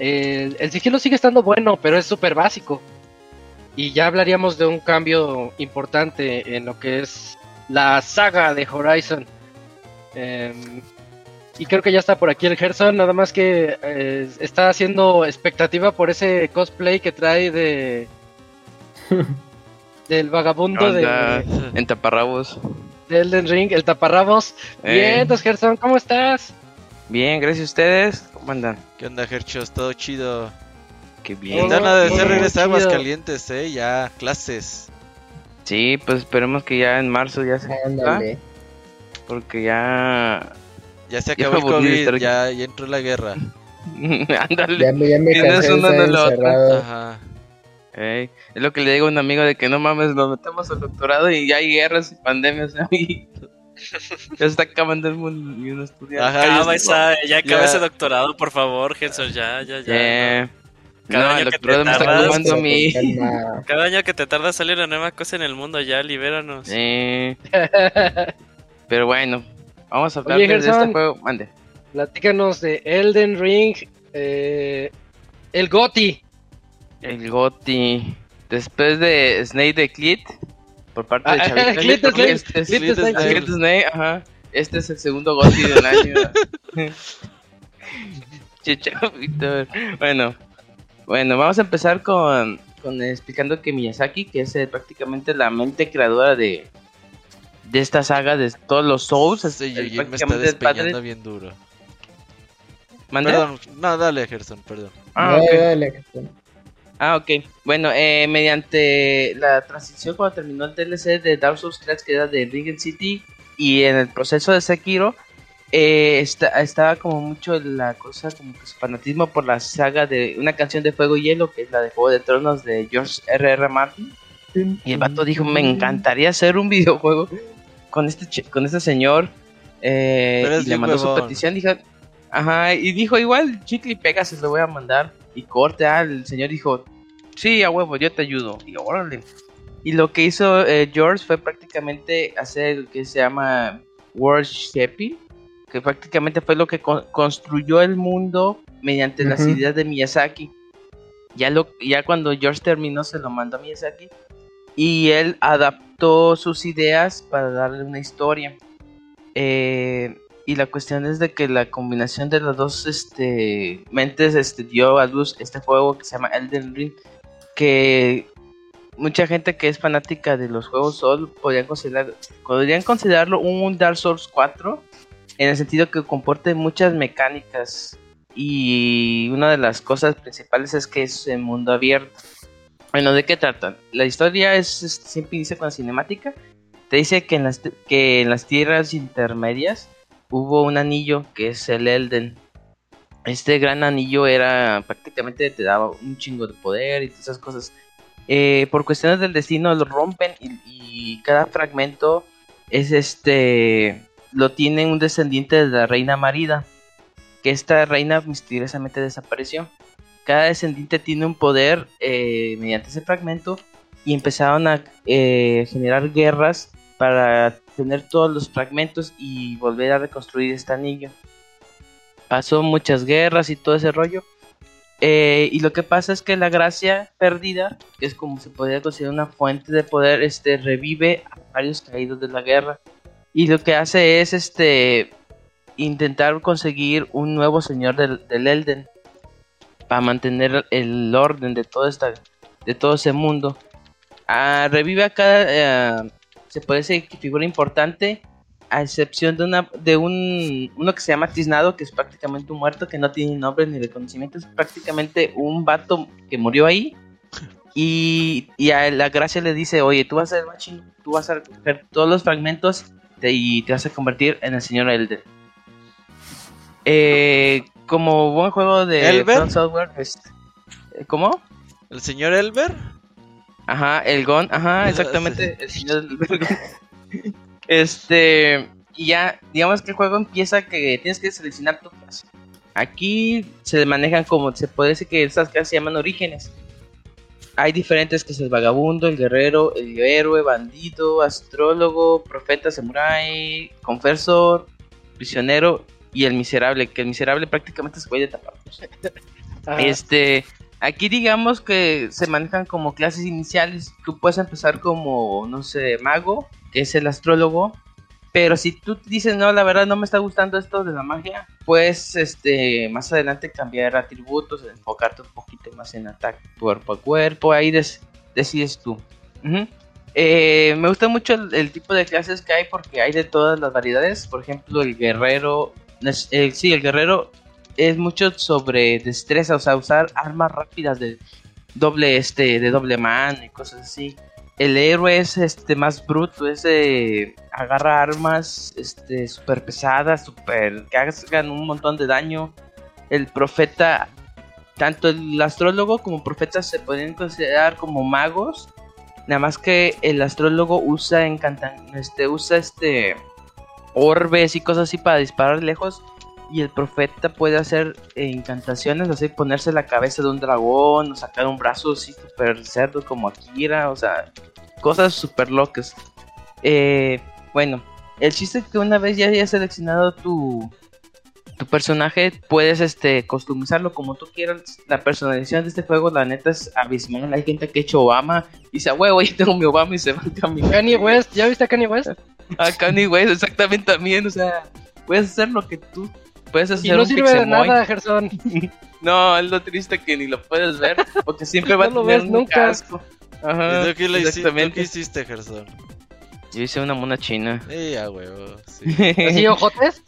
el sigilo sigue estando bueno, pero es súper básico. Y ya hablaríamos de un cambio importante en lo que es la saga de Horizon. Em, y creo que ya está por aquí el Gerson, nada más que eh, está haciendo expectativa por ese cosplay que trae de... del vagabundo de... En taparrabos. De Elden Ring, el taparrabos. Eh. Bien, entonces Gerson, ¿cómo estás? Bien, gracias a ustedes. ¿Cómo andan? ¿Qué onda, Gerchos? Todo chido. Qué bien. Nada de ser regresar aguas calientes, eh, ya, clases. Sí, pues esperemos que ya en marzo ya se... Ándale. Porque ya ya se acabó el COVID, ya, ya, entró la guerra. Ándale. Ya, ya me cansé de Ajá. Es lo que le digo a un amigo de que no mames, nos metemos al doctorado y ya hay guerras y pandemias. Y ya se está acabando el mundo y uno estudia. Ajá, esa, ya acaba ese doctorado, por favor, Genson, ya, ya, ya. Cada año que te tardas. Cada año que te tarda salir una nueva cosa en el mundo, ya libéranos. Pero bueno, Vamos a hablar de este juego. Mande. Platícanos de Elden Ring. Eh, el Goti. El Goti. Después de Snake the Clit. Por parte de Chavita. Clit este, Snake. Ajá. Este es el segundo Goti del año. Chavita. Bueno. Bueno, vamos a empezar con, con explicando que Miyazaki, que es eh, prácticamente la mente creadora de, de esta saga de todos los Souls. Este el- Yujin me está despeñando bien duro. ¿Mande? Perdón, no, dale, Gerson, perdón. Ah, Dale, dale. Ah, ok. Bueno, eh, mediante la transición cuando terminó el DLC de Dark Souls 3 que era de Ring City y en el proceso de Sekiro, eh, esta- estaba como mucho la cosa, como que su fanatismo por la saga de una canción de Fuego y Hielo, que es la de Juego de Tronos de George R.R. Martin. Y el vato dijo, me encantaría hacer un videojuego con este, con este señor. Eh, Pero es y le mandó su petición. Dijo, ajá, y dijo, igual, chicle y pega, se lo voy a mandar. Y corte, ah, el señor dijo, sí, a huevo, yo te ayudo. Y órale. Y lo que hizo eh, George fue prácticamente hacer lo que se llama World Shaping, que prácticamente fue lo que con- construyó el mundo mediante las ideas de Miyazaki. Ya, lo, ya cuando George terminó se lo mandó a Miyazaki y él adaptó sus ideas para darle una historia. Eh, y la cuestión es de que la combinación de las dos este, mentes este, dio a luz este juego que se llama Elden Ring, que mucha gente que es fanática de los juegos Soul podrían, considerar, podrían considerarlo un Dark Souls 4, en el sentido que comporte muchas mecánicas y una de las cosas principales es que es en mundo abierto. Bueno, ¿de qué trata? La historia es, es- siempre inicia con la cinemática. Te dice que en las, que en las tierras intermedias hubo un anillo que es el Elden. Este gran anillo era prácticamente te daba un chingo de poder y todas esas cosas. Eh, por cuestiones del destino lo rompen y, y cada fragmento es este lo tiene un descendiente de la reina Marida. Que esta reina misteriosamente desapareció cada descendiente tiene un poder eh, mediante ese fragmento y empezaron a eh, generar guerras para tener todos los fragmentos y volver a reconstruir este anillo. Pasó muchas guerras y todo ese rollo. eh, y lo que pasa es que la gracia perdida, que es como se podría considerar una fuente de poder, este revive a varios caídos de la guerra. Y lo que hace es este intentar conseguir un nuevo señor del, del Elden para mantener el orden de todo esta de todo ese mundo Ah, revive a cada eh, se puede decir figura importante a excepción de una de un uno que se llama Tiznado que es prácticamente un muerto que no tiene nombre ni reconocimiento es prácticamente un vato que murió ahí y, y a la gracia le dice oye tú vas a ser machín tú vas a recoger todos los fragmentos y te vas a convertir en el señor Elden eh, como buen juego de ¿Elber? Software, este, ¿cómo? ¿El señor Elber? Ajá, el Gon, ajá, exactamente, el señor Gon. Este, y ya, digamos que el juego empieza que tienes que seleccionar tu clase. Aquí se manejan como, se puede decir que estas clases se llaman orígenes. Hay diferentes que es el vagabundo, el guerrero, el héroe, bandido, astrólogo, profeta, samurái, confesor, prisionero y el miserable, que el miserable prácticamente se puede tapar. Este, aquí digamos que se manejan como clases iniciales. Tú puedes empezar como, no sé, mago, es el astrólogo. Pero si tú dices, no, la verdad no me está gustando esto de la magia, pues este, más adelante cambiar atributos, enfocarte un poquito más en ataque cuerpo a cuerpo, ahí des- decides tú. Eh, me gusta mucho el, tipo de clases que hay porque hay de todas las variedades. Por ejemplo, el guerrero, sí, el guerrero es mucho sobre destreza, o sea, usar armas rápidas de doble este, de doble mano y cosas así. El héroe es este más bruto, es de agarra armas este super pesadas, super que hagan un montón de daño. El profeta, tanto el astrólogo como profeta se pueden considerar como magos. Nada más que el astrólogo usa este usa este orbes y cosas así para disparar lejos y el profeta puede hacer eh, encantaciones, así ponerse la cabeza de un dragón o sacar un brazo así super cerdo como Akira, o sea, cosas super locas. Eh, bueno, el chiste es que una vez ya hayas seleccionado tu tu personaje, puedes este customizarlo como tú quieras. La personalización de este juego, la neta es abismal. Hay gente que ha hecho Obama y dice, "A huevo, ya tengo mi Obama y se va a caminar. Kanye West, ¿ya viste a Kanye West? A Kanye West, exactamente también, o sea, puedes hacer lo que tú puedes hacer Y no un sirve de nada, Gerson. No, es lo triste que ni lo puedes ver, porque siempre va No lo a tener ves un nunca. casco. Ajá, ¿Y tú qué, le hici- tú exactamente. qué hiciste, Gerson? Yo hice una mona china. Eh, a huevo. Sí. ¿Así ojotes?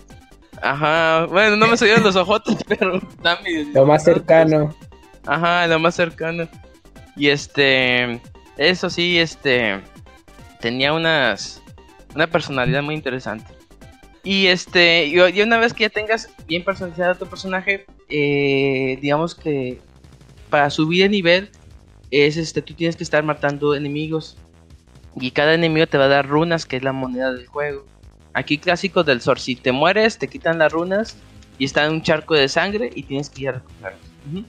Ajá, bueno, no me salieron los ojotes, pero dame. Lo más cercano. Ajá, lo más cercano. Y este, eso sí, este, tenía unas, una personalidad muy interesante. Y este, y una vez que ya tengas bien personalizado tu personaje, eh, digamos que para subir de nivel es este, tú tienes que estar matando enemigos y cada enemigo te va a dar runas, que es la moneda del juego. Aquí clásico del Sor, si te mueres, te quitan las runas y está en un charco de sangre y tienes que ir a. Ujú.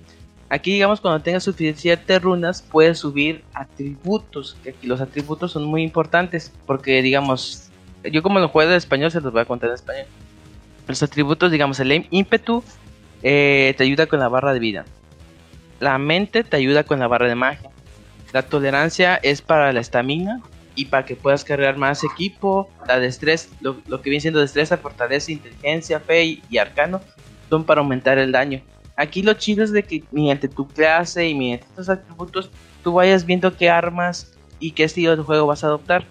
Aquí, digamos, cuando tengas suficientes runas, puedes subir atributos. Que aquí los atributos son muy importantes. Porque, digamos, yo como lo juego en español, se los voy a contar en español. Los atributos, digamos, el ímpetu eh, te ayuda con la barra de vida. La mente te ayuda con la barra de magia. La tolerancia es para la estamina y para que puedas cargar más equipo. La destreza, lo, lo que viene siendo destreza, fortaleza, inteligencia, fe y, arcano son para aumentar el daño. Aquí lo chido es de que mediante tu clase y mediante estos atributos tú vayas viendo qué armas y qué estilo de juego vas a adoptar.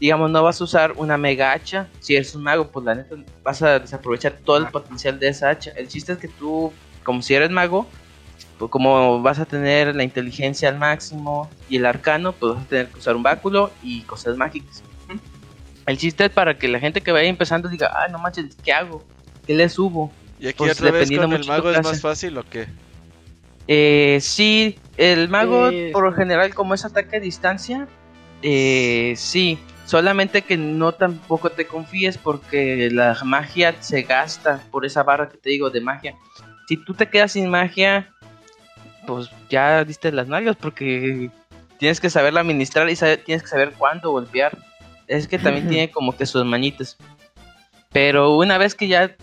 Digamos, no vas a usar una mega hacha. Si eres un mago, pues la neta vas a desaprovechar todo el potencial de esa hacha. El chiste es que tú, como si eres mago, pues como vas a tener la inteligencia al máximo y el arcano, pues vas a tener que usar un báculo y cosas mágicas. El chiste es para que la gente que vaya empezando diga, ah, no manches, ¿qué hago? ¿Qué le subo? ¿Y aquí Pues, otra vez dependiendo con el mago es más fácil o qué? Eh, sí, el mago Sí, por lo general como es ataque a distancia, eh, sí, solamente que no tampoco te confíes porque la magia se gasta por esa barra que te digo de magia. Si tú te quedas sin magia, pues ya diste las nalgas porque tienes que saberla administrar y saber- tienes que saber cuándo golpear. Es que también tiene como que sus mañitas. Pero una vez que ya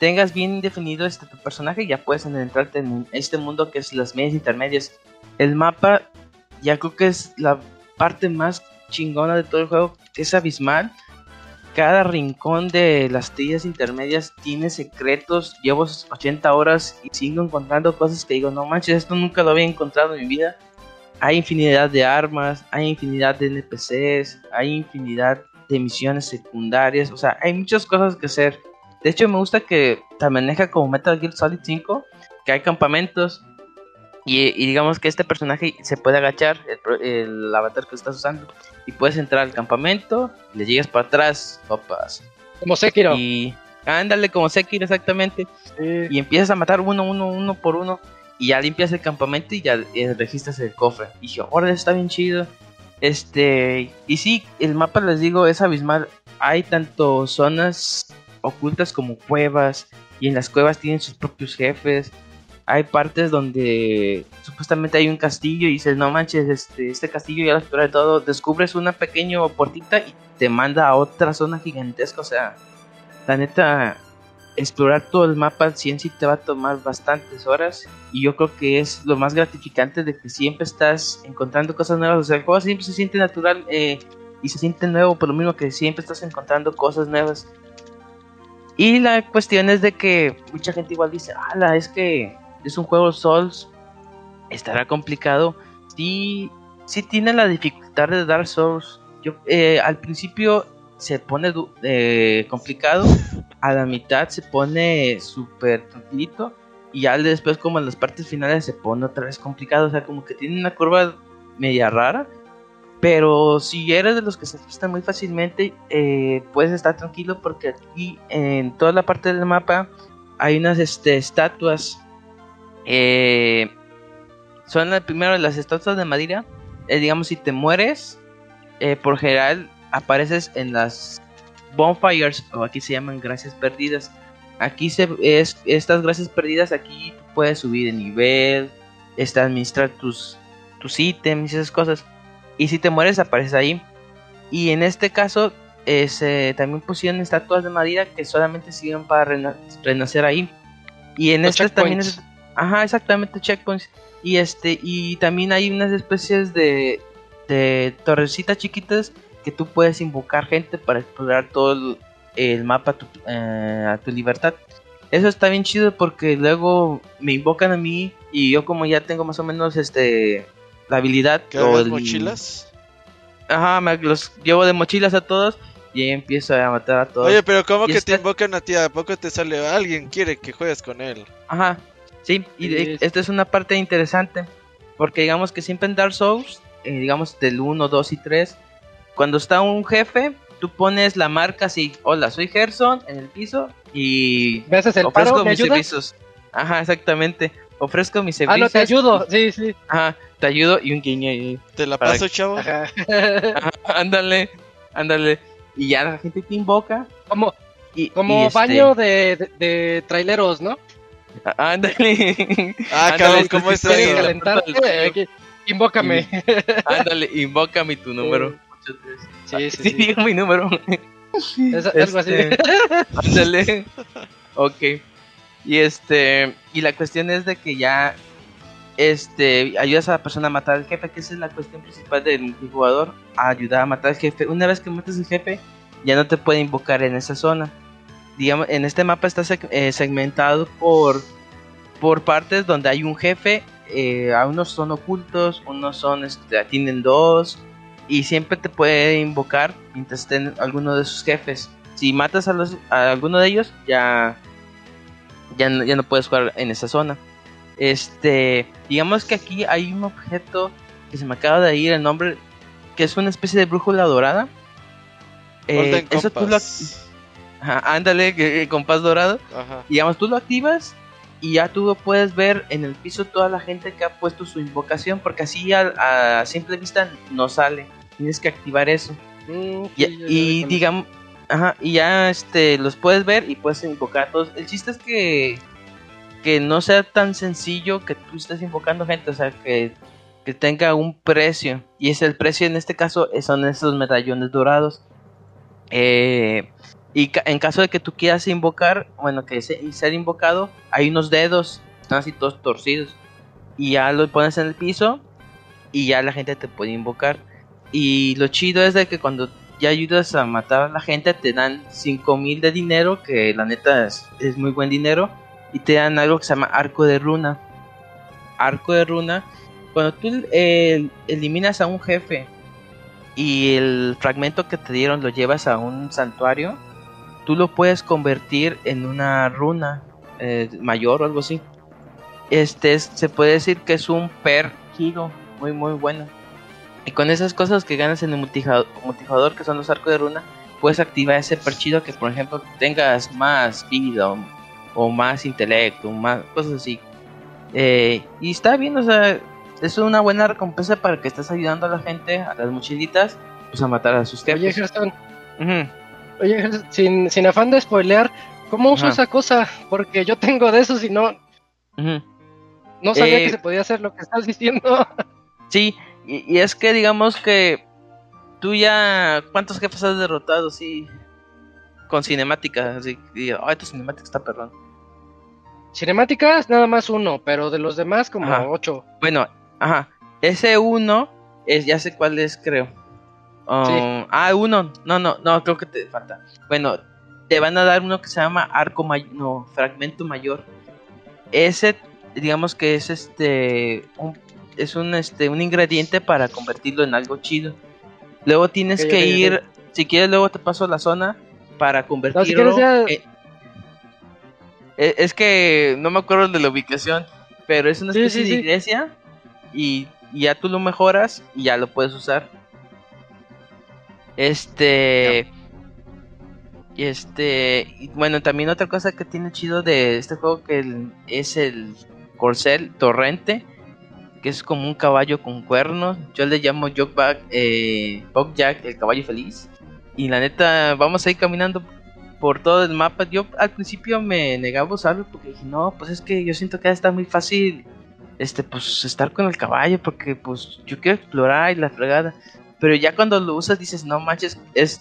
tengas bien definido este tu personaje, ya puedes entrarte en este mundo que es las medias intermedias. El mapa, ya creo que es la parte más chingona de todo el juego, es abismal. Cada rincón de las tillas intermedias tiene secretos. Llevo 80 horas y sigo encontrando cosas que digo, no manches, esto nunca lo había encontrado en mi vida. Hay infinidad de armas, hay infinidad de NPCs, hay infinidad de misiones secundarias. O sea, hay muchas cosas que hacer. De hecho, me gusta que te maneja como Metal Gear Solid 5, que hay campamentos. Y, y digamos que este personaje se puede agachar, el, el avatar que estás usando. Y puedes entrar al campamento, y le llegas para atrás, papas. Como Sekiro. Y ándale como Sekiro exactamente. Sí. Y empiezas a matar uno, uno, uno por uno. Y ya limpias el campamento y ya eh, registras el cofre. Y dije, ahora está bien chido. Este, y sí, el mapa les digo es abismal. Hay tanto zonas ocultas como cuevas. Y en las cuevas tienen sus propios jefes. Hay partes donde supuestamente hay un castillo y dices, no manches, este, este castillo ya lo exploré todo. Descubres una pequeña puertita y te manda a otra zona gigantesca. O sea, la neta, explorar todo el mapa al 100 sí te va a tomar bastantes horas y yo creo que es lo más gratificante de que siempre estás encontrando cosas nuevas, o sea, el juego siempre se siente natural eh, y se siente nuevo por lo mismo que siempre estás encontrando cosas nuevas. Y la cuestión es de que mucha gente igual dice, ala, es que es un juego Souls, estará complicado. Sí, sí tiene la dificultad de Dark Souls. Yo, eh, al principio se pone eh, complicado, a la mitad se pone súper tranquilito y ya después como en las partes finales se pone otra vez complicado, o sea, como que tiene una curva media rara, pero si eres de los que se asustan muy fácilmente, eh, puedes estar tranquilo porque aquí en toda la parte del mapa hay unas este, estatuas, eh, son las primero las estatuas de madera, eh, digamos si te mueres, eh, por general apareces en las bonfires o aquí se llaman gracias perdidas. Aquí se es estas gracias perdidas aquí puedes subir de nivel, este, administrar tus tus ítems y esas cosas. Y si te mueres apareces ahí. Y en este caso es, eh, también pusieron estatuas de madera que solamente sirven para rena- renacer ahí. Y en Los este también es Ajá, exactamente, checkpoints. Y este, y también hay unas especies de, de torrecitas chiquitas que tú puedes invocar gente para explorar todo el, el mapa a tu, eh, a tu libertad. Eso está bien chido porque luego me invocan a mí y yo como ya tengo más o menos este la habilidad o ¿Cargas el- mochilas? Ajá, me los llevo de mochilas a todos y empiezo a matar a todos. Oye, pero ¿cómo Y que te invocan a ti? ¿A poco te sale alguien quiere que juegues con él? Ajá, sí, y de- esta es una parte interesante, porque digamos que siempre en Dark Souls, eh, digamos del 1, 2 y 3, cuando está un jefe, tú pones la marca así, hola, soy Gerson en el piso y ¿Me haces el ofrezco paro? ¿Me mis ayudas? servicios. Ajá, exactamente, ofrezco mis Ah, servicios. no, te ayudo. Sí, sí. Ajá, te ayudo y un guiño y ¿Te la Para- paso, chavo? Ajá. Ajá, ándale, ándale, y ya la gente te invoca como y como y, este, baño de, de, de traileros, ¿no? Á- Ándale. Ah, Ándale, cabrón, ¿cómo es. Eh, Invócame. Ándale, invócame tu número. Veces. Sí, sí, Sí, sí. digo mi número. Es algo así. Este, Ándale. ok. Y este. Y la cuestión es de que ya. Este. Ayudas a la persona a matar al jefe. Que esa es la cuestión principal del jugador. Ayudar a matar al jefe. Una vez que matas al jefe. Ya no te puede invocar en esa zona. Digamos, en este mapa está eh, segmentado por. Por partes donde hay un jefe. eh, a unos son ocultos. Unos son. Este, tienen dos y siempre te puede invocar mientras estén alguno de sus jefes. Si matas a, los, a alguno de ellos, ya, ya, no, ya no puedes jugar en esa zona. Este, digamos que aquí hay un objeto que se me acaba de ir el nombre, que es una especie de brújula dorada. Eh, eso tú lo. Ajá, ándale, que- compás dorado. Ajá. Digamos, tú lo activas y ya tú puedes ver en el piso toda la gente que ha puesto su invocación, porque así a, a simple vista no sale. Tienes que activar eso. Mm, Y, sí, y digamos, ajá, y ya este los puedes ver y puedes invocar a todos. El chiste es que que no sea tan sencillo que tú estés invocando gente, o sea, que, que tenga un precio. Y es el precio en este caso son esos medallones dorados. Eh, y ca- en caso de que tú quieras invocar, bueno, que se- ser invocado, hay unos dedos, están así todos torcidos. Y ya lo pones en el piso y ya la gente te puede invocar. Y lo chido es de que cuando ya ayudas a matar a la gente, te dan 5000 de dinero, que la neta es, es muy buen dinero. Y te dan algo que se llama arco de runa. Arco de runa. Cuando tú eh, eliminas a un jefe y el fragmento que te dieron lo llevas a un santuario, tú lo puedes convertir en una runa eh, mayor o algo así. Este es- se puede decir que es un per giro muy muy bueno. Y con esas cosas que ganas en el multijado- multijugador, que son los arcos de runa, puedes activar ese perchido que, por ejemplo, tengas más vida o, o más intelecto, más cosas así. Eh, y está bien, o sea, es una buena recompensa para que estés ayudando a la gente, a las mochilitas, pues a matar a sus Oye, jefes. Gerson, Ujú. Oye, sin, sin afán de spoilear, ¿cómo uso Ajá. esa cosa? Porque yo tengo de esos y no, no sabía Eh, que se podía hacer lo que estás diciendo. Sí, y, y es que digamos que tú ya. ¿Cuántos jefes has derrotado? Sí, con cinemática. Así, y, ay, tu cinemática está perrón. Cinemáticas, nada más uno, pero de los demás como Ajá. ocho. Bueno, ajá. Ese uno, es, ya sé cuál es, creo. Um, Ah, uno. No, no, no, creo que te falta. Bueno, te van a dar uno que se llama arco mayor. No, fragmento mayor. Ese, digamos que es este. Un, es un, este, un ingrediente para convertirlo en algo chido. Luego tienes que ir. Si quieres, luego te paso la zona para convertirlo. quieres ya- en- Eh, Es que no me acuerdo de la ubicación, pero es una especie sí, de iglesia y, y ya tú lo mejoras y ya lo puedes usar. Este. Y este. y bueno, también otra cosa que tiene chido de este juego que el- es el corcel torrente, que es como un caballo con cuernos. Yo le llamo Jogback, eh, Jack, el caballo feliz. Y la neta, vamos a ir caminando por todo el mapa. Yo al principio me negaba a usarlo porque dije, no, pues es que yo siento que está muy fácil este pues estar con el caballo porque pues yo quiero explorar y la fregada. Pero ya cuando lo usas dices, no manches, es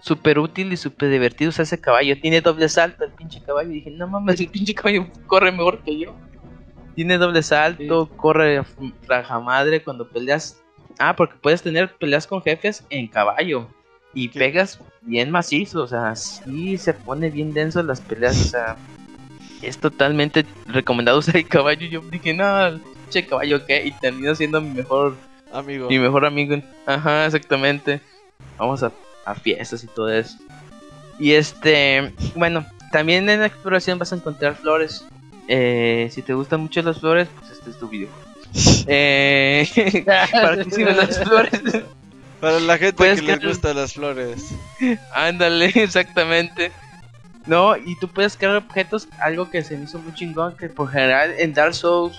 súper útil y súper divertido usar ese caballo. Tiene doble salto el pinche caballo. Y dije, no mames, el pinche caballo corre mejor que yo. Tiene doble salto, corre raja madre cuando peleas. Ah, porque puedes tener peleas con jefes en caballo. Y ¿Qué? pegas bien macizo, o sea, sí se pone bien denso las peleas, o sea, es totalmente recomendado usar el caballo. Yo dije, no, che caballo, ¿qué? Y termino siendo mi mejor amigo. Mi mejor amigo. Ajá, exactamente. Vamos a, a fiestas y todo eso. Y este, bueno, también en la exploración vas a encontrar flores. Eh, si te gustan mucho las flores, pues este es tu video. eh, para sirven las flores. Para la gente Puedes que le gustan las flores. Ándale, exactamente. No, y tú puedes crear objetos, algo que se me hizo muy chingón, que por general en Dark Souls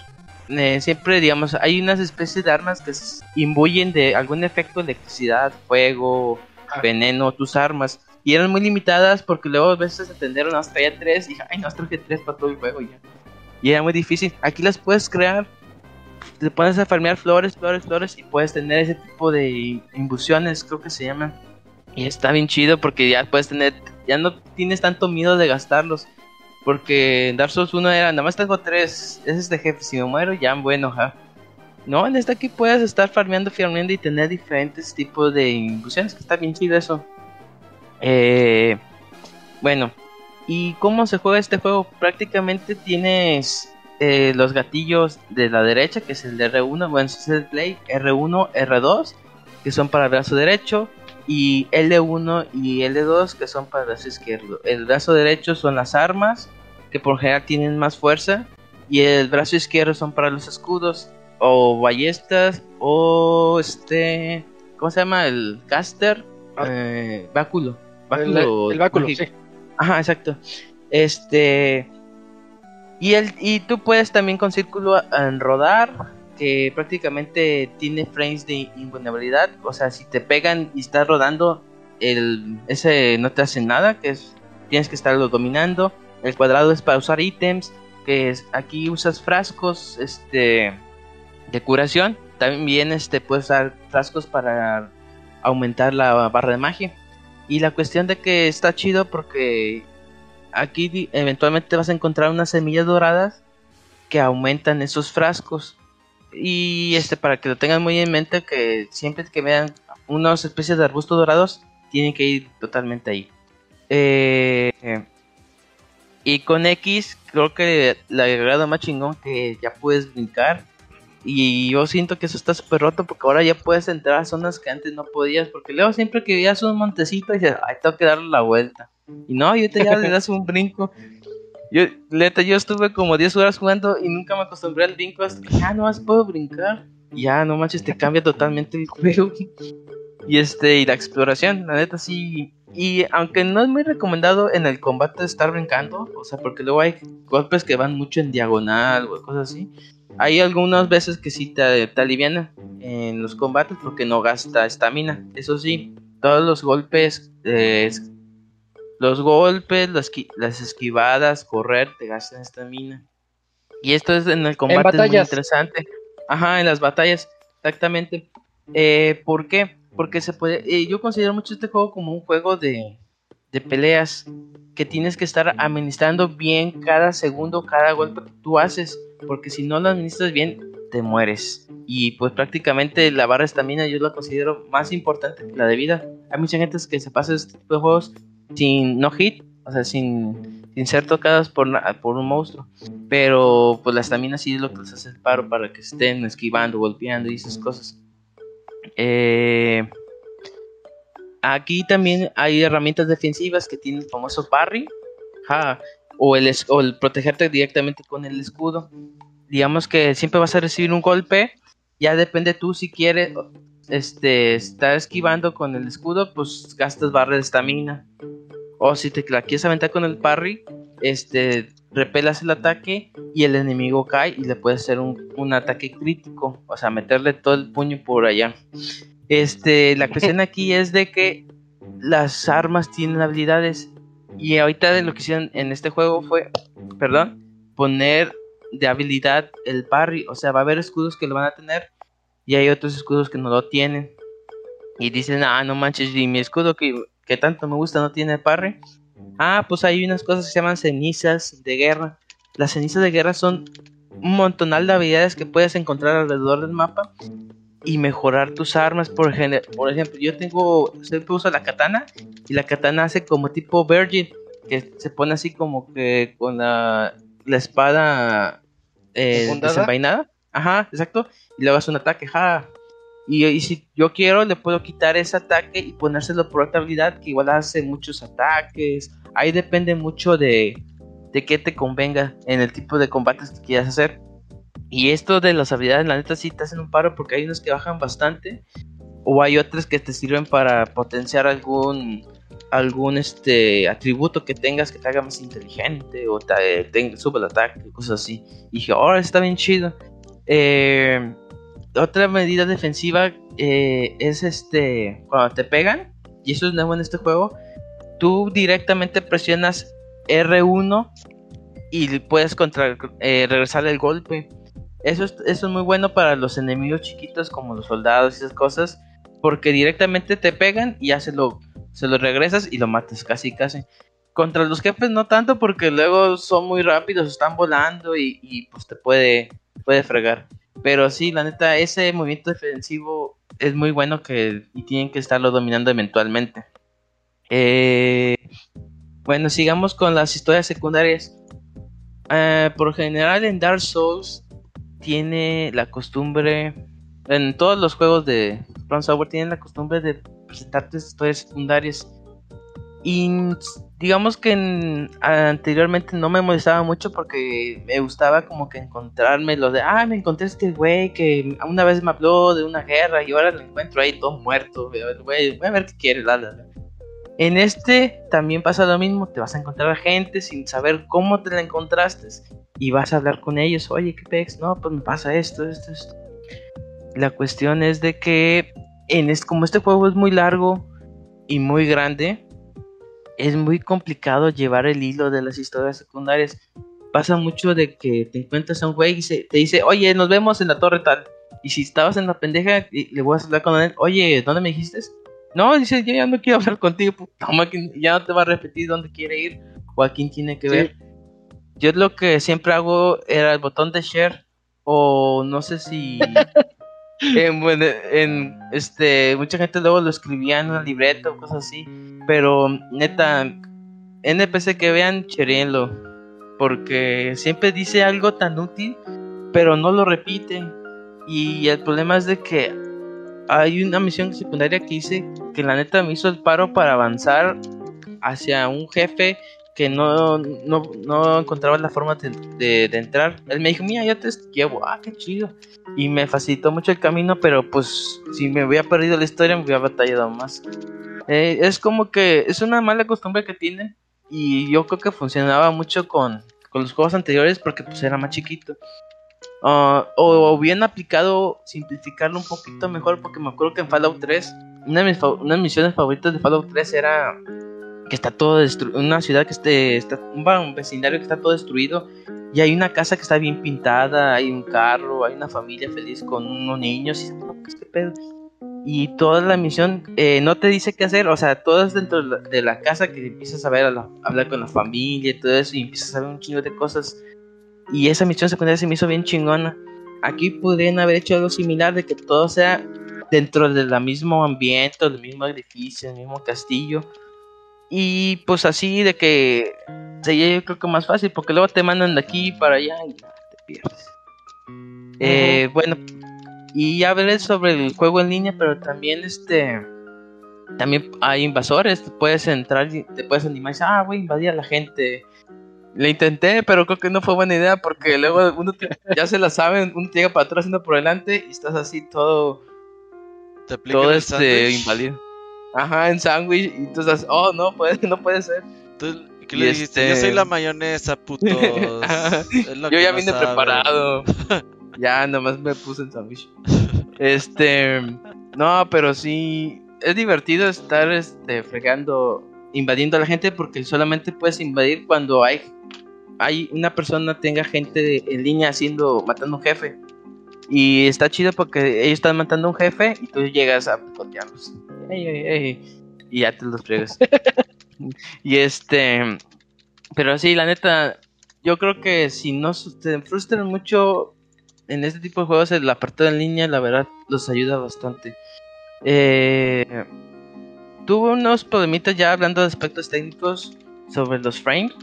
eh, siempre, digamos, hay unas especies de armas que imbuyen de algún efecto electricidad, fuego, Ah. veneno, tus armas. Y eran muy limitadas porque luego a veces atendieron hasta ya tres y dije, ay, no, traje tres para todo el juego ya. Y era muy difícil. Aquí las puedes crear, te pones a farmear flores, flores, flores y puedes tener ese tipo de infusiones, creo que se llaman. Y está bien chido porque ya puedes tener, ya no tienes tanto miedo de gastarlos. Porque en Dark Souls 1 era, nada más tengo tres, es de jefe, si me muero ya bueno, ja. No, en este aquí puedes estar farmeando, farmeando y tener diferentes tipos de infusiones, que está bien chido eso. Eh, bueno, ¿y cómo se juega este juego? Prácticamente tienes eh, los gatillos de la derecha, que es el de R1, bueno, es play, R1, R2, que son para el brazo derecho, y L1 y L2, que son para el brazo izquierdo. El brazo derecho son las armas, que por general tienen más fuerza, y el brazo izquierdo son para los escudos, o ballestas, o este, ¿cómo se llama? El caster, Ah. eh, báculo. El, báculo el báculo, sí. Ajá, exacto. Este. Y, el, y tú puedes también con círculo rodar, que prácticamente tiene frames de invulnerabilidad. O sea, si te pegan y estás rodando, ese no te hace nada, que es, tienes que estarlo dominando. El cuadrado es para usar ítems, que aquí usas frascos este, de curación. También este, puedes usar frascos para aumentar la barra de magia. Y la cuestión de que está chido porque aquí eventualmente vas a encontrar unas semillas doradas que aumentan esos frascos. Y este para que lo tengan muy en mente que siempre que vean unas especies de arbustos dorados tienen que ir totalmente ahí. Eh, y con X creo que le agregado más chingón que ya puedes brincar. Y yo siento que eso está súper roto porque ahora ya puedes entrar a zonas que antes no podías. Porque luego siempre que veías un montecito dices, ay, tengo que darle la vuelta. Y no, yo te ya le das un brinco. Yo, neta, yo estuve como 10 horas jugando y nunca me acostumbré al brinco hasta que ya no más puedo brincar. Ya, no manches, te cambia totalmente el juego. Y este, y la exploración, la neta sí. Y aunque no es muy recomendado en el combate estar brincando, o sea, porque luego hay golpes que van mucho en diagonal o cosas así. Hay algunas veces que sí te, te alivian en los combates porque no gasta estamina. Eso sí, todos los golpes, eh, los golpes, las, esqui- las esquivadas, correr, te gastan estamina. Y esto es en el combate es muy interesante. Ajá, en las batallas, exactamente. Eh, ¿Por qué? Porque se puede. eh, yo considero mucho este juego como un juego de, de peleas que tienes que estar administrando bien cada segundo, cada golpe que tú haces. Porque si no lo administras bien, te mueres. Y pues prácticamente la barra de estamina yo la considero más importante que la de vida. Hay mucha gente que se pasa este tipo de juegos sin no hit, o sea, sin, sin ser tocadas por, por un monstruo. Pero pues la estamina sí es lo que les hace el paro para que estén esquivando, golpeando y esas cosas. Eh, aquí también hay herramientas defensivas que tienen el famoso parry. ja, o, el, o el protegerte directamente con el escudo. Digamos que siempre vas a recibir un golpe. Ya depende tú si quieres este, estar esquivando con el escudo, pues gastas barra de estamina. O si te la quieres aventar con el parry, este, repelas el ataque y el enemigo cae y le puedes hacer un, un ataque crítico. O sea, meterle todo el puño por allá. Este, la cuestión aquí es de que las armas tienen habilidades. Y ahorita de lo que hicieron en este juego fue, perdón, poner de habilidad el parry. O sea, va a haber escudos que lo van a tener y hay otros escudos que no lo tienen. Y dicen, ah, no manches, y mi escudo que, que tanto me gusta no tiene parry. Ah, pues hay unas cosas que se llaman cenizas de guerra. Las cenizas de guerra son un montonal de habilidades que puedes encontrar alrededor del mapa y mejorar tus armas. Por, ejemplo, yo tengo, siempre uso la katana y la katana hace como tipo Virgin, que se pone así como que con la, la espada eh, desenvainada. Ajá, exacto. Y luego hace un ataque, ja. Y, si yo quiero, le puedo quitar ese ataque y ponérselo por otra habilidad que igual hace muchos ataques. Ahí depende mucho de, de qué te convenga en el tipo de combates que quieras hacer. Y esto de las habilidades, la neta, sí te hacen un paro porque hay unos que bajan bastante. O hay otras que te sirven para potenciar algún algún este atributo que tengas que te haga más inteligente o te, sube el ataque, cosas así. Y dije, ahora está bien chido. Eh, otra medida defensiva eh, es este cuando te pegan, y eso es nuevo en este juego, tú directamente presionas R1 y puedes contra, eh, regresar el golpe. Eso es, eso es muy bueno para los enemigos chiquitos como los soldados y esas cosas, porque directamente te pegan y ya se lo, se lo regresas y lo matas casi casi. Contra los jefes no tanto porque luego son muy rápidos, están volando y, y pues te puede, puede fregar. Pero sí, la neta, ese movimiento defensivo es muy bueno que y tienen que estarlo dominando eventualmente. Eh, bueno, sigamos con las historias secundarias. Eh, por general en Dark Souls tiene la costumbre, en todos los juegos de From Software tienen la costumbre de presentarte historias secundarias y digamos que anteriormente no me molestaba mucho porque me gustaba como que encontrarme lo de, ah, me encontré este güey que una vez me habló de una guerra y ahora lo encuentro ahí todo muerto, güey, voy a ver qué quiere, la, En este también pasa lo mismo, te vas a encontrar a gente sin saber cómo te la encontraste y vas a hablar con ellos, oye, ¿qué pex? No, pues me pasa esto, esto, esto. La cuestión es de que en este, como este juego es muy largo y muy grande, es muy complicado llevar el hilo de las historias secundarias. Pasa mucho de que te encuentras a un güey y te dice, oye, nos vemos en la torre tal. Y si estabas en la pendeja, le voy a hablar con él, oye, ¿dónde me dijiste? No, dice, yo ya no quiero hablar contigo, ya no te va a repetir dónde quiere ir o a quién tiene que ver. Yo lo que siempre hago era el botón de share o no sé si en, este mucha gente luego lo escribía en una libreta o cosas así pero neta NPC que vean cherenlo porque siempre dice algo tan útil pero no lo repite. Y el problema es de que hay una misión secundaria que hice que la neta me hizo el paro para avanzar hacia un jefe que no, no, no encontraba la forma de, entrar. Él me dijo, mira, yo te llevo, ah, qué chido. Y me facilitó mucho el camino, pero pues si me hubiera perdido la historia, me hubiera batallado más. Eh, es como que es una mala costumbre que tienen y yo creo que funcionaba mucho con, con los juegos anteriores porque pues era más chiquito. Ah, o, bien aplicado simplificarlo un poquito mejor porque me acuerdo que en Fallout 3 una de mis, una de mis misiones favoritas de Fallout 3 era que está todo destruido, una ciudad que esté, está, un, vecindario que está todo destruido y hay una casa que está bien pintada, hay un carro, hay una familia feliz con unos niños y este pedo. Y toda la misión eh, no te dice qué hacer, o sea, todo es dentro de la, casa que empiezas a ver, a hablar con la familia y todo eso, y empiezas a ver un chingo de cosas. Y esa misión secundaria se me hizo bien chingona. Aquí podrían haber hecho algo similar, de que todo sea dentro del mismo ambiente, del mismo edificio, el mismo castillo, y pues así de que sería yo creo que más fácil, porque luego te mandan de aquí para allá y te pierdes. Eh, bueno, y ya veré sobre el juego en línea, pero también este también hay invasores, te puedes entrar y te puedes animar y decir, ah, voy a invadir a la gente. Le intenté, pero creo que no fue buena idea porque luego uno ya se la sabe, uno te llega para atrás, uno por delante y estás así todo, todo este invadido. Ajá, en sándwich. Y tú estás, oh, no, puede, no puede ser. ¿Qué le dijiste? Yo soy este la mayonesa, puto. Yo ya vine preparado. ya, nomás me puse en sándwich. Este. No, pero sí. Es divertido estar este, fregando, invadiendo a la gente porque solamente puedes invadir cuando hay, hay una persona tenga gente en línea haciendo, matando un jefe. Y está chido porque ellos están matando a un jefe y tú llegas a picotearlos. y ya te los fregas. y este. Pero sí, la neta, yo creo que si no se frustran mucho en este tipo de juegos, el apartado en línea, la verdad, los ayuda bastante. Eh, tuve unos problemitas ya hablando de aspectos técnicos sobre los frames,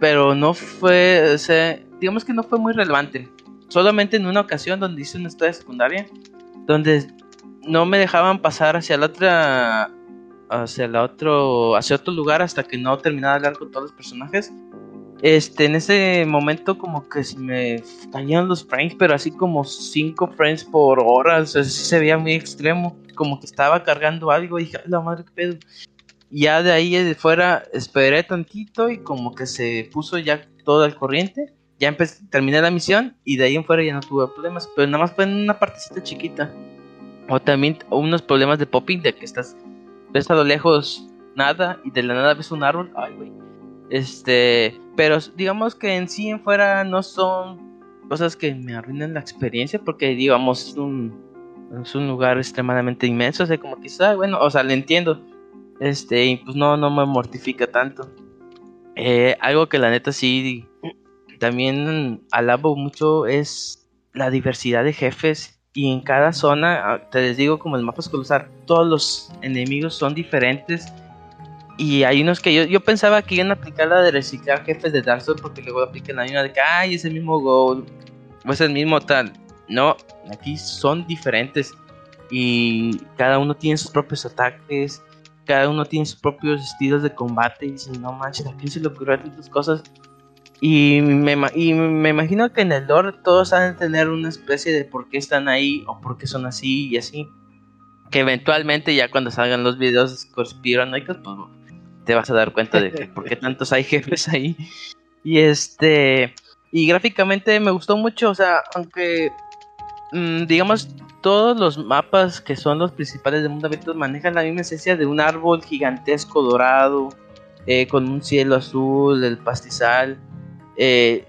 pero no fue, o sea, digamos que no fue muy relevante solamente en una ocasión donde hice una historia secundaria, donde no me dejaban pasar hacia la otra hacia la otro hacia otro lugar hasta que no terminara de hablar con todos los personajes. Este en ese momento como que se me caían los frames pero así como 5 frames por hora o sea, sí se veía muy extremo como que estaba cargando algo y dije "Ay, la madre qué pedo ya de ahí de fuera esperé tantito y como que se puso ya todo al corriente ya empecé, terminé la misión y de ahí en fuera ya no tuve problemas pero nada más fue en una partecita chiquita o también unos problemas de popping de que estás ves a lo lejos nada y de la nada ves un árbol. Ay, güey. Este, pero digamos que en sí en fuera no son cosas que me arruinan la experiencia porque digamos es un, es un lugar extremadamente inmenso, o sea, como quizá, bueno, o sea, le entiendo. Este, y pues no, no me mortifica tanto. Eh, algo que la neta sí también alabo mucho es la diversidad de jefes y en cada zona, ah, te les digo como el mapa escolar, todos los enemigos son diferentes. Y hay unos que yo, yo pensaba que iban a aplicar la de reciclar jefes de Dark Souls porque luego aplican la misma de que, ay, es el mismo Gold, o es el mismo tal. No, aquí son diferentes y cada uno tiene sus propios ataques, cada uno tiene sus propios estilos de combate y dicen, no manches, ¿a quién se le ocurrió tantas cosas? Y me, y me imagino que en el lore todos han de tener una especie de por qué están ahí o por qué son así y así. Que eventualmente ya cuando salgan los videos conspiranoicos, pues te vas a dar cuenta de que por qué tantos hay jefes ahí. Y este... Y gráficamente me gustó mucho, o sea, aunque... mm, digamos, todos los mapas que son los principales de mundo abierto manejan la misma esencia de un árbol gigantesco dorado, eh, con un cielo azul, el pastizal. Eh,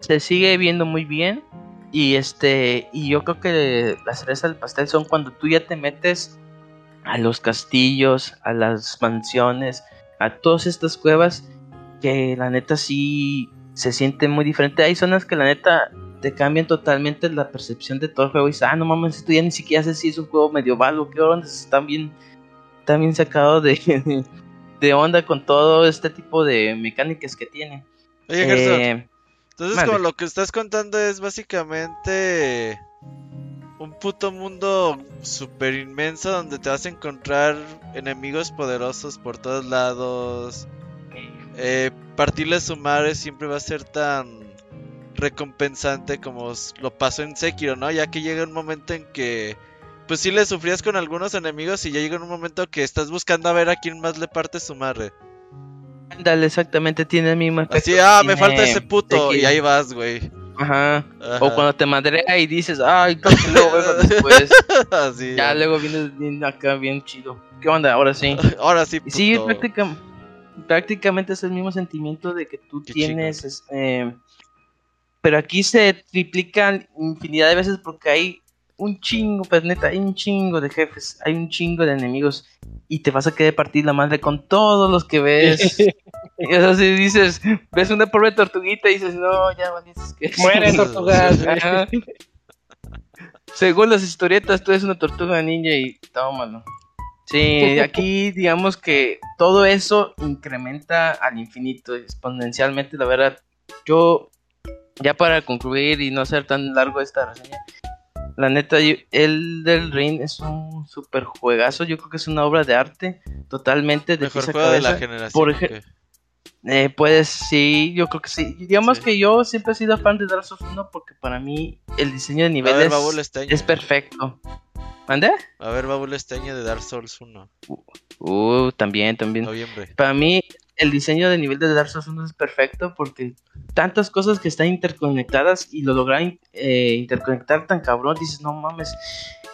se sigue viendo muy bien. Y este. Y yo creo que las cerezas del pastel son cuando tú ya te metes a los castillos, a las mansiones, a todas estas cuevas. Que la neta sí se siente muy diferente. Hay zonas que la neta te cambian totalmente la percepción de todo el juego. Y dices, ah, no mames, esto ya ni siquiera sé si es un juego medieval o qué onda. Están bien, están bien sacado de, de onda con todo este tipo de mecánicas que tiene. Oye, Gerson, Eh, entonces mande. como lo que estás contando es básicamente un puto mundo super inmenso donde te vas a encontrar enemigos poderosos por todos lados. Eh, partirles su madre siempre va a ser tan recompensante como lo pasó en Sekiro, ¿no? Ya que llega un momento en que pues sí le sufrías con algunos enemigos y ya llega un momento que estás buscando a ver a quién más le parte su madre. Ándale, exactamente, tiene el mismo. Así, que ah, me falta ese puto y ahí vas, güey. Ajá. Ajá. O cuando te madrea y dices, ay, creo que luego vengo después. Así, ya luego vienes bien acá, bien chido. ¿Qué onda? Ahora sí. Ahora sí, sí, puto. práctica- prácticamente es el mismo sentimiento de que tú Qué tienes. es- eh, pero aquí se triplican infinidad de veces porque hay un chingo, pues neta, hay un chingo de jefes, hay un chingo de enemigos. Y te vas a querer partir la madre con todos los que ves. y así dices, ves una pobre tortuguita y dices, no, ya valiste que Muere tortugas. Según las historietas, tú eres una tortuga ninja y tómalo. Sí, aquí digamos que todo eso incrementa al infinito, exponencialmente, la verdad. Yo, ya para concluir y no hacer tan largo esta reseña, la neta, el del Ring es un super juegazo. Yo creo que es una obra de arte totalmente de Mejor juego de la cabeza. generación. Por ¿o ej- qué? Eh, pues sí, yo creo que sí. Digamos Sí. que yo siempre he sido fan de Dark Souls 1 porque para mí el diseño de ver, niveles Babul Esteño. es perfecto. ¿Mande? A ver, Babul Esteño de Dark Souls 1. Uh, también, también. Noviembre. Para mí el diseño de nivel de Dark Souls 1 es perfecto porque tantas cosas que están interconectadas y lo logran eh, interconectar tan cabrón, dices, no mames.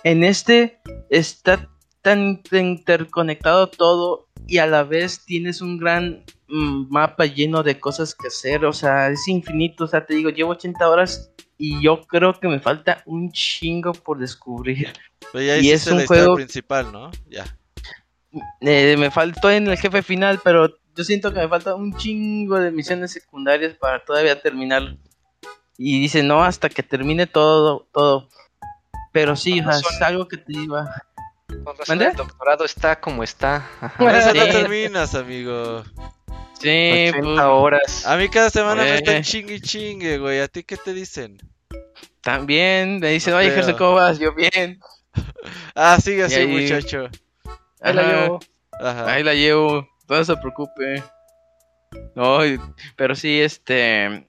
En este está tan interconectado todo y a la vez tienes un gran mm, mapa lleno de cosas que hacer, o sea, es infinito, o sea, te digo, llevo 80 horas y yo creo que me falta un chingo por descubrir. Pero ya Y es un juego- principal, ¿no? Ya. Eh, me faltó en el jefe final, pero yo siento que me falta un chingo de misiones secundarias para todavía terminar. Y dice, no, hasta que termine todo, todo. Pero sí, o sea, es algo que te iba. Con razón ¿Mande? el doctorado está como está. Eso no Sí. terminas, amigo. Sí, 80 pues, horas. A mí cada semana me Eh. están chingue y chingue, güey. ¿A ti qué te dicen? también me dicen, No oye. Gerson, ¿cómo vas? Yo bien. ah, sigue así, ahí- muchacho. Ahí la llevo. Ajá. Ahí la llevo, no se preocupe. No, pero sí, este.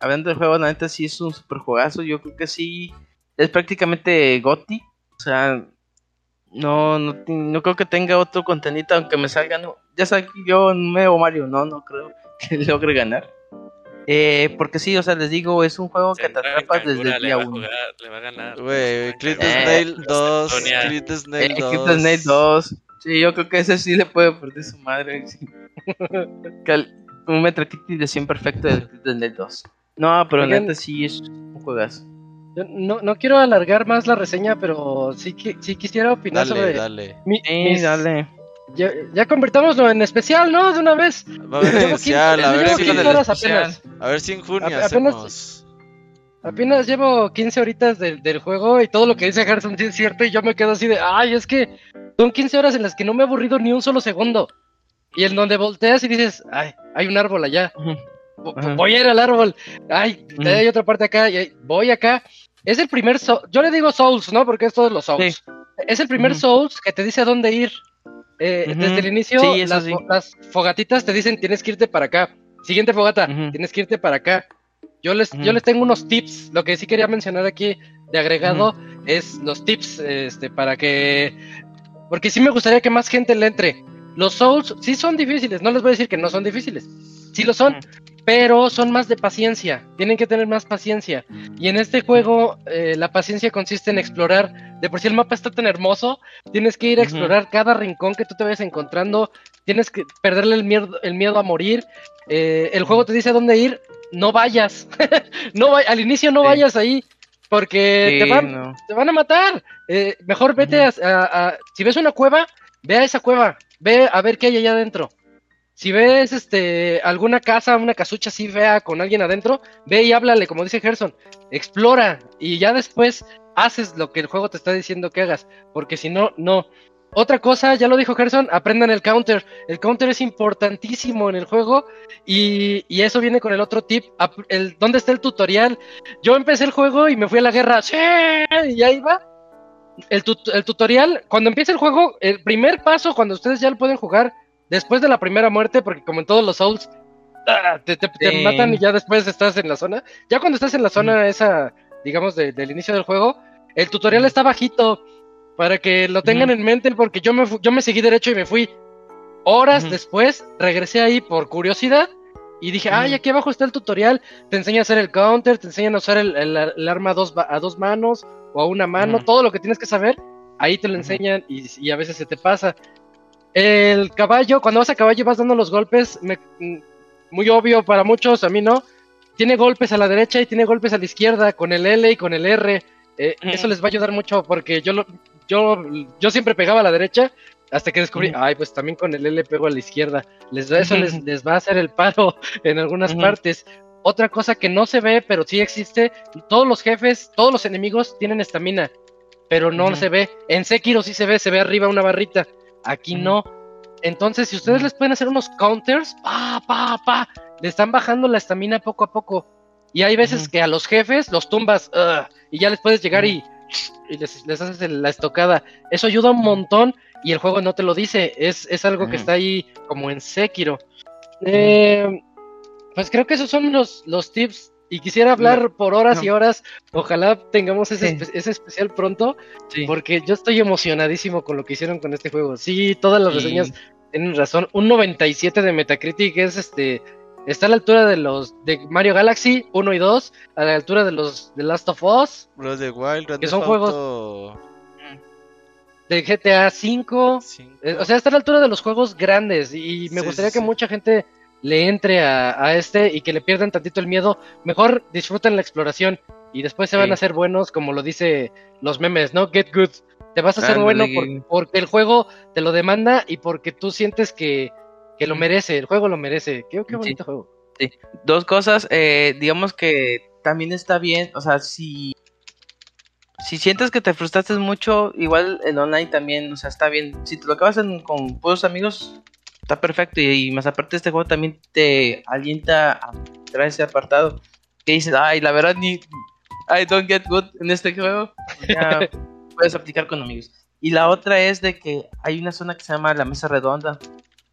Hablando del juego, la neta sí es un super juegazo. Yo creo que sí. Es prácticamente GOTY. O sea, no, no, no creo que tenga otro contenido, aunque me salga. No, ya saqué yo un nuevo Mario, no, no creo que logre ganar. Eh, porque sí, o sea, les digo, es un juego que te atrapas desde el le día va a 1. jugar, le va a ganar. Güey, Clint Eh, Snail los 2, Antonia. Clint Snail Eh, 2. Crypt Snake 2. Sí, yo creo que ese sí le puede perder su madre. sí. Cal- un Metro Kitty de 100 perfecto del Snake 2. No, pero Oigan. neta sí es un juegazo. Yo no, no quiero alargar más la reseña, pero sí, que, sí quisiera opinar Dale, sobre. dale. mi- Sí, mis- dale. Ya, ya convertámoslo en especial, ¿no? De una vez. Va a haber Llevo especial, 15 a ver si, 15 horas apenas. a ver si en junio A- apenas- hacemos. Apenas llevo 15 horitas del, del juego y todo lo que dice Harrison sí es cierto y yo me quedo así de, ay, es que son 15 horas en las que no me he aburrido ni un solo segundo. Y en donde volteas y dices, ay, hay un árbol allá. Ajá. Voy a ir al árbol. Ay, hay otra parte acá. y voy acá. Es el primer Soul- Yo le digo Souls, ¿no? Porque es todos los Souls. Es el primer. Souls que te dice a dónde ir. Eh. Desde el inicio, Sí, las, sí. fo- las fogatitas te dicen tienes que irte para acá. Siguiente fogata, tienes que irte para acá. Yo les, yo les tengo unos tips. Lo que sí quería mencionar aquí de agregado es los tips este, para que. Porque sí me gustaría que más gente le entre. Los Souls sí son difíciles, no les voy a decir que no son difíciles. Sí lo son, pero son más de paciencia. Tienen que tener más paciencia. Y en este juego, eh, la paciencia consiste en explorar. De por sí el mapa está tan hermoso, tienes que ir a explorar cada rincón que tú te vayas encontrando. Tienes que perderle el miedo, el miedo a morir. Eh, el juego te dice a dónde ir. No vayas. no al inicio no Sí. vayas ahí. Porque Sí, te, van, no. te van a matar. Eh, mejor vete a- a- Si ves una cueva, ve a esa cueva. Ve a ver qué hay allá adentro. Si ves este alguna casa, una casucha así fea con alguien adentro, ve y háblale, como dice Gerson. Explora y ya después haces lo que el juego te está diciendo que hagas. Porque si no, no. Otra cosa, ya lo dijo Gerson, aprendan el counter. El counter es importantísimo en el juego y, y eso viene con el otro tip. El, ¿Dónde está el tutorial? Yo empecé el juego y me fui a la guerra. ¡Sí! Y ahí va. El, tut- el tutorial, cuando empieza el juego, el primer paso, cuando ustedes ya lo pueden jugar, después de la primera muerte, porque como en todos los Souls, ah, te, te- te Sí. matan y ya después estás en la zona. Ya cuando estás en la zona esa, digamos, de- del inicio del juego, el tutorial está bajito para que lo tengan en mente, porque yo me, yo me seguí derecho y me fui. Horas después, regresé ahí por curiosidad y dije, ay, aquí abajo está el tutorial, te enseña a hacer el counter, te enseñan a usar el, el- el arma a dos, ba- a dos manos o a una mano, todo lo que tienes que saber, ahí te lo enseñan y, y a veces se te pasa. El caballo, cuando vas a caballo vas dando los golpes, me- mm, muy obvio para muchos, a mí no. Tiene golpes a la derecha y tiene golpes a la izquierda con el L y con el R. Eh. Eso les va a ayudar mucho porque yo, lo, yo, yo siempre pegaba a la derecha hasta que descubrí, ay, pues también con el L pego a la izquierda. Les, da- eso les, les va a hacer el paro en algunas partes. Otra cosa que no se ve, pero sí existe, todos los jefes, todos los enemigos tienen estamina, pero no se ve. En Sekiro sí se ve, se ve arriba una barrita. Aquí no. Entonces, si ustedes les pueden hacer unos counters, pa, pa, pa, le están bajando la estamina poco a poco. Y hay veces que a los jefes los tumbas y ya les puedes llegar y, y les, les haces la estocada. Eso ayuda un montón y el juego no te lo dice. Es, es algo que Ujú. está ahí como en Sekiro. Eh, pues creo que esos son los, los tips. Y quisiera hablar por horas no. y horas. Ojalá tengamos ese, Sí. espe- ese especial pronto. Sí. Porque yo estoy emocionadísimo con lo que hicieron con este juego. Sí, todas las Sí. reseñas tienen razón. Un 97 de Metacritic es este. Está a la altura de los de Mario Galaxy 1 y 2, a la altura de los de Last of Us, of the Wild, Grand Que son juegos- de GTA 5. cinco. Eh, o sea, está a la altura de los juegos grandes. Y me Sí, gustaría sí, que sí. mucha gente le entre a, a este y que le pierdan tantito el miedo. Mejor disfruten la exploración y después se van a hacer buenos, como lo dice los memes, ¿no? Get good. Te vas a hacer bueno por- porque el juego te lo demanda y porque tú sientes que, que lo merece. El juego lo merece. Qué, qué Sí. bonito juego. Dos cosas, eh, digamos que también está bien, o sea, si, si sientes que te frustraste mucho, igual el online también, o sea, está bien. Si te lo acabas en- con puros amigos, está perfecto. Y, y más aparte este juego también te alienta a traer ese apartado. Que dices, ay, la verdad ni... I don't get good en este juego. Ya, puedes aplicar con amigos. Y la otra es de que hay una zona que se llama la mesa redonda.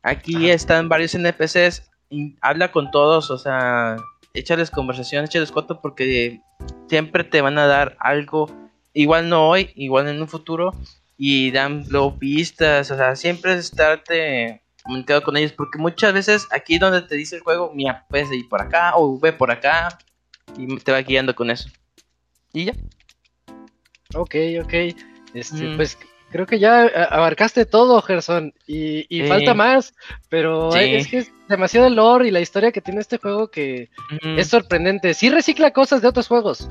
Aquí están varios NPCs y habla con todos, o sea, échales conversación, échales cuento porque siempre te van a dar algo, igual no hoy, igual en un futuro, y dan luego pistas, o sea, siempre es estarte comunicado con ellos, porque muchas veces aquí donde te dice el juego, mira, puedes ir por acá o ve por acá, y te va guiando con eso. Y ya. Ok, ok. Este, mm. pues creo que ya abarcaste todo, Gerson, y, y falta más, pero es que es demasiado lore y la historia que tiene este juego que es sorprendente. Sí recicla cosas de otros juegos.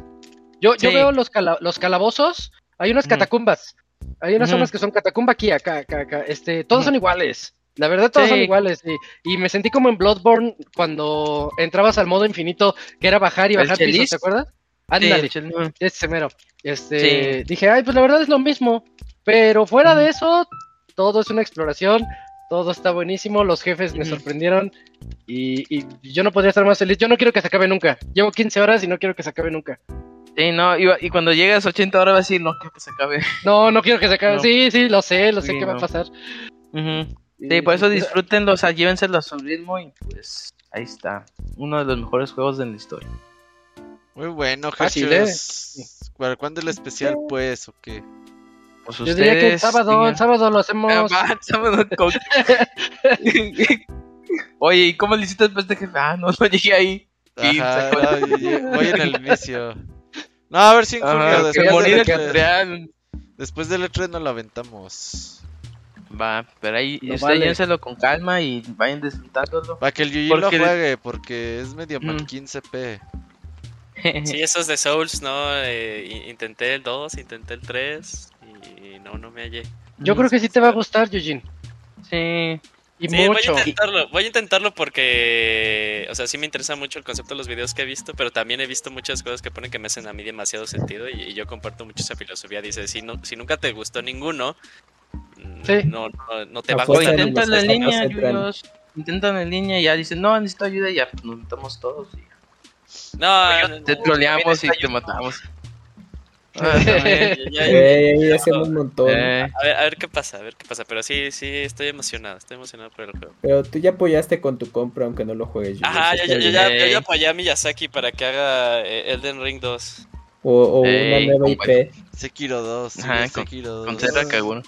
Yo, yo veo los, los calabozos, hay unas catacumbas, hay unas zonas que son catacumba aquí, acá, acá, acá, este, todos son iguales. La verdad, todos son iguales. Y, me sentí como en Bloodborne cuando entrabas al modo infinito, que era bajar y bajar pisos, ¿te acuerdas? Ándale, ese mero. Este, dije, ay, pues la verdad es lo mismo. Pero fuera de eso, todo es una exploración, todo está buenísimo, los jefes me sorprendieron y, yo no podría estar más feliz. Yo no quiero que se acabe nunca. Llevo 15 horas y no quiero que se acabe nunca. Sí, no, y, cuando llegas a 80 horas vas a decir, no quiero que se acabe. No, no quiero que se acabe. Sí, sí, lo sé, lo sé que va a pasar. Sí, por eso disfrútenlo, o sea, llévenselo a su ritmo y pues ahí está. Uno de los mejores juegos de la historia. Muy bueno, Jesús. ¿Para cuándo el especial, pues, o qué? Pues Yo diría que el sábado, el sábado lo hacemos. Ah, sábado con... Oye, ¿y cómo le hiciste después de jefe? Ah, no, no llegué ahí. Ajá, voy en el inicio. No, a ver si en junio, después, del E3, después del E3 nos lo aventamos. Va, pero ahí no con calma y vayan disfrutándolo. Para que el Yuji lo juegue, porque es medio mm. 15p. Sí, esos de Souls, ¿no? Eh, intenté el 2, intenté el 3 y no, no me hallé. Yo creo que sí te va a gustar, Eugene. Sí. Y mucho. Voy a intentarlo, voy a intentarlo porque, o sea, sí me interesa mucho el concepto de los videos que he visto, pero también he visto muchas cosas que ponen que me hacen a mí demasiado sentido y, yo comparto mucho esa filosofía. Dice, si, no, si nunca te gustó ninguno, mm, no, no, te va a gustar. Intentan en línea, intentan en línea y ya dicen, no, necesito ayuda y ya nos metemos todos. Y... No, te troleamos y te matamos. Ah, ya, hacemos un montón. Eh. A, ver, a ver qué pasa, a ver qué pasa. Pero sí, sí, estoy emocionado, estoy emocionado por el juego. Pero tú ya apoyaste con tu compra, aunque no lo juegues. Yo Ajá, yo, ya, ya, apoyé a Miyazaki para que haga eh, Elden Ring 2. O, o una nueva IP. Sekiro 2. Ajá, Sekiro 2. Con, con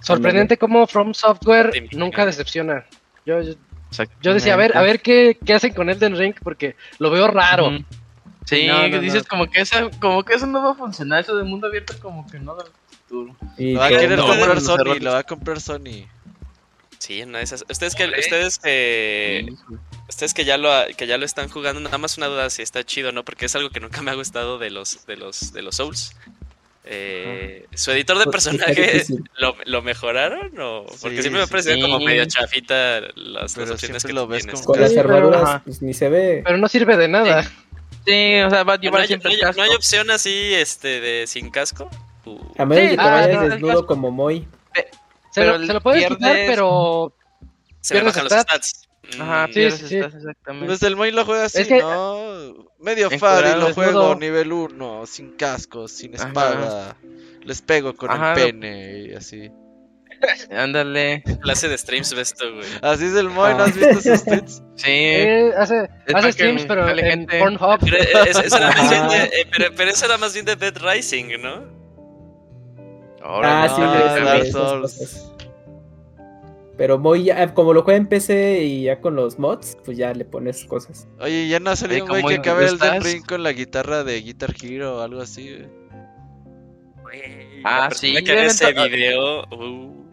Sorprendente cómo From Software nunca decepciona. Yo, yo yo decía, a ver, a ver qué, qué hacen con Elden Ring, porque lo veo raro. Sí, que dices como que eso, como que eso no va a funcionar, eso de mundo abierto como que no da futuro. lo va a querer comprar Sony, lo va a comprar Sony. Sí, una de esas. Ustedes que, ustedes que, ustedes que ya lo, que ya lo están jugando, nada más una duda si está chido, ¿no? Porque es algo que nunca me ha gustado de los, de los, de los Souls. Eh, ¿Su editor de pues, personaje lo, lo, mejoraron? O... Porque siempre me parece como medio chafita las, las opciones que lo ves con, las armaduras pues, ni se ve. Pero no sirve de nada. Sí, o sea, va a llevar no siempre hay, ¿No hay opción así este, de sin casco? A menos que te ah, vayas desnudo como Moy. Se, lo, se lo puedes quitar, pero... Se le bajan los stats. Ajá, mm, sí, sí, exactamente. Pues el Moy lo juega así, ¿no? Medio fácil, lo juego nivel 1, sin casco, sin espada. Les pego con el pene y así. Ándale. Clase de streams ves tú, güey. Así es el Moy, ¿no has visto sus tweets? Sí. Eh, hace, hace streams, pero en Pornhub. Pero, es, eso era más bien de, eh, pero, pero, eso era más bien de Dead Rising, ¿no? Ahora ah, sí, Dark Souls. Pero muy ya, como lo juega en PC y ya con los mods, pues ya le pones cosas. Oye, ya no ha salido un güey que acabe el Den Ring con la guitarra de Guitar Hero o algo así, güey. Ah, sí. Que ese video. Uh.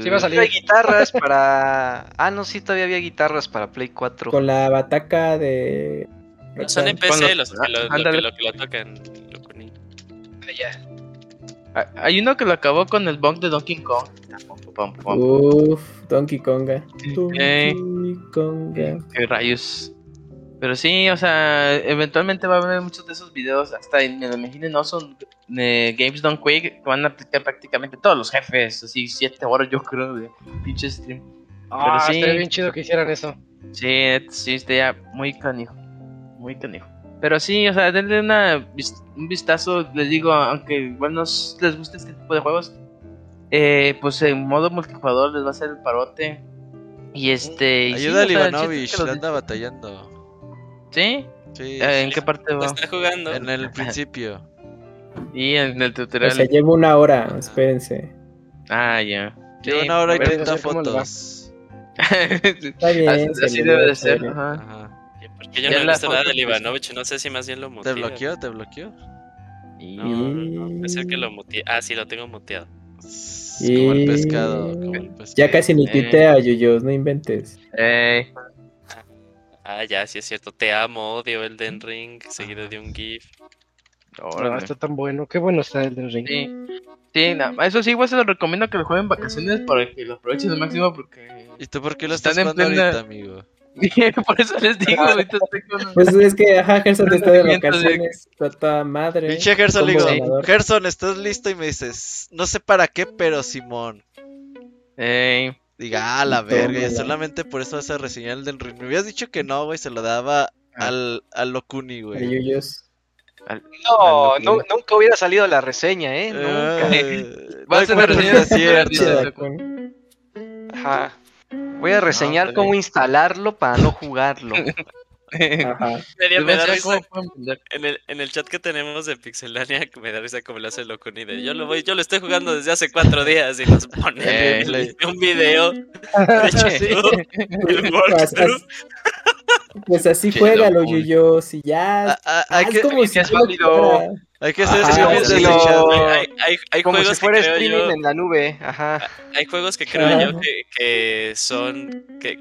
Sí va a salir. Hay guitarras para. Ah, no, sí, todavía había guitarras para Play 4. Con la bataca de. Son en PC los, que lo, lo, lo, que lo tocan. Lo ah, ya. Ah, hay uno que lo acabó con el bunk de Donkey Kong. Uff, Donkey Konga. Donkey Konga. Qué rayos. Pero sí, o sea, eventualmente va a haber muchos de esos videos, hasta me lo imagino, no son eh, Games Done Quick, que van a aplicar prácticamente todos los jefes, así 7 horas yo creo de pinche stream. Ah, Pero sí, estaría bien chido que hicieran eso. Sí, sí, estaría muy canijo, muy canijo. Pero sí, o sea, denle una, un vistazo, les digo, aunque igual no les guste este tipo de juegos, eh, pues en modo multijugador les va a ser el parote. Y este... Ayuda a Ivanovich, le anda batallando. ¿Sí? Sí. Eh, ¿En qué parte va? Está jugando. En el principio. Y en el tutorial. O sea, llevo una hora, espérense. Ah, ya. Lleva una hora y a ver, treinta no sé cómo le va. fotos. Está bien. así debe de ser. Ajá. Ajá. Porque yo Ya no he visto nada del pues- Ivanovich, no sé si más bien lo ¿Te muteé. bloqueó? ¿Te bloqueó? Y- No, no, no, es el que lo muteé. Ah, sí, lo tengo muteado. Y- Como el pescado. Como el pescado. Ya casi ni Eh. tuitea, Yuyos, no inventes. Ey, Ah, ya, sí es cierto. Te amo, odio Elden Ring, seguido de un GIF. No, órale. está tan bueno. Qué bueno está el del ring. Sí, sí, na- eso sí, igual se lo recomiendo que lo jueguen en vacaciones para que lo aprovechen al máximo porque... ¿Y tú por qué lo Están estás en jugando plena- ahorita, amigo? Por eso les digo, ahorita estoy con... Pues es que, ajá, Gerson está de de- vacaciones, está toda madre. Pinche Gerson, digo, ganador. Gerson, ¿estás listo? Y me dices, no sé para qué, pero Simón. Ey, Diga, ah, la Tómala. verga, y solamente por eso vas a reseñar el del ring. Me habías dicho que no, güey, se lo daba Ah. al, al Locuni, güey. Yuyos. No, nu- nunca hubiera salido la reseña, ¿eh? Nunca. Eh, Va a no ser hay la forma, reseña. Ajá. Voy a reseñar cómo instalarlo para no jugarlo. En el, en el chat que tenemos de Pixelania, que me da risa como lo hace Locuni de yo lo voy, yo lo estoy jugando desde hace cuatro días y nos pone Eh. el- un video de YouTube, el Pues, walkthrough. pues así Qué juégalo, locura. Yuyos, y ya. Ah, ah, hay, que, si fuera. hay que hacer Ajá, streamings sí, desde lo- el chat. Hay, hay, Como juegos si fuera streaming yo, en la nube. Ajá. hay juegos que creo Ajá. yo que, que son que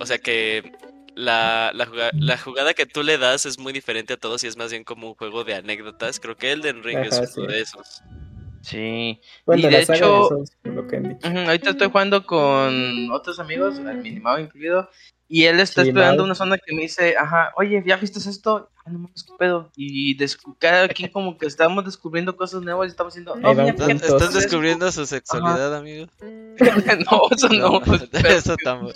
o sea que la, la, juga- la jugada que tú le das es muy diferente a todos y es más bien como un juego de anécdotas. Creo que Elden Ring es Ajá, uno sí. de esos. Sí. Bueno, Y de de hecho- Souls, por lo que han dicho. Ujú, Ahorita estoy jugando con otros amigos, al minimado incluido, y él está Sí, Mau. una zona que me dice, ajá, oye, ¿ya viste esto? Ah, no mames, qué pedo. Y cada quien como que estamos descubriendo cosas nuevas y estamos diciendo, no, mira, ¿Estás, puntos. estás esto". descubriendo su sexualidad, amigo? no, eso no, espera, Eso tampoco.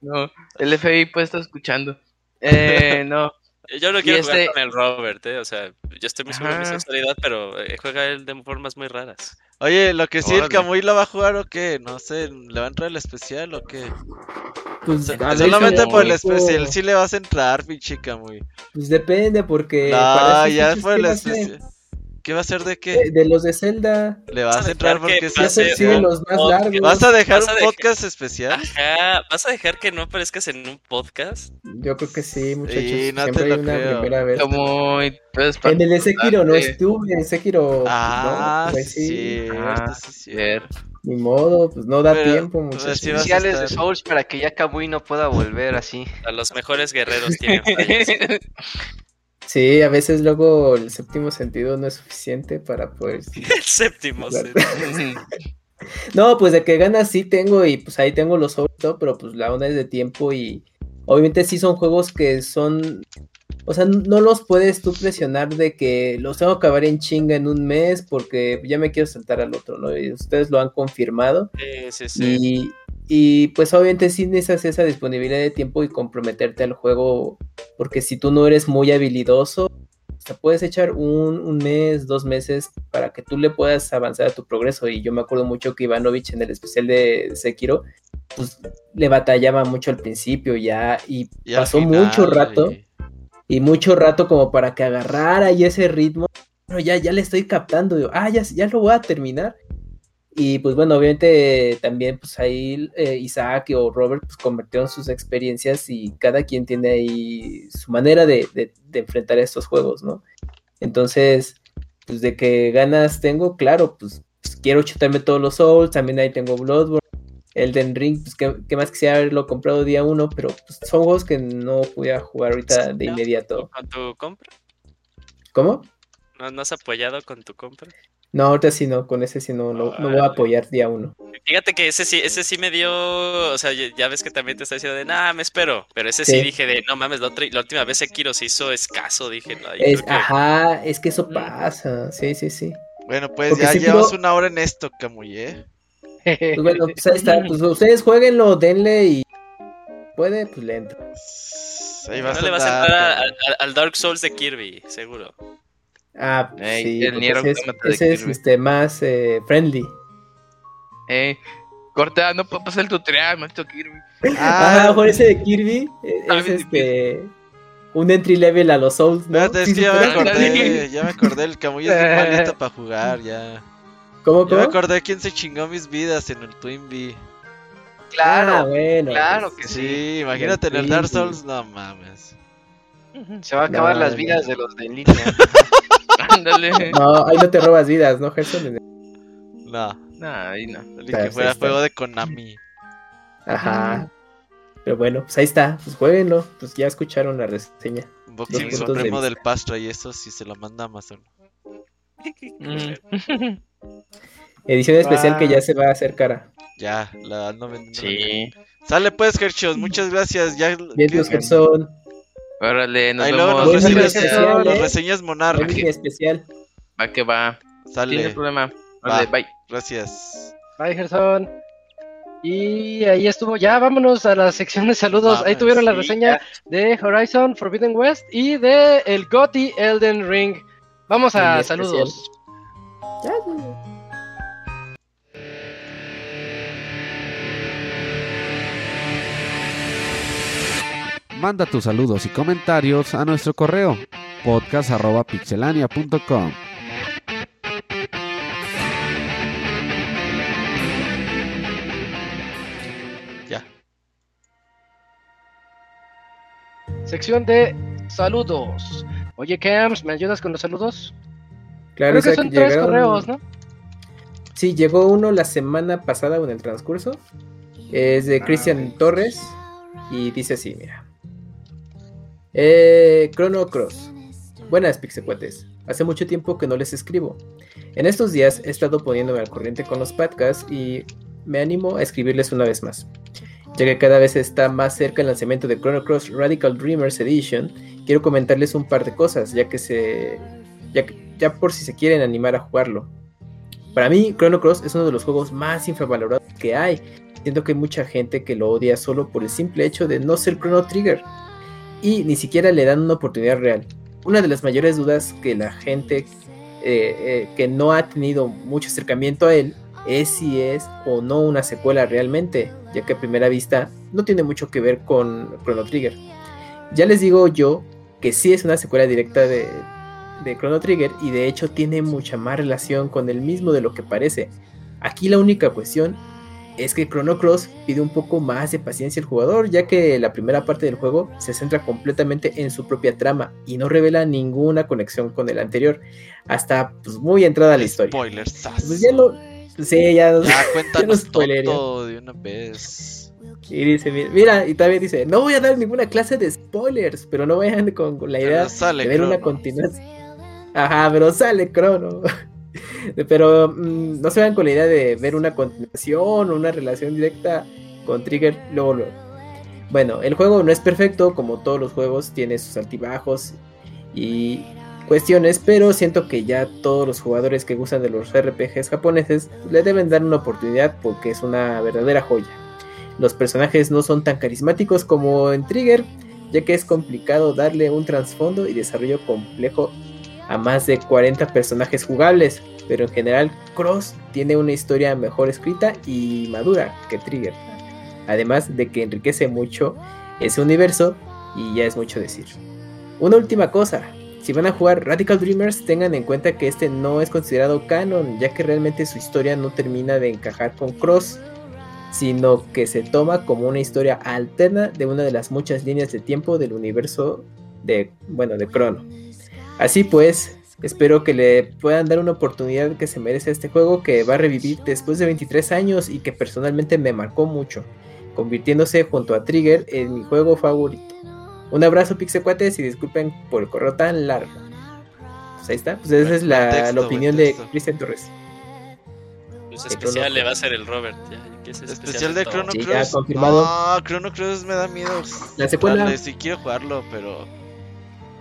No, el FBI puede estar escuchando. Eh, no, Yo no quiero Y jugar este- con el Robert, ¿eh? O sea, yo estoy muy seguro de mi sexualidad, pero eh, juega él de formas muy raras. Oye, lo que sí, el Órale. Camuy lo va a jugar o qué? No sé, ¿le va a entrar el especial o qué? Pues, a ver, Solamente por el especial, sí le vas a entrar, pinche Camuy. Pues depende, porque. No, ya hechos, por ¿qué el especial. ¿Qué va a ser de qué? De, de los de Zelda. Le vas Vas a entrar porque pase sí. siguen los más podcast. largos. ¿Vas a dejar Vas a un dejar- podcast especial? Ajá, ¿vas a dejar que no aparezcas en un podcast? Yo creo que sí, muchachos. Sí, no te Siempre lo hay una creo. primera vez. como... pues, En el de Sekiro no estuve, en Sekiro. Ah, no, pues sí, sí, Ah, sí, ver. Ni modo, pues no da Pero, tiempo, pues, muchachos. sí Especiales de. Souls para que ya Kabui no pueda volver así. A los mejores guerreros tienen. Sí, a veces luego el séptimo sentido no es suficiente para poder. El séptimo. Sí. No, pues de que ganas sí tengo y pues ahí tengo los Souls, ¿no? pero pues la onda es de tiempo y obviamente sí son juegos que son, o sea, no los puedes tú presionar de que los tengo que acabar en chinga en un mes porque ya me quiero saltar al otro, ¿no? Y ustedes lo han confirmado Sí, sí, sí. y, y, pues obviamente sí necesitas esa disponibilidad de tiempo y comprometerte al juego porque si tú no eres muy habilidoso, sea, puedes echar un, un mes, dos meses para que tú le puedas avanzar a tu progreso. Y yo me acuerdo mucho que Ivanovich en el especial de Sekiro, pues le batallaba mucho al principio ya y, pasó final, mucho rato y mucho rato como para que agarrara ahí ese ritmo. Pero ya, ya le estoy captando, digo, ah, ya, ya lo voy a terminar. Y pues bueno, obviamente también pues ahí eh, Isaac o Robert pues convirtieron sus experiencias y cada quien tiene ahí su manera de, de- de enfrentar estos juegos, ¿no? Entonces, pues de que ganas tengo, claro, pues, pues, quiero chutarme todos los Souls, también ahí tengo Bloodborne, Elden Ring, pues que, más quisiera haberlo comprado día uno, pero pues, son juegos que no voy a jugar ahorita de inmediato. ¿Con tu compra? ¿Cómo? ¿No, ¿No has apoyado con tu compra? No, ahorita sí no, con ese sí no, no, no voy a apoyar día uno. Fíjate que ese sí, ese sí me dio, o sea, ya ves que también te está diciendo de, nah, me espero, pero ese sí, Sí. dije de, no mames, la, otra- la última vez Sekiro se hizo escaso, dije, no, yo Es, creo que- ajá, es que eso Mm. pasa, sí, sí, sí. Bueno, pues Porque ya pudo- una hora en esto, Camuy, ¿eh? Pues bueno, pues ahí está, pues ustedes jueguenlo, denle y puede, pues le entro. Ahí vas No le vas a entrar a- cabrón. a- al Dark Souls de Kirby, seguro. Ah, Ey, sí, el porque Nier ese es, ese este, más eh, friendly. Eh, corta, no puedo pasar el tutorial, maestro Kirby. Ah, Ah, mejor ese de Kirby Ah, es bien este un entry level a los Souls, ¿no? espérate, es que ya me acordé, ya me acordé, el Camuy es bien malito para jugar, ya. ¿Cómo, Ya me cómo? acordé quién se chingó mis vidas en el Twin Bee. Ah, Claro, bueno. claro pues, que sí. Sí, imagínate en el Dark. Souls, no mames. Se va a acabar No, las no. vidas de los de en línea. Ándale. No, ahí no te robas vidas, ¿no, Gerson? No, Nah, ahí no. Claro, que fuera juego de Konami. Ajá. Pero bueno, pues ahí está. Pues jueguenlo. Pues ya escucharon la reseña. De supremo vista. del Pastra y eso si se lo manda Amazon. Mm. Edición especial Ah. que ya se va a hacer cara. Ya, la vendiendo. Sí. Sale pues, Herchos, muchas gracias. Ya, Bien, ¿qué- los Gerson. Órale, nos Ahí luego vemos. nos Buen reseñas, día especial, nos ¿eh? reseñas Monarch. Especial. Va que va. Tiene Sale, problema. Órale, Va. bye. gracias. Bye, Gerson. Y ahí estuvo. Ya vámonos a la sección de saludos. Ahí Mames, tuvieron la sí, reseña de Horizon Forbidden West y de el GOTY Elden Ring. Vamos a saludos. Ya, Manda tus saludos y comentarios a nuestro correo podcast.pixelania.com. Ya. Sección de saludos. Oye, Cams, ¿me ayudas con los saludos? Claro, Creo o sea, que son que tres llegaron- correos, ¿no? Sí, llegó uno la semana pasada o en el transcurso. Es de Cristian Torres. Y dice así, mira. Eh, Chrono Cross. Buenas, pixecuates. Hace mucho tiempo que no les escribo. En estos días he estado poniéndome al corriente con los podcasts y me animo a escribirles una vez más. Ya que cada vez está más cerca el lanzamiento de Chrono Cross Radical Dreamers Edition, quiero comentarles un par de cosas, ya que se. ya, ya por si se quieren animar a jugarlo. Para mí, Chrono Cross es uno de los juegos más infravalorados que hay. Siento que hay mucha gente que lo odia solo por el simple hecho de no ser Chrono Trigger. Y ni siquiera le dan una oportunidad real. Una de las mayores dudas que la gente eh, eh, que no ha tenido mucho acercamiento a él es si es o no una secuela realmente, ya que a primera vista no tiene mucho que ver con Chrono Trigger. Ya les digo yo que sí es una secuela directa de, de Chrono Trigger y de hecho tiene mucha más relación con el mismo de lo que parece. Aquí la única cuestión es que Chrono Cross pide un poco más de paciencia al jugador, ya que la primera parte del juego se centra completamente en su propia trama y no revela ninguna conexión con el anterior, hasta pues, muy entrada a la historia. Spoilers. Pues ya lo. Sí, ya. Ya, cuéntanos spoilería. todo de una vez. Y dice, mira, y también dice, no voy a dar ninguna clase de spoilers, pero no vayan con, con la idea sale de ver una continuación. Ajá, pero sale Crono. pero mm, no se vayan con la idea de ver una continuación o una relación directa con Trigger luego, luego. Bueno, el juego no es perfecto, como todos los juegos, tiene sus altibajos y cuestiones, pero siento que ya todos los jugadores que gustan de los RPGs japoneses le deben dar una oportunidad porque es una verdadera joya. Los personajes no son tan carismáticos como en Trigger, ya que es complicado darle un trasfondo y desarrollo complejo a más de 40 personajes jugables, pero en general Cross tiene una historia mejor escrita y madura que Trigger, además de que enriquece mucho ese universo y ya es mucho decir. Una última cosa, si van a jugar Radical Dreamers tengan en cuenta que este no es considerado canon, ya que realmente su historia no termina de encajar con Cross, sino que se toma como una historia alterna de una de las muchas líneas de tiempo del universo de, bueno, de Chrono. Así pues, espero que le puedan dar una oportunidad que se merece a este juego que va a revivir después de 23 años y que personalmente me marcó mucho, convirtiéndose junto a Trigger en mi juego favorito. Un abrazo Pixecuates y disculpen por el correo tan largo. Pues ahí está, pues esa es la, texto, opinión de. Cristian Torres. Pues especial le va a ser el Robert. Ya, es Especial de. Chrono Sí, ya Cross. confirmado. No, Chrono Cross me da miedo. La secuela. Darle, Sí quiero jugarlo, pero.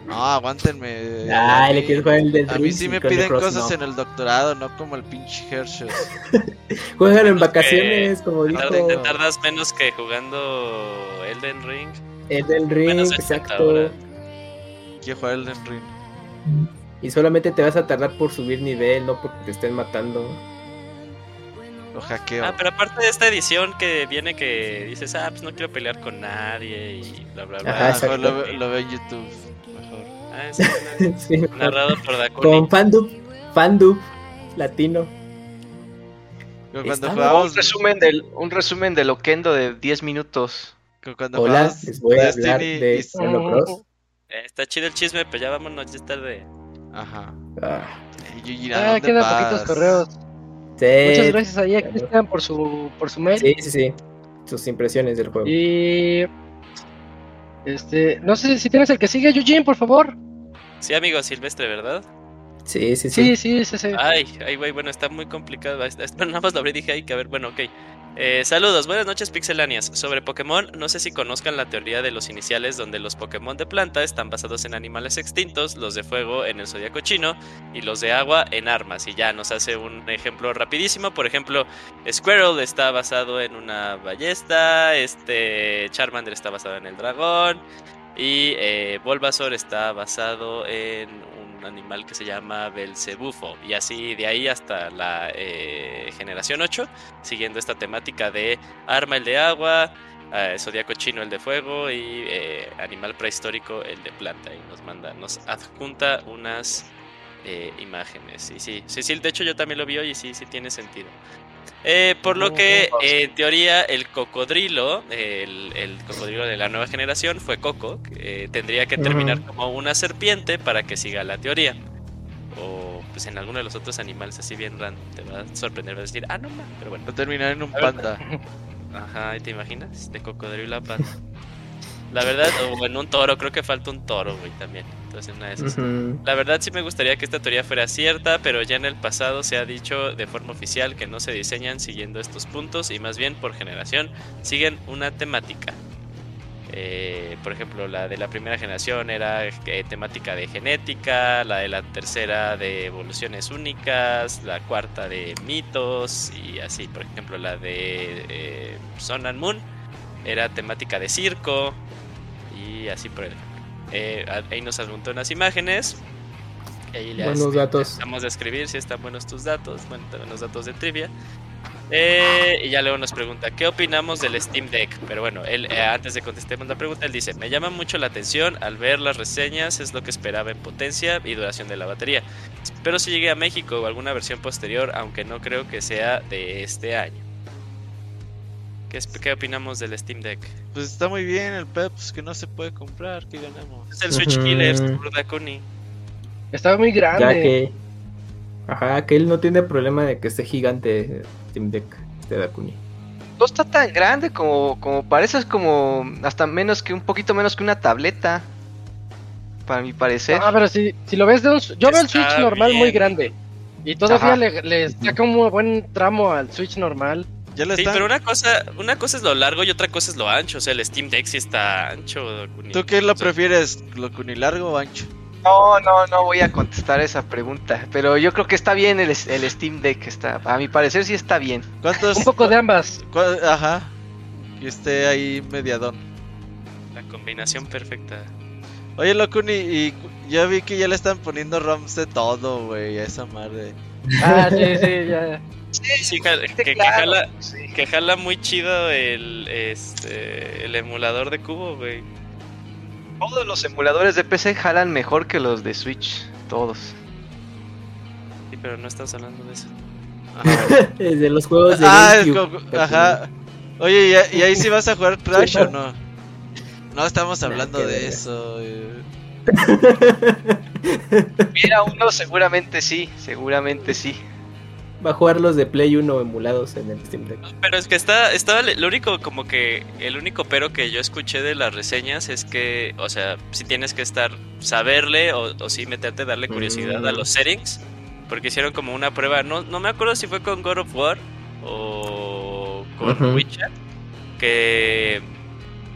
No, aguántenme. Ay, A le mí- quieres jugar el del A mí sí me piden Cross cosas no. en el doctorado, no como el pinche Hershey. Juegan en vacaciones, como dijo. tardas- te tardas menos que jugando Elden Ring. Elden Ring, Menos exacto. Quiero jugar Elden Ring. Y solamente te vas a tardar por subir nivel, no porque te estén matando. Lo hackeo. Ah, pero aparte de esta edición que viene que dices, ah, pues no quiero pelear con nadie y bla, bla, bla. Ajá, Ah, mejor lo, ve- lo veo en YouTube. Mejor. Ah, sí, Sí, narrado por Dakuni. Con Fandub, Fandub latino. Cuando jugábamos. Un resumen del, un resumen de Loquendo de 10 minutos. cuando Hola, jugábamos les voy a hablar Destiny de y- Chrono Cross. Eh, está chido el chisme, pero ya vámonos, ya es tarde. Ajá. Ah, Y Yuji, ¿a Ah, quedan poquitos correos. Sí, Muchas gracias ahí a Cristian por su, por su mail. Sí, sí, sí. Sus impresiones del juego. Y. Este. No sé si tienes el que sigue, Eugene, por favor. Sí, amigo Silvestre, ¿verdad? Sí, sí, Sí, sí. sí, sí, sí. Ay, ay, güey, bueno, está muy complicado. Bueno, nada más lo abrí y dije, ay, que a ver, bueno, ok. Eh, saludos, buenas noches, pixelanias. Sobre Pokémon, no sé si conozcan la teoría de los iniciales, donde los Pokémon de planta están basados en animales extintos, los de fuego en el zodiaco chino y los de agua en armas. Y ya nos hace un ejemplo rapidísimo. Por ejemplo, Squirrel está basado en una ballesta, este Charmander está basado en el dragón. Y eh, está basado en un animal que se llama Belcebufo. Y así de ahí hasta la eh, generación 8, siguiendo esta temática de arma el de agua, eh, zodiaco chino el de fuego y eh, animal prehistórico el de planta. Y nos manda, nos adjunta unas eh, imágenes. Y sí, sí, sí, de hecho yo también lo vi hoy y sí, sí tiene sentido. Eh, por lo que, eh, en teoría, el cocodrilo, el, el cocodrilo de la nueva generación fue Coco, eh, tendría que terminar como una serpiente para que siga la teoría. O pues en alguno de los otros animales así bien random, te va a sorprender, vas a decir, ah, no, ma", pero bueno. Va a terminar en un panda. Ajá, ¿y ¿te imaginas? De cocodrilo a pata. La verdad, o en un toro, creo que falta un toro, güey, también. Entonces, una de esas. Ujú. La verdad sí me gustaría que esta teoría fuera cierta, pero ya en el pasado se ha dicho de forma oficial que no se diseñan siguiendo estos puntos y más bien por generación siguen una temática. Eh, por ejemplo, la de la primera generación era eh, temática de genética, la de la tercera de evoluciones únicas, la cuarta de mitos y así. Por ejemplo, la de eh, Sun and Moon era temática de circo y así por el eh, ahí nos adjuntó unas imágenes. Ahí Buenos hace- datos. Vamos a escribir si están buenos tus datos. Bueno, también los datos de trivia. Eh, y ya luego nos pregunta, ¿qué opinamos del Steam Deck? Pero bueno, él, eh, antes de contestemos la pregunta, él dice, me llama mucho la atención al ver las reseñas, es lo que esperaba en potencia y duración de la batería. Espero si llegue a México o alguna versión posterior, aunque no creo que sea de este año. ¿Qué, es- qué opinamos del Steam Deck? Pues está muy bien el Peps que no se puede comprar. que ganamos? Es el Switch Ujú. Killer, seguro Dakuni. Estaba muy grande. Ya que. Ajá, que él no tiene problema de que esté gigante Steam Deck de Dakuni. No está tan grande como, como parece, es como hasta menos que un poquito menos que una tableta. Para mi parecer. Ah, pero si, si lo ves de un. Yo veo el Switch normal muy grande. Y todavía Ajá. le, le saca un buen tramo al Switch normal. Ya Sí, están. pero una cosa, una cosa es lo largo y otra cosa es lo ancho. O sea, el Steam Deck sí está ancho. Dakuni. ¿Tú qué lo O sea, prefieres? ¿Lo cunilargo o ancho? No, no, no voy a contestar esa pregunta. Pero yo creo que está bien el, el Steam Deck. Está, a mi parecer sí está bien. ¿Cuántos? Un poco de ambas. Ajá. Que esté ahí mediadón. La combinación perfecta. Oye, Locuni, y ya vi que ya le están poniendo ROMs de todo, güey, a esa madre. Ah, sí, sí, ya. Sí, jala- que, que claro, jala, sí. que jala muy chido el, este, el emulador de cubo, güey. Todos los emuladores de PC jalan mejor que los de Switch. Todos. Sí, pero no estamos hablando de eso. Ajá. de los juegos de ah, es GameCube. como- ajá. Oye, ¿y, ahí sí vas a jugar Crash o no? No estamos hablando de ver. eso. eh. Mira uno, seguramente sí. Seguramente sí. Va a jugar los de Play 1 emulados en el Steam Deck. Pero es que está, estaba lo único como que el único pero que yo escuché de las reseñas es que, o sea, si tienes que estar saberle o, o sí meterte, darle curiosidad a Mm. los settings, porque hicieron como una prueba, no, no me acuerdo si fue con God of War o con Ujú. Witcher, que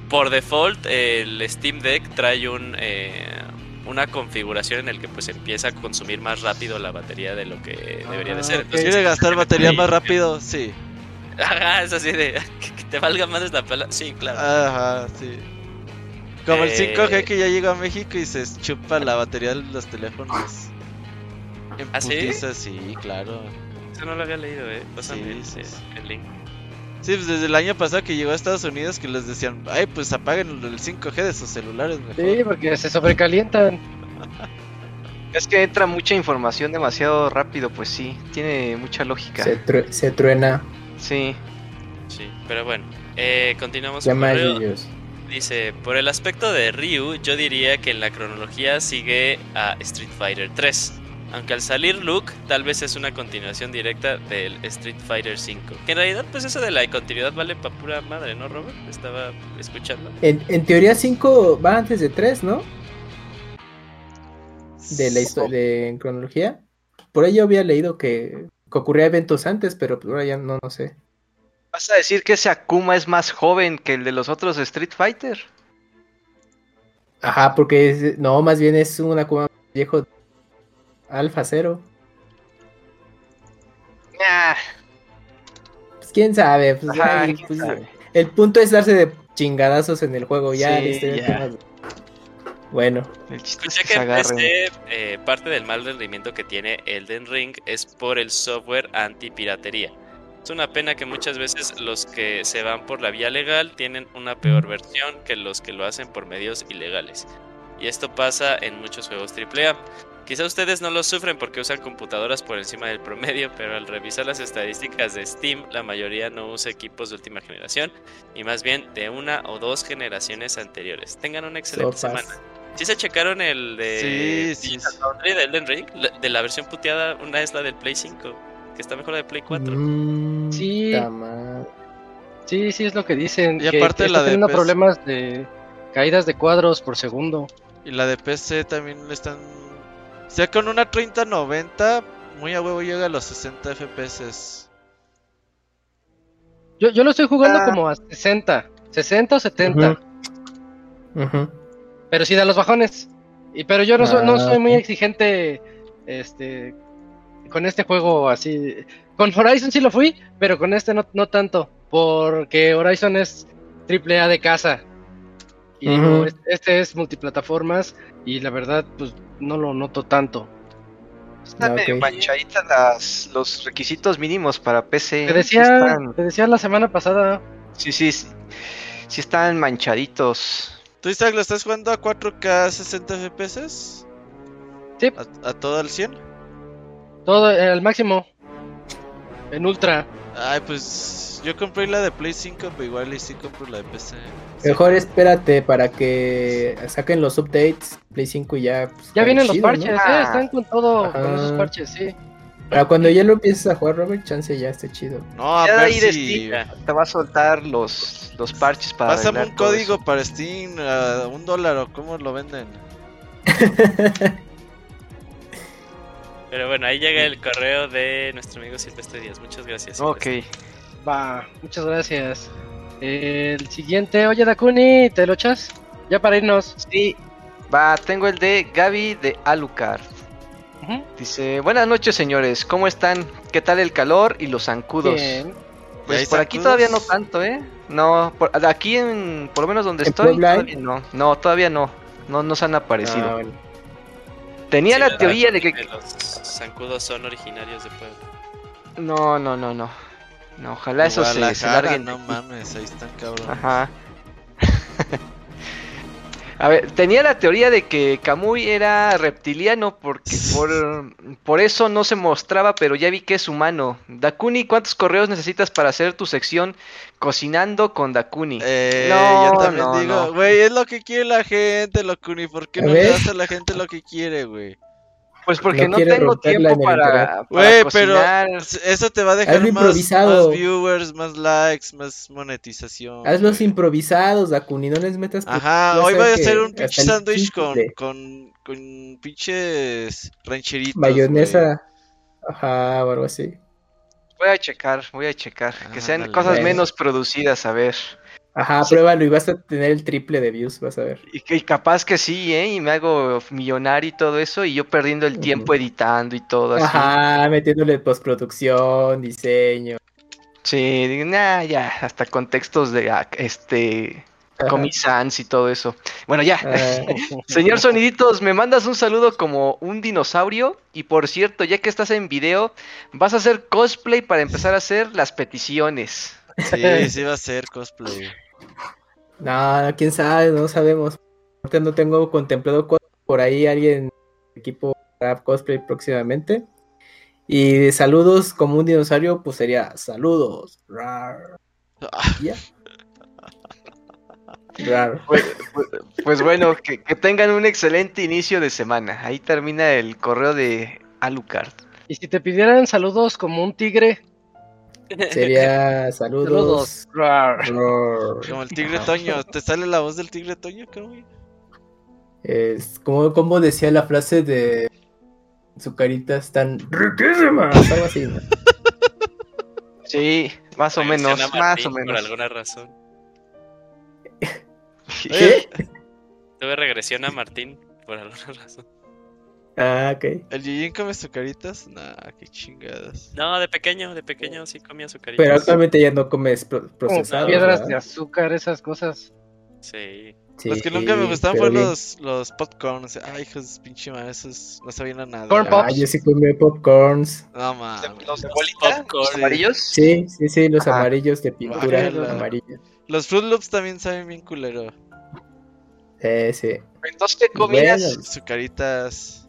por default el Steam Deck trae un eh, una configuración en el que pues empieza a consumir más rápido la batería de lo que debería de Ah, ser. Entonces, ¿Quiere gastar batería más rápido? Sí. Ajá, es así de que, te valga más la pala. Sí, claro. Ajá, sí. Como el Eh, 5G que ya llegó a México y se chupa la batería de los teléfonos. ¿Ah, sí? claro. Eso no lo había leído, eh. Pásame sí, sí. el link. Sí, pues desde el año pasado que llegó a Estados Unidos que les decían, ay, pues apaguen el 5G de sus celulares mejor. Sí, porque se sobrecalientan. Es que entra mucha información demasiado rápido, pues sí, tiene mucha lógica. Se, tru- se truena. Sí. Sí, pero bueno. Eh, continuamos con ellos. Dice, por el aspecto de Ryu, yo diría que en la cronología sigue a Street Fighter 3. Aunque al salir Luke, tal vez es una continuación directa del Street Fighter 5. Que en realidad, pues eso de la continuidad vale pa' pura madre, ¿no, Robert? Estaba escuchando. En, en teoría 5 va antes de 3, ¿no? De la historia de en cronología. Por ahí yo había leído que, que ocurría eventos antes, pero pues ahora ya no, no sé. ¿Vas a decir que ese Akuma es más joven que el de los otros Street Fighter? Ajá, porque es- no, más bien es un Akuma viejo Alfa Cero. Ah, Pues quién sabe. Pues, ajá, ay, quién pues, sabe. el punto es darse de chingadazos en el juego. Ya, Sí, ya. Bueno, El chiste es Escuché que que eh, parte del mal rendimiento que tiene Elden Ring es por el software anti-piratería. Es una pena que muchas veces los que se van por la vía legal tienen una peor versión que los que lo hacen por medios ilegales. Y esto pasa en muchos juegos AAA. Quizá ustedes no lo sufren porque usan computadoras por encima del promedio, pero al revisar las estadísticas de Steam, la mayoría no usa equipos de última generación y más bien de una o dos generaciones anteriores. Tengan una excelente sopas. semana. ¿Sí se checaron el de Sí, sí, de Elden Ring? La- de la versión puteada, una es la del Play 5, que está mejor la de Play 4. Mm, Sí. Sí, sí, es lo que dicen. Y que- aparte que la está de problemas de caídas de cuadros por segundo. Y la de PC también le están. O sea, con una 3090, muy a huevo llega a los 60 FPS. Yo, yo lo estoy jugando Ah. como a 60, 60 o 70, Ujú. Ujú. pero sí da los bajones. Y, pero yo no soy, no Ah, soy muy exigente este, con este juego así. Con Horizon sí lo fui, pero con este no, no tanto, porque Horizon es triple A de casa. Y digo, Ujú. es- este es multiplataformas y la verdad, pues no lo noto tanto. Están Ah, medio manchaditas las, los requisitos mínimos para PC. Te Sí decía, están- te decía la semana pasada, Sí, sí, sí, sí están manchaditos. ¿Tú, Isaac, lo estás jugando a 4K 60 FPS? Sí. ¿A, a todo al 100? todo al máximo, en ultra. Ay, pues yo compré la de Play 5, pero igual y sí compro la de PC. Mejor espérate para que saquen los updates Play 5 y ya. pues, Ya vienen los parches, eh, Ah. están con todo, con Ajá. esos parches, sí. Para cuando ya lo empieces a jugar, Robert, chance ya esté chido. No, a Ya ver ahí de si... Steam te va a soltar los, los parches para Pásame un código eso. para Steam a un dólar o cómo lo venden. Pero bueno, ahí llega el correo de nuestro amigo Silvestre Díaz. Muchas gracias. Ok. Va, muchas gracias. El siguiente, oye Dakuni, ¿te lo echas? Ya para irnos. Sí, va, tengo el de Gaby de Alucard. Dice, buenas noches señores, ¿cómo están? ¿Qué tal el calor y los zancudos? Bien. Pues ¿Hay por aquí todavía no tanto, ¿eh? No, por, aquí en, por lo menos donde ¿En estoy, todavía no. No, todavía no. No nos han aparecido. Ah, bueno. Tenía Sí, la teoría de que... Los zancudos son originarios de Puebla. No, no, no, no. No, ojalá eso se, se larguen. No mames, ahí están cabrón. Ajá. A ver, tenía la teoría de que Kamui era reptiliano porque por, por eso no se mostraba, pero ya vi que es humano. Dakuni, ¿cuántos correos necesitas para hacer tu sección Cocinando con Dakuni? Eh, No, yo también no, digo, no. güey, es lo que quiere la gente, Locuni. ¿Por qué no le das a la gente lo que quiere, güey? Pues porque No tengo tiempo para, Güey, pero eso te va a dejar más, viewers, más likes, más monetización. Hazlos güey. improvisados, Dakuni, no les metas. Ajá, hoy voy a hacer un pinche sándwich con, con, con pinches rancheritos. Mayonesa. Ajá, o algo así. Voy a checar, voy a checar. Que sean Ándale. cosas menos producidas, a ver. Ajá, Sí. pruébalo y vas a tener el triple de views, vas a ver. Y, capaz que sí, ¿eh? Y me hago millonario y todo eso, y yo perdiendo el tiempo editando y todo así. Ajá, metiéndole postproducción, diseño. Sí, nah, ya, hasta contextos de ah, este Comi Sans y todo eso. Bueno, ya. Señor Soniditos, me mandas un saludo como un dinosaurio. Y por cierto, ya que estás en video, vas a hacer cosplay para empezar a hacer las peticiones. Sí, sí va a ser cosplay. No, quién sabe, no sabemos. Ahorita no tengo contemplado por ahí alguien equipo para cosplay próximamente. Y de saludos como un dinosaurio, pues sería saludos. Rar. Ya. Rar. Pues, pues- pues bueno, que, que tengan un excelente inicio de semana. Ahí termina el correo de Alucard. Y si te pidieran saludos como un tigre, Sería saludos. saludos. Como el tigre Toño. ¿Te sale la voz del tigre Toño, Camuy? Es como, como decía la frase de su carita están riquísimas, algo así, ¿no? Sí, más o menos, más o menos. Por alguna razón. ¿Qué? Tuve regresión a Martín por alguna razón. Ah, ok. ¿El Yujin come sucaritas? Nah, qué chingadas. No, de pequeño, de pequeño sí comía azucaritas. Pero actualmente ya no comes pro- procesados. piedras ¿verdad? de azúcar, esas cosas. Sí. Sí, los que nunca me gustaban fueron bien. los, los popcorns. Ay, hijos de pinche madre, esos no sabían a nada. Corn Ah, Pops. yo sí comí popcorns. No mames. ¿Los de. ¿Los amarillos? Sí, sí, sí, los amarillos de pintura Guácala. amarilla. Los Fruit Loops también saben bien culero. Sí, sí. Entonces, ¿qué comías? Bueno. Sucaritas.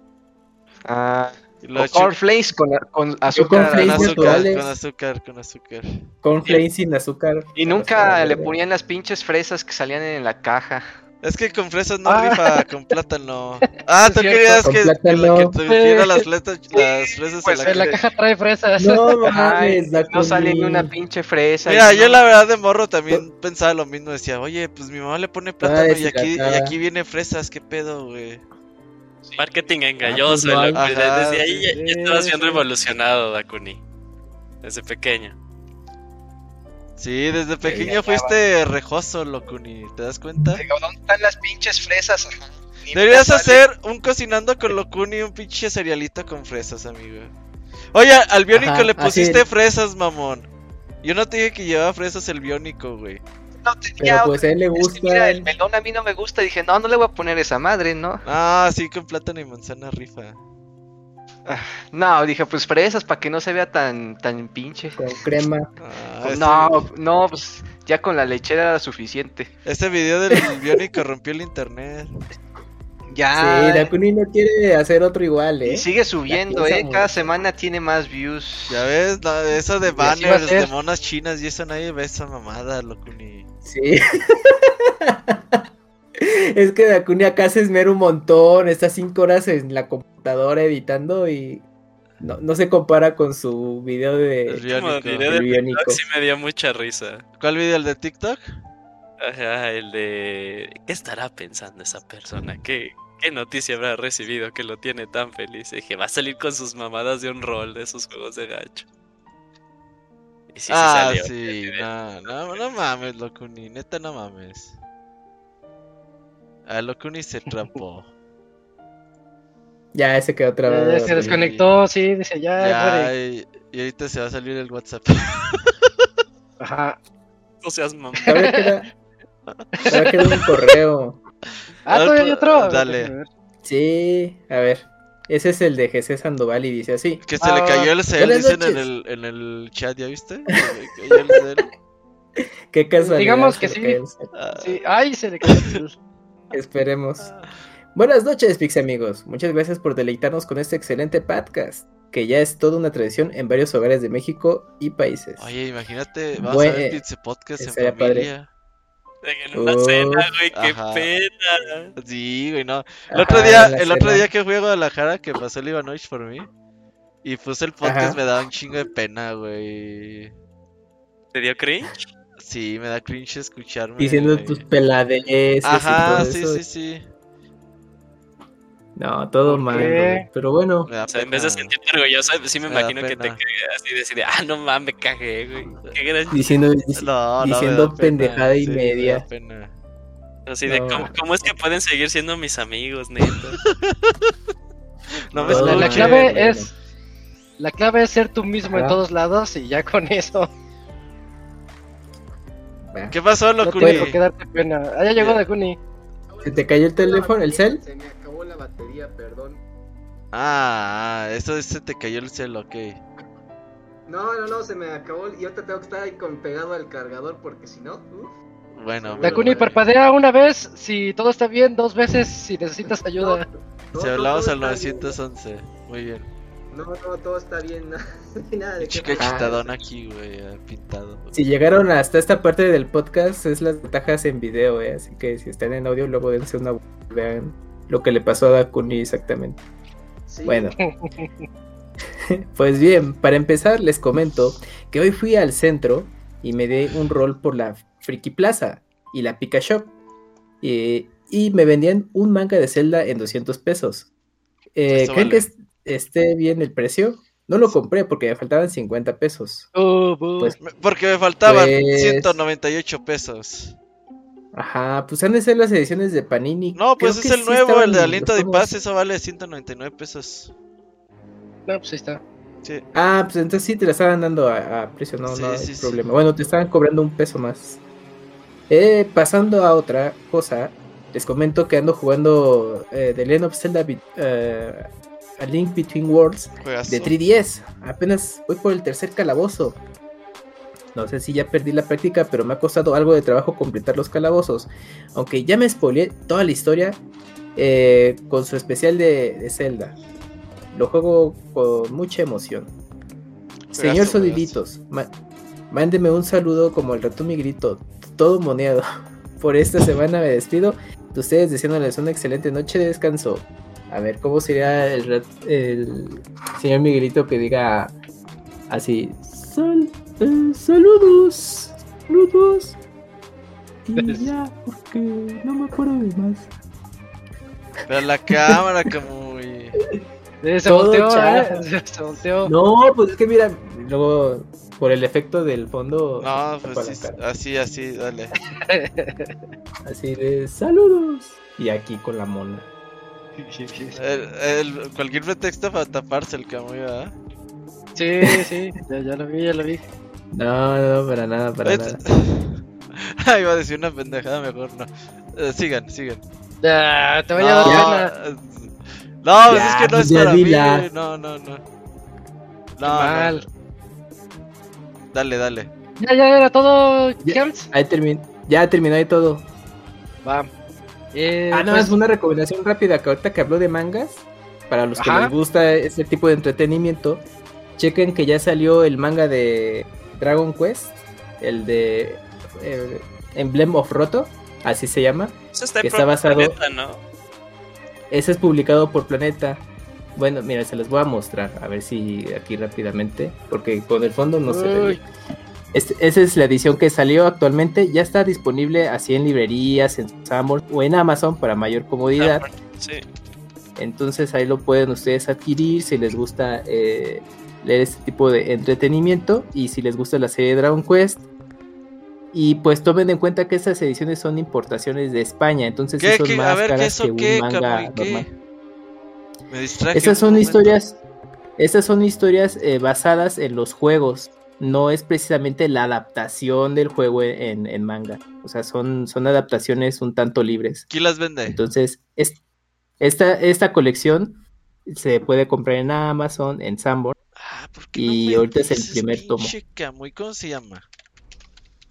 Ah, Y los o corn chu- flakes con, con azúcar. con azúcar, con azúcar, con azúcar. Cornflakes sin azúcar. Y nunca le ponían las pinches fresas que salían en la caja. Es que con fresas no Ah. rifa, con plátano. Ah, tú querías que, que, plátano. que tuviera las, fletas, las fresas pues, en la En la caja. trae fresas. No Ay, mames, no Dakuni. sale ni una pinche fresa. Mira, y yo no- la verdad de morro también pensaba lo mismo. Decía, oye, pues mi mamá le pone plátano y aquí, y aquí viene fresas, ¿qué pedo, güey? Marketing engañoso. Ah, pues, loco. Ajá, desde ahí ya, sí, ya estaba siendo sí. revolucionado, Dakuni. Desde pequeño. Sí, desde pequeño fuiste rejoso, Locuni, ¿te das cuenta? ¿Dónde están las pinches fresas? Ni Deberías hacer un cocinando con Locuni un pinche cerealito con fresas, amigo. Oye, al biónico Ajá, le pusiste es. fresas, mamón. Yo no te dije que llevaba fresas el biónico, güey. No tenía Pero pues a él le Es que gusta. mira, el melón a mí no me gusta. Dije, no, no le voy a poner esa madre, ¿no? Ah, sí, con plátano y manzana rifa. No, dije, pues fresas para que no se vea tan, tan pinche. Con crema. Ah, No, no, pues ya con la lechera era suficiente. Ese video del biónico rompió el internet. Ya. Sí, Dakuni no quiere hacer otro igual, y ¿eh? sigue subiendo, eh. Cada semana tiene más views. Ya ves, No, eso de banners, de monas chinas y eso nadie ve esa mamada, Locuni. Sí. es que Dakuni acá se esmera un montón, está cinco horas en la computadora editando y no, no se compara con su video El de biónico. video el de biónico. TikTok sí me dio mucha risa. ¿Cuál video? ¿El de TikTok? Ajá, el de... ¿Qué estará pensando esa persona? ¿Qué, qué noticia habrá recibido que lo tiene tan feliz? Dije, va a salir con sus mamadas de un rol de esos juegos de gacho. Y sí, sí ah, salió. sí, no, no, no mames, Locuni, neta no mames. Ah, Locuni se trapó. Ya ese quedó otra vez. se desconectó, sí, dice ya, Ya, y, y ahorita se va a salir el WhatsApp. Ajá. No seas mamá. Todavía queda, todavía queda un correo. Ah, todavía hay otro. Dale. Sí, a ver. Ese es el de Jesse Sandoval y dice así. Que se le Ah, cayó el cel, dicen en el, en el chat, ¿ya viste? Se le cayó el cel. Qué casualidad. Digamos que sí. Ah, Sí, ay, se le cayó el- Esperemos. Buenas noches, Pix amigos. Muchas gracias por deleitarnos con este excelente podcast, que ya es toda una tradición en varios hogares de México y países. Oye, imagínate, vamos a ver Pizza Podcast en familia. En una Uf, cena, güey, qué ajá. pena. Sí, güey, no. El Ajá, otro día, el otro día que fui a Guadalajara, que pasó el Ivanovich por mí, y puse el podcast, Ajá. me daba un chingo de pena, güey. ¿Te dio cringe? Sí, me da cringe escucharme. Diciendo güey. tus peladeces y Ajá, todo sí, eso. sí, sí. No, todo ¿Por mal, qué? güey. Pero bueno, Me O sea, en vez de sentirte orgulloso, sí me Me imagino que te cagas así de decir, ah, no mames, me cagué, güey. Qué gran... diciendo, No, no, me diciendo pena, pendejada y sí, me media. pena. Así de, No. ¿cómo, ¿cómo es que pueden seguir siendo mis amigos, neta? No me Todo La, la clave es. La clave es ser tú mismo en todos lados y ya con eso. ¿Qué pasó, No Locuni? tienes por qué darte pena. Allá llegó Dakuni. ¿Se te cayó el teléfono, el cel? Se me la batería, perdón. Ah, ah, eso se te cayó el cel, ok. No, no, no, se me acabó y ahorita tengo que estar ahí con pegado al cargador porque si no, uf. Bueno, Dakuni, bueno. parpadea una vez si todo está bien, dos veces si necesitas ayuda. No, Si no, hablamos todo al está bien. 911, muy bien. No, no, todo está bien. no, Nada de Chica chitadón aquí, güey, pintado. Si llegaron hasta esta parte del podcast, es las ventajas en video, eh, así que si están en audio, luego dense una vean lo que le pasó a Dakuni exactamente. Sí. Bueno, pues bien, para empezar les comento que hoy fui al centro y me di un rol por la Friki Plaza y la Pika Shop eh, y me vendían un manga de Zelda en 200 pesos. Eh, ¿Creen vale. que es- esté bien el precio? No lo compré porque me faltaban 50 pesos. Uh, buh. Pues, Porque me faltaban Pues- 198 pesos. Ajá, pues han de ser las ediciones de Panini. No, pues Creo es el sí nuevo, el de Aliento de. Paz, eso vale 199 pesos. No, pues ahí está. Sí. Ah, pues entonces sí te la estaban dando a, a precio, no, Sí, no hay sí, sí. problema. Bueno, te estaban cobrando un peso más. Eh, pasando a otra cosa, les comento que ando jugando eh, The Legend of Zelda Be- eh, A Link Between Worlds Juegazo. de 3DS. Apenas voy por el tercer calabozo. No sé si ya perdí la práctica, pero me ha costado algo de trabajo completar los calabozos. Aunque ya me spoileé toda la historia eh, con su especial de, de Zelda. Lo juego con mucha emoción. Señor ma- mándeme un saludo como el ratón mi grito, todo moneado. Por esta semana me despido. De ustedes deseándoles una excelente noche de descanso. A ver, ¿cómo sería el, el señor Miguelito que diga así? Sal- eh, saludos, saludos. Y ya, porque no me acuerdo de más. Pero la cámara, como muy. Eh, se volteó, eh. Se volteó. No, pues es que mira, luego por el efecto del fondo. No, pues sí, así, así, dale. Así de saludos. Y aquí con la mona. El, el- cualquier pretexto para taparse el camuy, ¿verdad? Sí, sí, ya, ya lo vi, ya lo vi. No, no, para nada, para Oye, nada. Ah, iba a decir una pendejada, mejor no. Eh, sigan, sigan. Ya, te vaya a dar pena. No, pues Ya, es que no pues es para dila. mí. No, no, no. Qué No, mal. no. Dale, dale. Ya, ya era todo, Ya. Ahí termin ya terminó ahí todo. Va. Eh, ah, no, pues, es una recomendación rápida que ahorita que habló de mangas, para los que Ajá. les gusta ese tipo de entretenimiento, chequen que ya salió el manga de Dragon Quest, el de eh, Emblem of Roto, así se llama. Eso está, Que en está basado- Planeta, ¿no? Ese es publicado por Planeta. Bueno, mira, se los voy a mostrar, a ver si aquí rápidamente, porque con el fondo no se ve. Este- esa es la edición que salió actualmente, ya está disponible así en librerías, en Sanborn o en Amazon para mayor comodidad. Ah, Sí. Entonces ahí lo pueden ustedes adquirir si les gusta eh, leer este tipo de entretenimiento y si les gusta la serie Dragon Quest. Y pues tomen en cuenta que estas ediciones son importaciones de España, entonces ¿Qué, más A ver, ¿qué caras eso que un qué, manga normal. Me distraje. Estas son historias, estas son historias eh, basadas en los juegos. No es precisamente la adaptación del juego en, en manga. O sea, son, son adaptaciones un tanto libres. ¿Quién las vende? Entonces, es- esta, esta colección se puede comprar en Amazon, en Sanborn. Ah, ¿por qué y no ahorita es el primer tomo. Camuy? ¿Cómo se llama?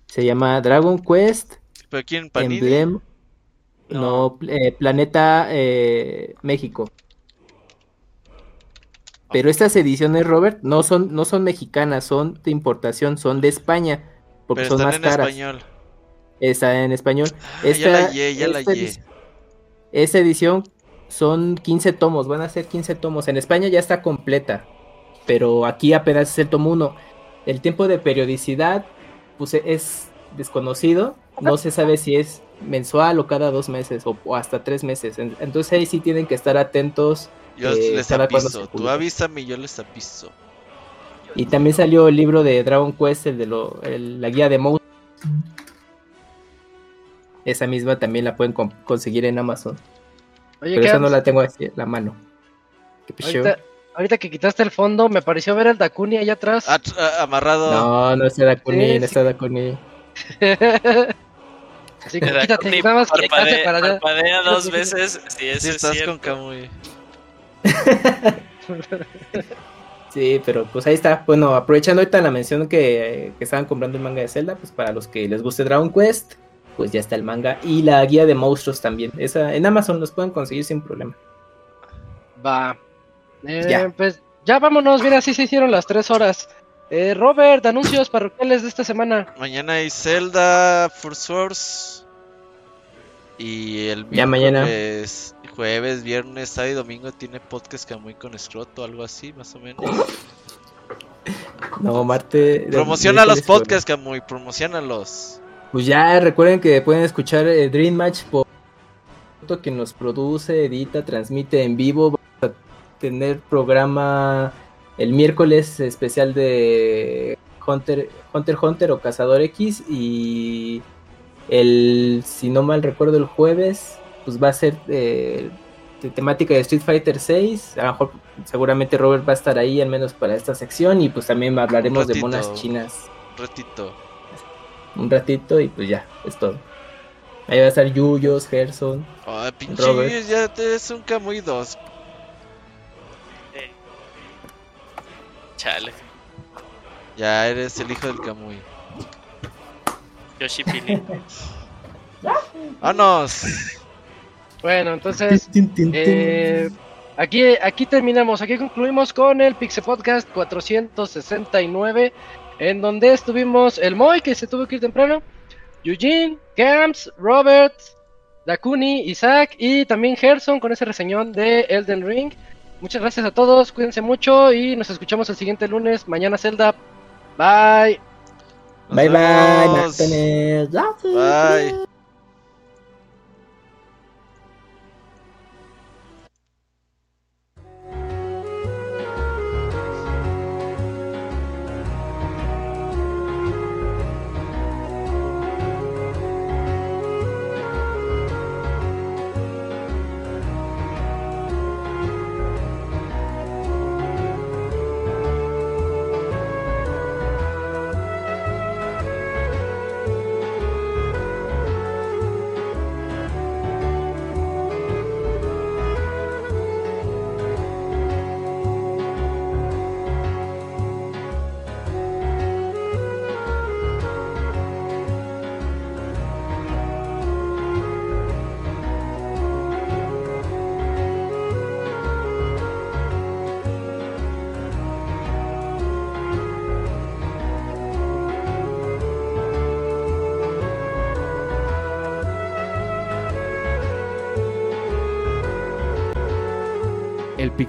Se llama Dragon Quest ¿Pero quién? ¿Panini? Emblem. No. No, eh, Planeta eh, México. Pero estas ediciones, Robert, no son, no son mexicanas, son de importación, son de España, porque Pero son más en caras. español. Está en español. Ah, ya la hallé, ya la esta edi- esta edición son 15 tomos, van a ser 15 tomos. En España ya está completa, pero aquí apenas es el tomo 1. El tiempo de periodicidad pues, es desconocido, no se sabe si es mensual o cada dos meses o, o hasta tres meses. En- Entonces ahí sí tienen que estar atentos. Yo eh, les aviso. Tú avísame y yo les aviso. Y también salió el libro de Dragon Quest, el de lo- el- la guía de Mouse. Esa misma también la pueden con- conseguir en Amazon. Oye, Pero esa no la tengo así en la mano. ¿Qué? Ahorita, que quitaste el fondo, me pareció ver al Dakuni allá atrás. At- a- amarrado. No, no está Dakuni, Sí, no sí. está Dakuni. Así que quítate, nada más que parpadea, para parpadea dos veces. Sí, eso Sí, es estás cierto. con Kamui. Sí, pero pues ahí está. Bueno, aprovechando ahorita la mención que, que estaban comprando el manga de Zelda, pues para los que les guste Dragon Quest, pues ya está el manga y la guía de monstruos también. Esa en Amazon los pueden conseguir sin problema. Va. Eh, Ya. Pues ya vámonos, mira, así se hicieron las tres horas. Eh, Robert, anuncios parroquiales de esta semana. Mañana hay Zelda, Force Source. Y el Ya mañana. jueves, viernes, sábado y domingo tiene podcast Kamui con Scroto, algo así, más o menos. No, Marte. Promociona los podcasts, Kamui, promocionalos. Pues ya recuerden que pueden escuchar eh, Dream Match por que nos produce, edita, transmite en vivo. Tener programa el miércoles especial de Hunter Hunter Hunter o Cazador X y el si no mal recuerdo el jueves pues va a ser eh, de temática de Street Fighter 6. A lo mejor seguramente Robert va a estar ahí al menos para esta sección y pues también hablaremos de monas chinas Ratito. un ratito y pues ya, es todo. Ahí va a estar Yuyos, Gerson. Ay, pinche, Robert. ya te es un Kamui Chale. Ya eres el hijo del Kamui. Yoshi Pili. ¡Vámonos! Bueno, entonces, eh, aquí, aquí terminamos, aquí concluimos con el Pixel Podcast 469, en donde estuvimos el Moy, que se tuvo que ir temprano, Eugene, Camps, Robert, Dakuni, Isaac y también Gerson con ese reseñón de Elden Ring. Muchas gracias a todos, cuídense mucho y nos escuchamos el siguiente lunes, mañana Zelda. Bye. Bye bye. Bye.